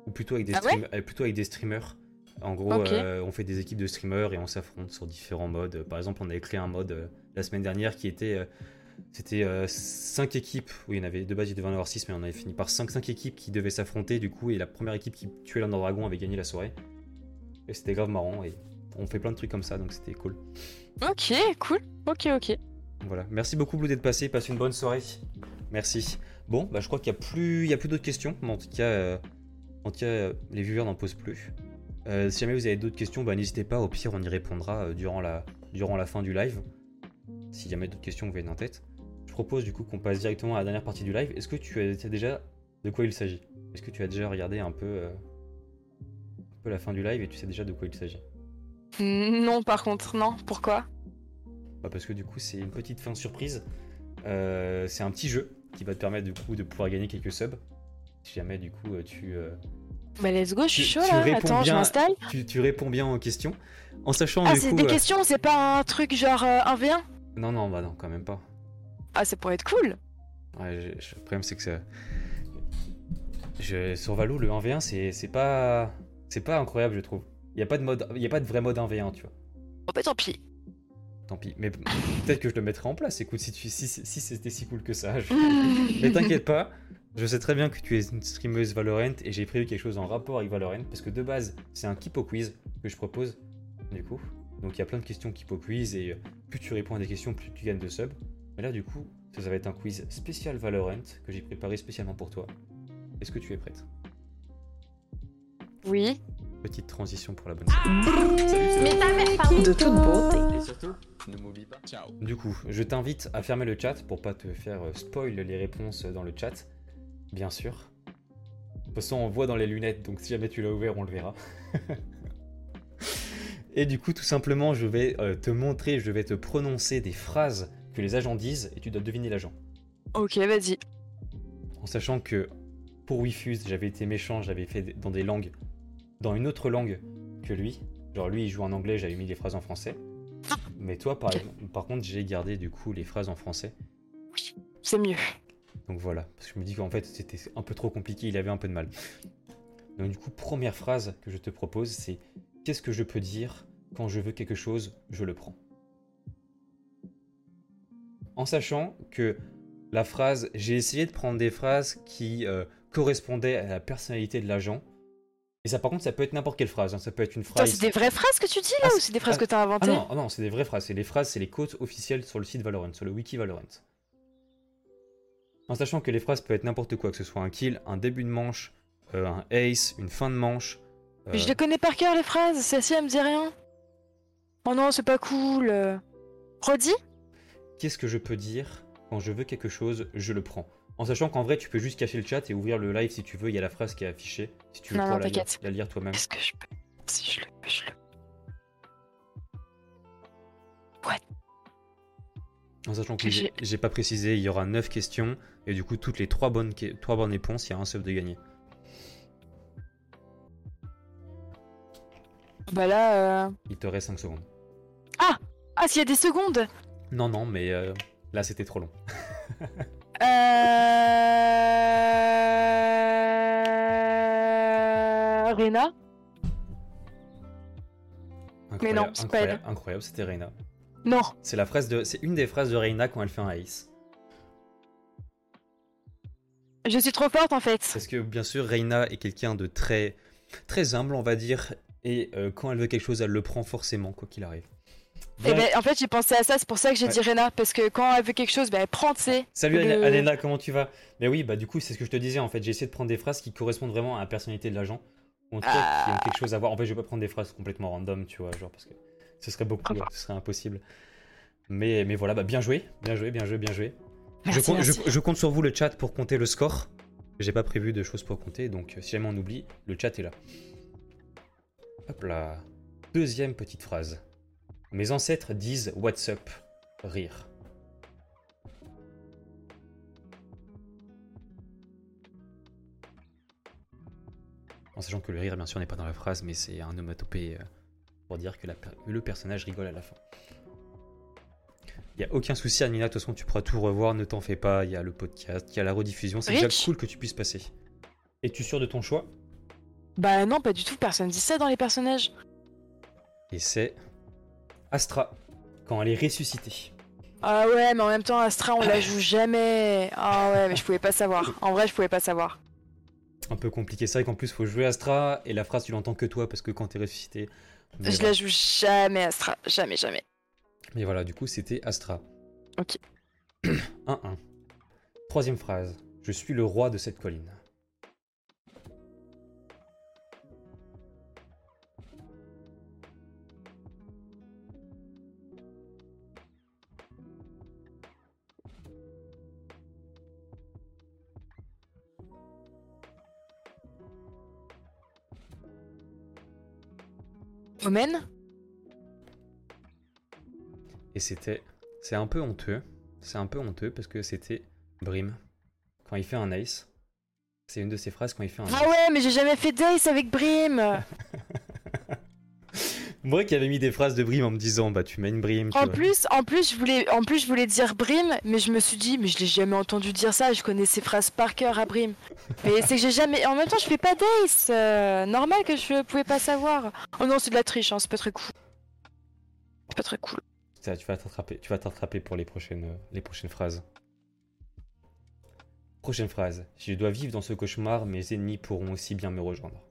ou plutôt avec des Ah ouais stream- plutôt avec des streamers. En gros, euh, on fait des équipes de streamers et on s'affronte sur différents modes. Par exemple, on avait créé un mode euh, la semaine dernière qui était euh, c'était 5 équipes, oui, il y en avait de base, il devait en avoir 6, mais on avait fini par 5, 5 équipes qui devaient s'affronter, du coup, et la première équipe qui tuait l'Under Dragon avait gagné la soirée. Et c'était grave marrant, et on fait plein de trucs comme ça, donc c'était cool. Ok, cool. Ok, ok. Voilà. Merci beaucoup, Blue, d'être passé. Passe une bonne soirée. Merci. Bon, bah je crois qu'il n'y a plus, il y a plus d'autres questions. Mais en tout cas, euh, en tout cas euh, les viewers n'en posent plus. Euh, si jamais vous avez d'autres questions, bah, n'hésitez pas. Au pire, on y répondra euh, durant, la, durant la fin du live. Si jamais d'autres questions vous viennent en tête. Je propose du coup qu'on passe directement à la dernière partie du live. Est-ce que tu as, déjà de quoi il s'agit? Est-ce que tu as déjà regardé un peu, euh, un peu la fin du live et tu sais déjà de quoi il s'agit? Non, par contre, non. Pourquoi? Bah, parce que du coup, c'est une petite fin surprise. Euh, c'est un petit jeu qui va te permettre du coup de pouvoir gagner quelques subs. Si jamais du coup euh, tu, euh, Bah, let's go, je suis chaud là. Attends, je m'installe. tu, tu réponds bien aux questions. En sachant Ah, c'est des questions, c'est pas un truc genre euh, 1v1 Non, non, bah non, quand même pas. Ah, ça pourrait être cool. Ouais, j'ai- le problème c'est que ça. Je, sur Valo, le 1v1, c'est c'est pas. C'est pas incroyable, je trouve. Il n'y a, pas de mode- y a pas de vrai mode 1v1, tu vois. Oh, bah tant pis. Tant pis. Mais peut-être que je le mettrai en place. Écoute, si, tu, si, si c'était si cool que ça. je- Mais t'inquiète pas, je sais très bien que tu es une streameuse Valorant et j'ai prévu quelque chose en rapport avec Valorant parce que de base, c'est un Kipo quiz que je propose, du coup. Donc il y a plein de questions Kipo quiz et euh, plus tu réponds à des questions, plus tu gagnes de subs. Mais là, du coup, ça, ça va être un quiz spécial Valorant que j'ai préparé spécialement pour toi. Est-ce que tu es prête? Oui. Petite transition pour la bonne Mais ta mère, pardon. De toute beauté. Et surtout, ne m'oublie pas. Ciao. Du coup, je t'invite à fermer le chat pour pas te faire euh, spoil les réponses dans le chat, bien sûr. De toute façon, on voit dans les lunettes, donc si jamais tu l'as ouvert, on le verra. et du coup, tout simplement, je vais euh, te montrer, je vais te prononcer des phrases que les agents disent et tu dois deviner l'agent. Ok, vas-y. En sachant que pour Wifuse, j'avais été méchant, j'avais fait dans des langues, dans une autre langue que lui. Genre lui, il joue en anglais, j'avais mis des phrases en français. Mais toi, par, par contre, j'ai gardé du coup les phrases en français. C'est mieux. Donc voilà, parce que je me dis qu'en fait c'était un peu trop compliqué, il avait un peu de mal. Donc du coup, première phrase que je te propose, c'est qu'est-ce que je peux dire? Quand je veux quelque chose, je le prends. En sachant que la phrase, j'ai essayé de prendre des phrases qui euh, correspondaient à la personnalité de l'agent. Et ça par contre, ça peut être n'importe quelle phrase, hein. ça peut être une phrase... c'est des vraies phrases que tu dis là Ah, ou c'est des phrases ah, que t'as Ah inventées? non, ah non, c'est des vraies phrases. C'est les phrases, c'est les quotes officielles sur le site Valorant, sur le wiki Valorant. En sachant que les phrases peuvent être n'importe quoi, que ce soit un kill, un début de manche, euh, un ace, une fin de manche. Mais je euh, les connais par cœur les phrases, celle-ci elle me dit rien. Oh non, c'est pas cool. Redis Qu'est-ce que je peux dire? Quand je veux quelque chose, je le prends. En sachant qu'en vrai, tu peux juste cacher le chat et ouvrir le live si tu veux. Il y a la phrase qui est affichée. Si tu veux Non, la, lire, la lire toi-même. Est-ce que je peux Si je le peux, je le En sachant que J'ai- pas précisé, il y aura 9 questions. Et du coup, toutes les 3 bonnes, que- trois bonnes réponses, il y a un sub de gagné. Bah là. euh, Il te reste 5 secondes. Ah, s'il y a des secondes Non, non, mais euh, là, c'était trop long. Euh... Rena? Mais non, Incroyable, c'est pas elle. incroyable, c'était Reina. Non. C'est la phrase de, c'est une des phrases de Reina quand elle fait un ace. Je suis trop forte en fait. Parce que bien sûr, Reina est quelqu'un de très, très humble, on va dire, et euh, quand elle veut quelque chose, elle le prend forcément, quoi qu'il arrive. Et Bien- ben, en fait, j'ai pensé à ça, c'est pour ça que j'ai Ouais. dit Rena, parce que quand elle veut quelque chose, ben, elle prend, tu sais. Salut le- Alena, comment tu vas? Mais oui, bah du coup, c'est ce que je te disais en fait. J'ai essayé de prendre des phrases qui correspondent vraiment à la personnalité de l'agent, ou en tout cas qui ont Ah. quelque chose à voir. En fait, je vais pas prendre des phrases complètement random, tu vois, genre parce que ce serait beaucoup, Enfin. ce serait impossible. Mais, mais voilà, bah bien joué, bien joué, bien joué, bien joué. Merci, je, compte, merci. je compte sur vous le chat pour compter le score. J'ai pas prévu de choses pour compter, donc euh, si jamais on oublie, le chat est là. Hop là. Deuxième petite phrase. Mes ancêtres disent What's up? Rire. En sachant que le rire, bien sûr, n'est pas dans la phrase, mais c'est un onomatopée euh, pour dire que la le personnage rigole à la fin. Il n'y a aucun souci, Anina. De toute façon, tu pourras tout revoir. Ne t'en fais pas. Il y a le podcast, il y a la rediffusion. C'est déjà cool que tu puisses passer. Es-tu sûr de ton choix? Bah non, pas du tout, personne dit ça dans les personnages. Et c'est Astra, quand elle est ressuscitée. Ah ouais, mais en même temps, Astra, on la joue jamais. Ah ouais, mais je pouvais pas savoir. En vrai, je pouvais pas savoir. Un peu compliqué. C'est vrai qu'en plus, faut jouer Astra. Et la phrase, tu l'entends que toi parce que quand t'es ressuscité. Je voilà. la joue jamais, Astra. Jamais, jamais. Mais voilà, du coup, c'était Astra. Ok. 1-1. Troisième phrase. Je suis le roi de cette colline. Omen Et c'était. C'est un peu honteux. C'est un peu honteux parce que c'était Brim. Quand il fait un ace. C'est une de ses phrases quand il fait un ace. Ah ouais, mais j'ai jamais fait d'ace avec Brim Moi qui avais mis des phrases de Brim en me disant bah tu mets une Brim. En vois. plus, en plus, je voulais, en plus, je voulais dire Brim, mais je me suis dit, mais je l'ai jamais entendu dire ça. Je connais ses phrases par cœur à Brim. Mais c'est que j'ai jamais. En même temps, je fais pas d'ace. euh, normal que je pouvais pas savoir. Oh non, c'est de la triche. Hein, c'est pas très cool. C'est pas très cool. Ça, tu vas t'attraper. Tu vas t'attraper pour les prochaines, les prochaines phrases. Prochaine phrase. Si je dois vivre dans ce cauchemar, mes ennemis pourront aussi bien me rejoindre.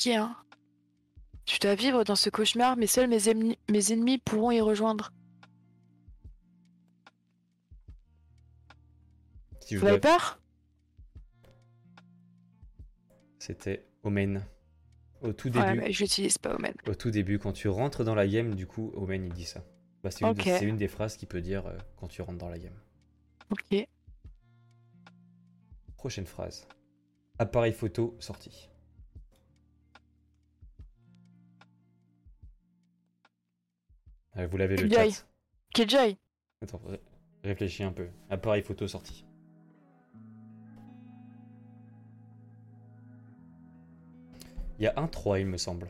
Compliqué, hein. Tu dois vivre dans ce cauchemar, mais seuls mes, ennemis- mes ennemis pourront y rejoindre. Si Vous avez peur? C'était Omen. Au tout Ouais, début. mais j'utilise pas Omen. Au tout début, quand tu rentres dans la game, du coup, Omen il dit ça. Bah, c'est une, Ok. des- c'est une des phrases qu'il peut dire euh, quand tu rentres dans la game. Ok. Prochaine phrase. Appareil photo sorti. Vous l'avez le chat. Killjoy. Attends, ré- réfléchis un peu. Appareil photo sorti. Il y a un 3, il me semble.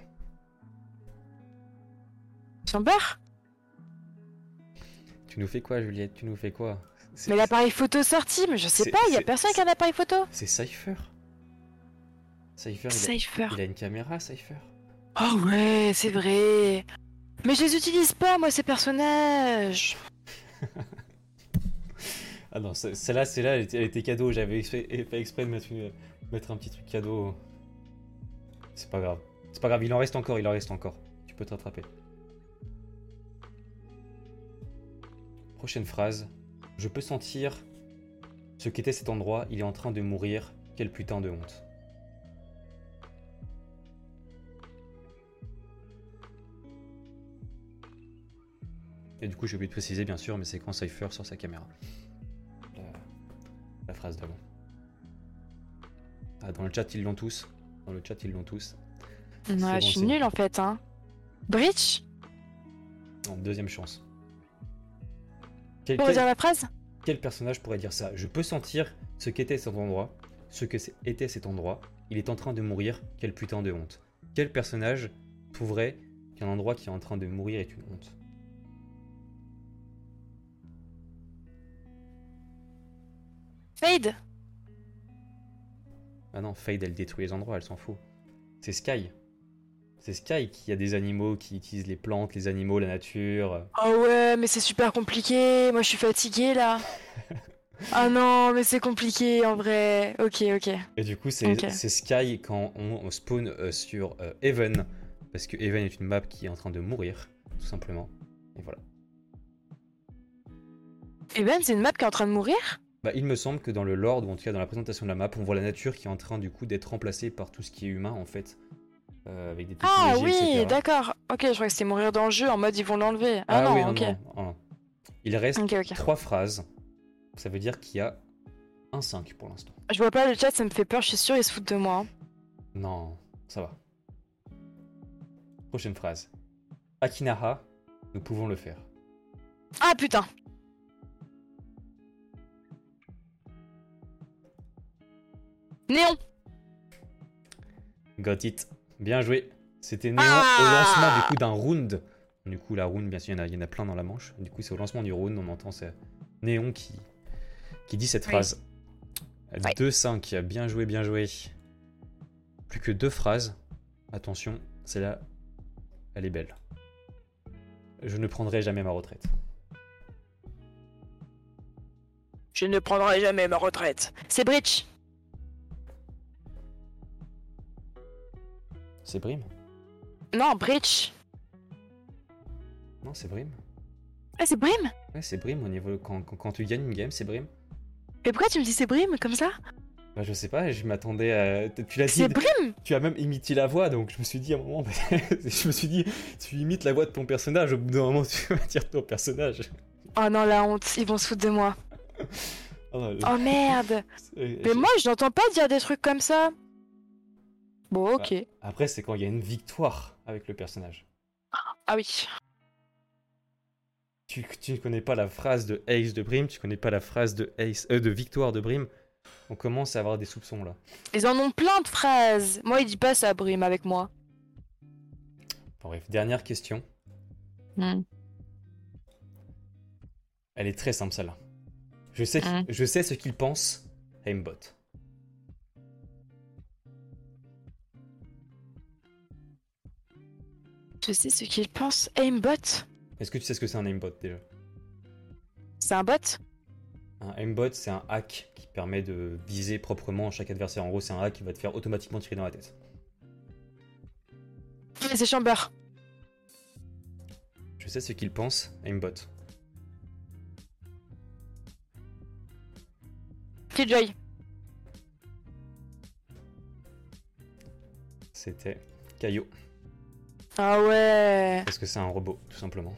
Chamber? Tu nous fais quoi, Juliette? Tu nous fais quoi? Mais l'appareil photo sorti, mais je sais pas, il y a personne qui a un appareil photo. C'est Cypher. Cypher, il a, Cypher. il a une caméra, Cypher. Oh ouais, c'est vrai. Mais je les utilise pas, moi, ces personnages. Ah non, ce- celle-là, celle-là, elle était, cadeau. J'avais fait exprès de mettre, une- mettre un petit truc cadeau. C'est pas grave. C'est pas grave, il en reste encore, il en reste encore. Tu peux te rattraper. Prochaine phrase. Je peux sentir ce qu'était cet endroit. Il est en train de mourir. Quelle putain de honte. Et du coup, j'ai oublié de préciser, bien sûr, mais c'est quand Cypher sur sa caméra. La, la phrase d'avant. Ah, dans le chat, ils l'ont tous. Dans le chat, ils l'ont tous. Bon, je suis nulle en fait, hein. Breach En deuxième chance. Quel, Pour quel- dire la phrase quel personnage pourrait dire ça? Je peux sentir ce qu'était cet endroit, ce que était cet endroit. Il est en train de mourir. Quelle putain de honte. Quel personnage trouverait qu'un endroit qui est en train de mourir est une honte? Fade Ah non, Fade, elle détruit les endroits, elle s'en fout. C'est Sky. C'est Sky qui a des animaux qui utilisent les plantes, les animaux, la nature. Oh ouais, mais c'est super compliqué. Moi, je suis fatiguée là. ah non, mais c'est compliqué en vrai. Ok, ok. Et du coup, c'est Sky quand on, on spawn euh, sur euh, Even. Parce que Even est une map qui est en train de mourir, tout simplement. Et voilà. Et Ben, c'est une map qui est en train de mourir? Bah, il me semble que dans le lore, ou en tout cas dans la présentation de la map, on voit la nature qui est en train du coup d'être remplacée par tout ce qui est humain en fait. Euh, avec des Ah oui, d'accord. Ok, je crois que c'était mourir dans le jeu en mode ils vont l'enlever. Ah, non, oui, non, ok. non, non. Il reste Ok, ok. trois phrases. Ça veut dire qu'il y a un 5 pour l'instant. Je vois pas le chat, ça me fait peur, je suis sûre, ils se foutent de moi. Non, ça va. Prochaine phrase. Akinaha, nous pouvons le faire. Ah putain Néon Got it. Bien joué. C'était Néon Ah au lancement du coup d'un round. Du coup, la round, bien sûr, il y en a, il y en a plein dans la manche. Du coup, c'est au lancement du round, on entend c'est Néon qui, qui dit cette Oui. phrase. Ouais. 2-5, bien joué, bien joué. Plus que deux phrases. Attention, celle-là, elle est belle. Je ne prendrai jamais ma retraite. Je ne prendrai jamais ma retraite. C'est Breach C'est Brim? Non, Breach Non, c'est Brim. Ah, c'est Brim? Ouais, c'est Brim au niveau. Quand, quand, quand tu gagnes une game, c'est Brim. Mais pourquoi tu me dis c'est Brim comme ça? Bah, je sais pas, je m'attendais à. Tu l'as dit. C'est Brim Tu as même imité la voix, donc je me suis dit à un moment. je me suis dit, tu imites la voix de ton personnage, au bout d'un moment, tu vas dire ton personnage. Oh non, la honte, ils vont se foutre de moi. Oh, non, Oh merde Mais moi, je n'entends pas dire des trucs comme ça. Bon, ok. Après, c'est quand il y a une victoire avec le personnage. Ah oui. Tu, tu connais pas la phrase de Ace de Brim, tu connais pas la phrase de Ace, euh, de victoire de Brim. On commence à avoir des soupçons là. Ils en ont plein de phrases. Moi, il dit pas ça, Brim, avec moi. Bon, bref, dernière question. Hmm. Elle est très simple celle-là. Je sais, je sais ce qu'il pense, Aimbot. Je sais ce qu'il pense. Aimbot Est-ce que tu sais ce que c'est un aimbot déjà? C'est un bot? Un aimbot, c'est un hack qui permet de viser proprement chaque adversaire. En gros, c'est un hack qui va te faire automatiquement tirer dans la tête. Mais c'est Chamber. Je sais ce qu'il pense, aimbot. Killjoy. C'était Caillou. Ah ouais. Parce que c'est un robot, tout simplement.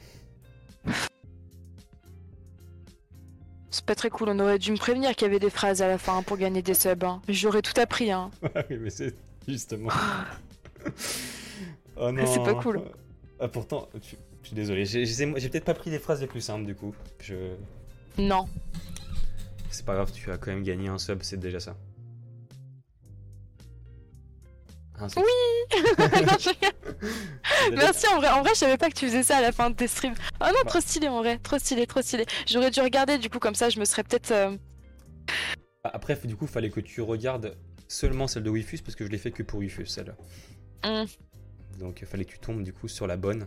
C'est pas très cool, on aurait dû me prévenir qu'il y avait des phrases à la fin pour gagner des subs. Hein. J'aurais tout appris, hein. oui, mais c'est justement. oh non. C'est pas cool. Ah, pourtant, tu- je suis désolé. J'ai peut-être pas pris les phrases les plus simples du coup. Je... Non. C'est pas grave, tu as quand même gagné un sub, c'est déjà ça. Non. C'est déjà- Merci en vrai. En vrai, je savais pas que tu faisais ça à la fin de tes streams. Oh non, Bah. trop stylé en vrai. Trop stylé, trop stylé. J'aurais dû regarder du coup, comme ça, je me serais peut-être. euh, Après, du coup, fallait que tu regardes seulement celle de Wifus parce que je l'ai fait que pour Wifus, celle-là. Hmm. Donc, il fallait que tu tombes du coup sur la bonne.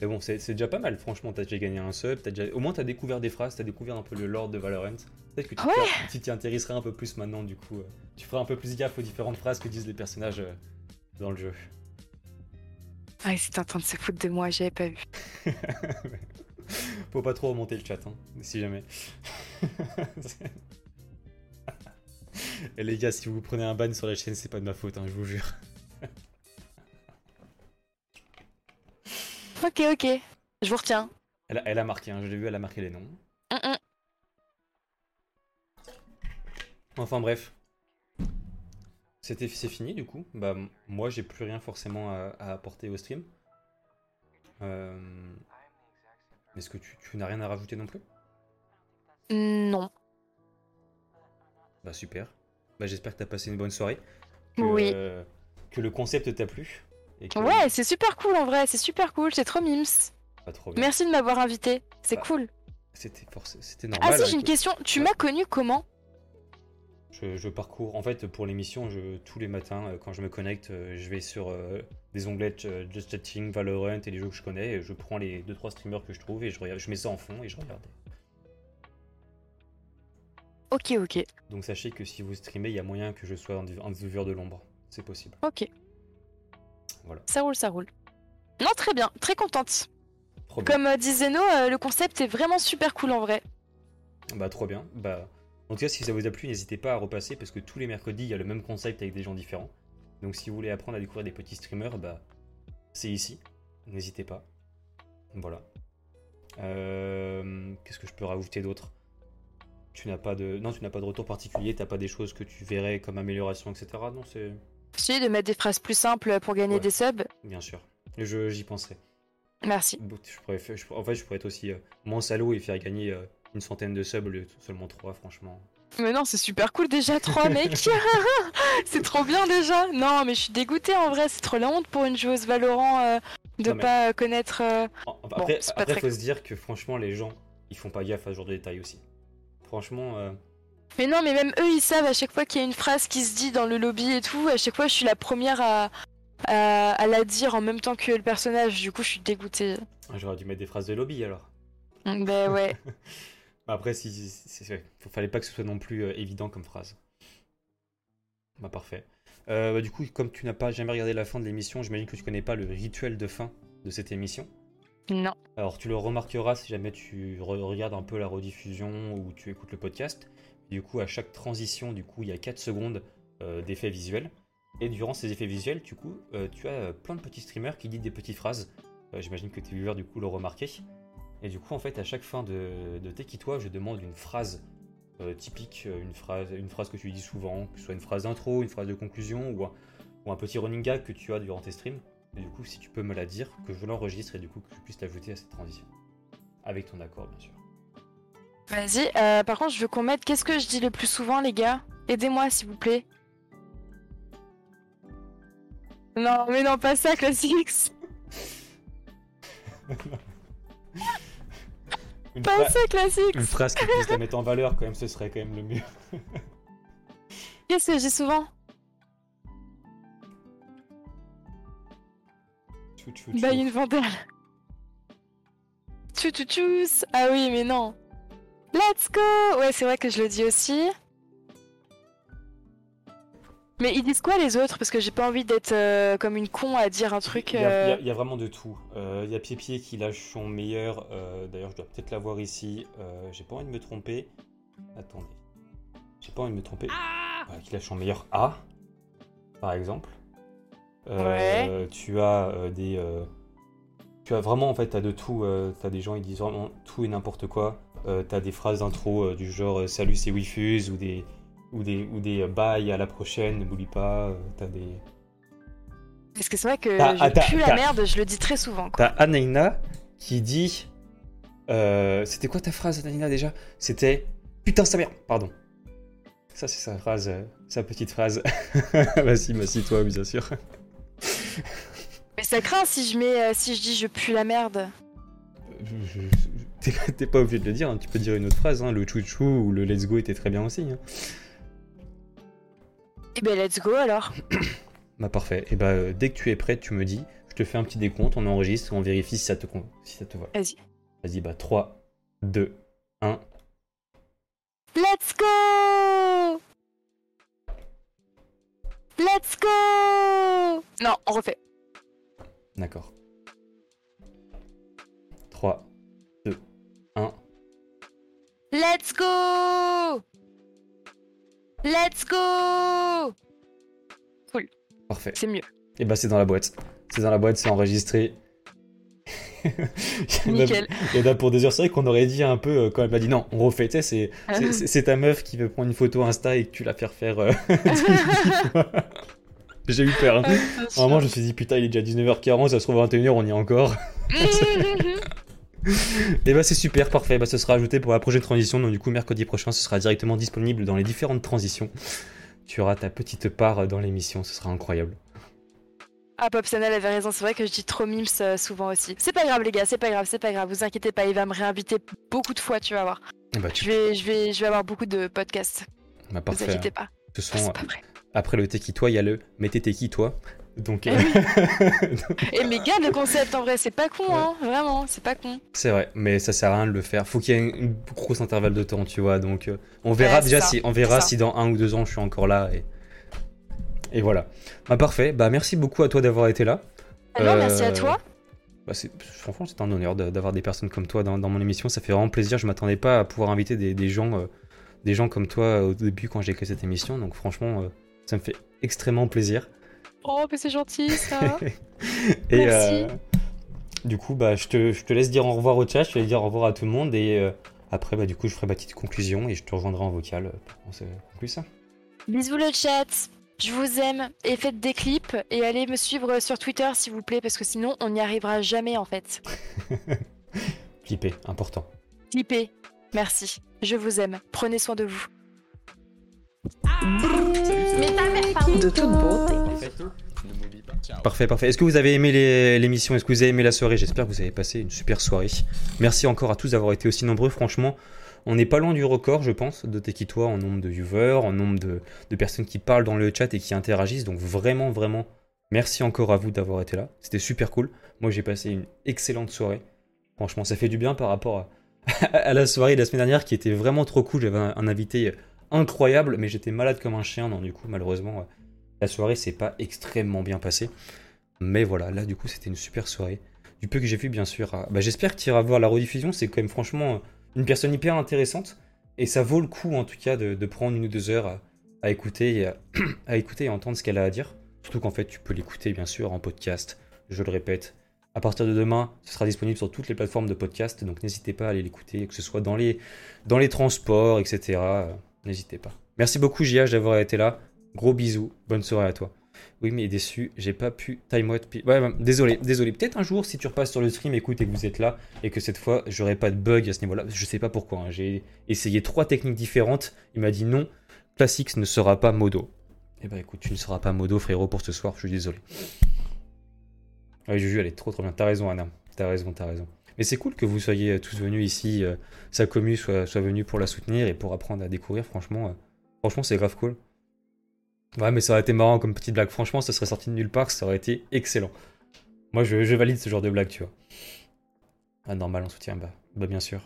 Mais bon, c'est déjà pas mal, franchement. T'as déjà gagné un sub, as déjà... au moins t'as découvert des phrases, t'as découvert un peu le lore de Valorant. Peut-être que tu Ouais. t'y- tu t'y intéresserais un peu plus maintenant, du coup. euh, Tu feras un peu plus gaffe aux différentes phrases que disent les personnages euh, dans le jeu. Ah, ils étaient en train de se foutre de moi, j'avais pas vu. Faut pas trop remonter le chat, hein, si jamais. Et les gars, si vous prenez un ban sur la chaîne, c'est pas de ma faute, hein, je vous jure. Ok, ok. Je vous retiens. Elle a, elle a marqué, hein, je l'ai vu, elle a marqué les noms. Hum, hum. Enfin bref. C'était, c'est fini du coup. Bah moi j'ai plus rien forcément à, à apporter au stream. Euh, Est-ce que tu, tu n'as rien à rajouter non plus? Non. Bah super. Bah j'espère que t'as passé une bonne soirée. Que, Oui. euh, que le concept t'a plu. Et que- Ouais, c'est super cool en vrai, c'est super cool, c'est trop mims. Pas trop bien. Merci de m'avoir invité, c'est Bah, cool. C'était Ah normal. si, avec- j'ai une question. Tu Ouais. m'as connu comment? Je, je parcours, en fait, pour l'émission, tous les matins, euh, quand je me connecte, euh, je vais sur euh, des onglets Just Chatting, Valorant et les jeux que je connais, et je prends les 2-3 streamers que je trouve et je, regarde, je mets ça en fond et je regarde. Ok, ok, Donc sachez que si vous streamez, il y a moyen que je sois un, un viewer de l'ombre. C'est possible. ok. Voilà. Ça roule, ça roule. Non, très bien, très contente. Trop. Comme euh, dit Zeno, euh, le concept est vraiment super cool en vrai. Bah trop bien. Bah, en tout cas, si ça vous a plu, n'hésitez pas à repasser parce que tous les mercredis, il y a le même concept avec des gens différents. Donc si vous voulez apprendre à découvrir des petits streamers, bah c'est ici. N'hésitez pas. Voilà. Euh, Qu'est-ce que je peux rajouter d'autre? Tu n'as pas de non, tu n'as pas de retour particulier. T'as pas des choses que tu verrais comme amélioration, etc. Non, c'est J'ai de mettre des phrases plus simples pour gagner Ouais. des subs. bien sûr. J'y penserai. Merci. Bon, Je pourrais faire- je- en fait, je pourrais être aussi euh, moins salaud et faire gagner euh, une centaine de subs au lieu de seulement trois, franchement. Mais non, c'est super cool déjà, trois mecs. c'est trop bien déjà. Non, mais je suis dégoûtée en vrai, c'est trop la honte pour une joueuse Valorant euh, de Non, mais- pas connaître. euh, En- Après, pas après très faut se dire que franchement, les gens, ils font pas gaffe à ce genre de détails aussi. Franchement, Mais non, mais même eux, ils savent à chaque fois qu'il y a une phrase qui se dit dans le lobby et tout, à chaque fois, je suis la première à, à, à la dire en même temps que le personnage. Du coup, je suis dégoûtée. j'aurais dû mettre des phrases de lobby alors. Ben ouais. Après, si, si- fallait pas que ce soit non plus euh, évident comme phrase. Bah parfait. Euh, bah, du coup, comme tu n'as pas jamais regardé la fin de l'émission, j'imagine que tu connais pas le rituel de fin de cette émission. Non. Alors tu le remarqueras si jamais tu re- regardes un peu la rediffusion ou tu écoutes le podcast. Du coup, à chaque transition, du coup, il y a 4 secondes euh, d'effets visuels. Et durant ces effets visuels, du coup, euh, tu as euh, plein de petits streamers qui disent des petites phrases. J'imagine que tes viewers, du coup, l'ont remarqué. Et du coup, en fait, à chaque fin de, de T'es qui toi, je demande une phrase typique, une phrase, que tu dis souvent, que ce soit une phrase d'intro, une phrase de conclusion ou un, ou un petit running gag que tu as durant tes streams. Et du coup, si tu peux me la dire, que je l'enregistre et du coup que je puisse l'ajouter à cette transition. Avec ton accord, bien sûr. Vas-y. euh, par contre, je veux qu'on mette. Qu'est-ce que je dis le plus souvent, les gars? Aidez-moi, s'il vous plaît. Non, mais non, pas ça, Classics. Une, Pas ça, Classics. une phrase qui puisse la mettre en valeur, quand même, ce serait quand même le mieux. Qu'est-ce que je dis souvent? Bah, une vandale. Tchou tchou tchous. Ah oui, mais non. Let's go Ouais, c'est vrai que je le dis aussi. Mais ils disent quoi les autres? Parce que j'ai pas envie d'être euh, comme une con à dire un truc. Il y, a, y euh, il y a vraiment de tout. Euh, il y a Pied-Pied qui lâche son meilleur. euh, D'ailleurs, je dois peut-être l'avoir ici. Euh, J'ai pas envie de me tromper. Attendez. J'ai pas envie de me tromper. Voilà, qui lâche son meilleur A, par exemple. Euh, Tu as euh, des. euh, Tu as vraiment, en fait, t'as de tout. euh, t'as des gens, ils disent vraiment tout et n'importe quoi. Euh, t'as des phrases d'intro euh, du genre euh, Salut, c'est Wifuse ou des. Ou des, ou des bye à la prochaine, n'oublie pas. T'as des. Parce que c'est vrai que je attends, pue la merde, je le dis très souvent. T'as Anaïna qui dit. C'était quoi ta phrase, Anaïna déjà? C'était Putain, sa mère Pardon. Ça, c'est sa phrase, sa petite phrase. Vas-y, m'assis-toi, bien sûr. Mais ça craint si je mets, si je dis je pue la merde. T'es pas obligé de le dire, hein, tu peux dire une autre phrase. hein, Le chouchou ou le let's go était très bien aussi. hein. Et ben let's go alors. Bah, parfait. Et bah, euh, dès que tu es prête, tu me dis. Je te fais un petit décompte, on enregistre, on vérifie si ça te, si ça te va. Vas-y. Vas-y, bah, 3, 2, 1. Let's go Let's go Non, on refait. D'accord. Let's go Let's go Parfait. C'est mieux. Et bah c'est dans la boîte. C'est dans la boîte, c'est enregistré. Il y en a- Nickel. Il y en a pour des heures. C'est vrai qu'on aurait dit un peu euh, quand elle m'a dit non, on refait. Tu sais, c'est- c'est- c'est c'est ta meuf qui veut prendre une photo Insta et que tu la fais refaire. euh, 10 000 fois. J'ai eu peur. hein. Vraiment, je me suis dit putain, il est déjà 19h40, ça se trouve à 21h, on y est encore. Et bah c'est super, parfait. Bah ce sera ajouté pour la prochaine transition. Donc du coup, mercredi prochain, ce sera directement disponible dans les différentes transitions. Tu auras ta petite part dans l'émission, ce sera incroyable. Ah, Popsanel avait raison, c'est vrai que je dis trop mims euh, souvent aussi. C'est pas grave, les gars, c'est pas grave, c'est pas grave, vous inquiétez pas, il va me réinviter beaucoup de fois, tu vas voir. Bah, tu... Je vais, je vais, je vais avoir beaucoup de podcasts, bah, vous parfait. inquiétez pas. Ce Ah, sont, pas vrai. après le t'es qui toi, il y a le mais t'es qui toi? Donc Eh euh, Et mais gars, le concept en vrai, c'est pas con, hein, vraiment, c'est pas con. c'est vrai, mais ça sert à rien de le faire. Faut qu'il y ait une, une grosse intervalle de temps, tu vois. Donc euh, on verra Ouais, déjà ça, si on verra si dans un ou deux ans je suis encore là et et voilà. Bah parfait. Bah merci beaucoup à toi d'avoir été là. Ah non, Euh, merci à toi. Bah, franchement, c'est un honneur d'avoir des personnes comme toi dans, dans mon émission. Ça fait vraiment plaisir. Je m'attendais pas à pouvoir inviter des, des gens, euh, des gens comme toi au début quand j'ai créé cette émission. Donc franchement, euh, ça me fait extrêmement plaisir. Oh, mais c'est gentil, ça. Et Merci. euh, du coup, bah, je, te, je te laisse dire au revoir au chat. Je te laisse dire au revoir à tout le monde. Et euh, après, bah, du coup, je ferai ma petite conclusion et je te rejoindrai en vocal euh, pour qu'on se conclue ça. Bisous le chat. Je vous aime et faites des clips et allez me suivre sur Twitter s'il vous plaît parce que sinon on n'y arrivera jamais en fait. Clipper, important. Clippez. Merci. Je vous aime. Prenez soin de vous. Mais ta mère, pardon. De toute beauté. Parfait, parfait. Est-ce que vous avez aimé l'émission? Est-ce que vous avez aimé la soirée? J'espère que vous avez passé une super soirée. Merci encore à tous d'avoir été aussi nombreux. Franchement, on n'est pas loin du record, je pense, de Tekitois en nombre de viewers, en nombre de, personnes qui parlent dans le chat et qui interagissent. Donc vraiment, vraiment, merci encore à vous d'avoir été là. C'était super cool. Moi, j'ai passé une excellente soirée. Franchement, ça fait du bien par rapport à, la soirée de la semaine dernière qui était vraiment trop cool. J'avais un, un invité incroyable, mais j'étais malade comme un chien. Donc du coup, malheureusement, la soirée s'est pas extrêmement bien passée. Mais voilà, là du coup c'était une super soirée. Du peu que j'ai vu, bien sûr. Ah, Bah, J'espère que tu iras voir la rediffusion. C'est quand même franchement une personne hyper intéressante. Et ça vaut le coup, en tout cas, de, prendre une ou deux heures à, à écouter et à, écouter et entendre ce qu'elle a à dire. Surtout qu'en fait, tu peux l'écouter, bien sûr, en podcast. Je le répète. À partir de demain, ce sera disponible sur toutes les plateformes de podcast. Donc n'hésitez pas à aller l'écouter, que ce soit dans les, dans les transports, etc. Euh, N'hésitez pas. Merci beaucoup, JH, d'avoir été là. Gros bisous. Bonne soirée à toi. Oui, mais déçu, j'ai pas pu time out. Ouais, désolé, désolé. Peut-être un jour, si tu repasses sur le stream, écoute, et que vous êtes là, et que cette fois, j'aurai pas de bug à ce niveau-là. Je sais pas pourquoi. hein. J'ai essayé trois techniques différentes. Il m'a dit non, Classics ne sera pas modo. Eh ben écoute, tu ne seras pas modo, frérot, pour ce soir. Je suis désolé. Ouais, Juju, elle est trop trop bien. T'as raison, Anna. T'as raison, t'as raison. Mais c'est cool que vous soyez euh, tous venus ici, euh, sa commu soit, soit venue pour la soutenir et pour apprendre à découvrir. Franchement, euh, franchement, c'est grave cool. Ouais, mais ça aurait été marrant comme petite blague. Franchement, ça serait sorti de nulle part, ça aurait été excellent. Moi, je, valide ce genre de blague, tu vois. Ah, normal, en soutien, bah, bah bien sûr.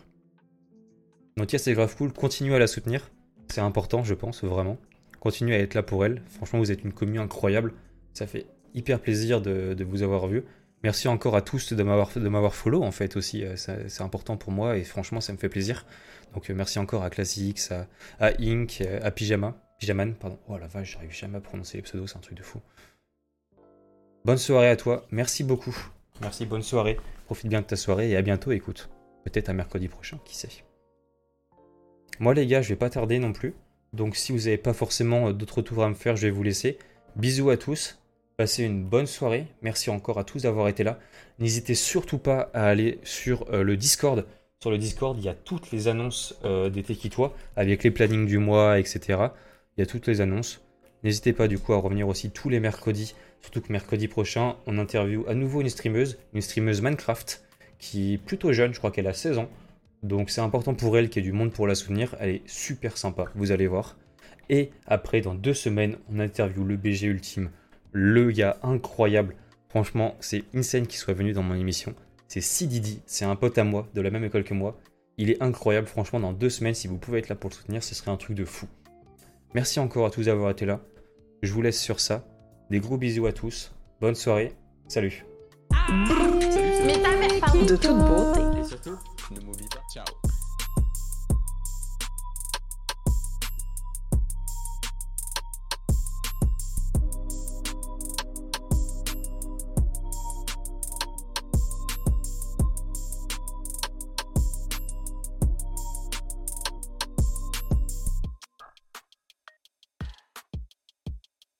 Donc, yeah, c'est grave cool. Continuez à la soutenir. C'est important, je pense, vraiment. Continuez à être là pour elle. Franchement, vous êtes une commune incroyable. Ça fait hyper plaisir de, vous avoir vu. Merci encore à tous de m'avoir follow en fait aussi. Euh, C'est important pour moi et franchement, ça me fait plaisir. Donc, euh, merci encore à Classics, à, à Ink, euh, à Pyjama. Pyjaman, pardon. Oh la vache, j'arrive jamais à prononcer les pseudos, c'est un truc de fou. Bonne soirée à toi. Merci beaucoup. Merci, bonne soirée. Profite bien de ta soirée et à bientôt, écoute. Peut-être à mercredi prochain, qui sait. Moi les gars, je vais pas tarder non plus. Donc si vous n'avez pas forcément euh, d'autres tours à me faire, je vais vous laisser. Bisous à tous. Passez une bonne soirée. Merci encore à tous d'avoir été là. N'hésitez surtout pas à aller sur euh, le Discord. Sur le Discord, il y a toutes les annonces euh, des Tekitois avec les plannings du mois, etc. Il y a toutes les annonces. N'hésitez pas du coup à revenir aussi tous les mercredis. Surtout que mercredi prochain, on interview à nouveau une streameuse, une streameuse Minecraft, qui est plutôt jeune, je crois qu'elle a 16 ans. Donc c'est important pour elle qu'il y ait du monde pour la soutenir. Elle est super sympa, vous allez voir. Et après, dans deux semaines, on interview le BG Ultime, le gars incroyable. Franchement, c'est insane qu'il soit venu dans mon émission. C'est Sididi, c'est un pote à moi, de la même école que moi. Il est incroyable, franchement, dans deux semaines, si vous pouvez être là pour le soutenir, ce serait un truc de fou. Merci encore à tous d'avoir été là. Je vous laisse sur ça. Des gros bisous à tous. Bonne soirée. Salut. Salut, Mais ta mère, pardon. De toute beauté. Et surtout,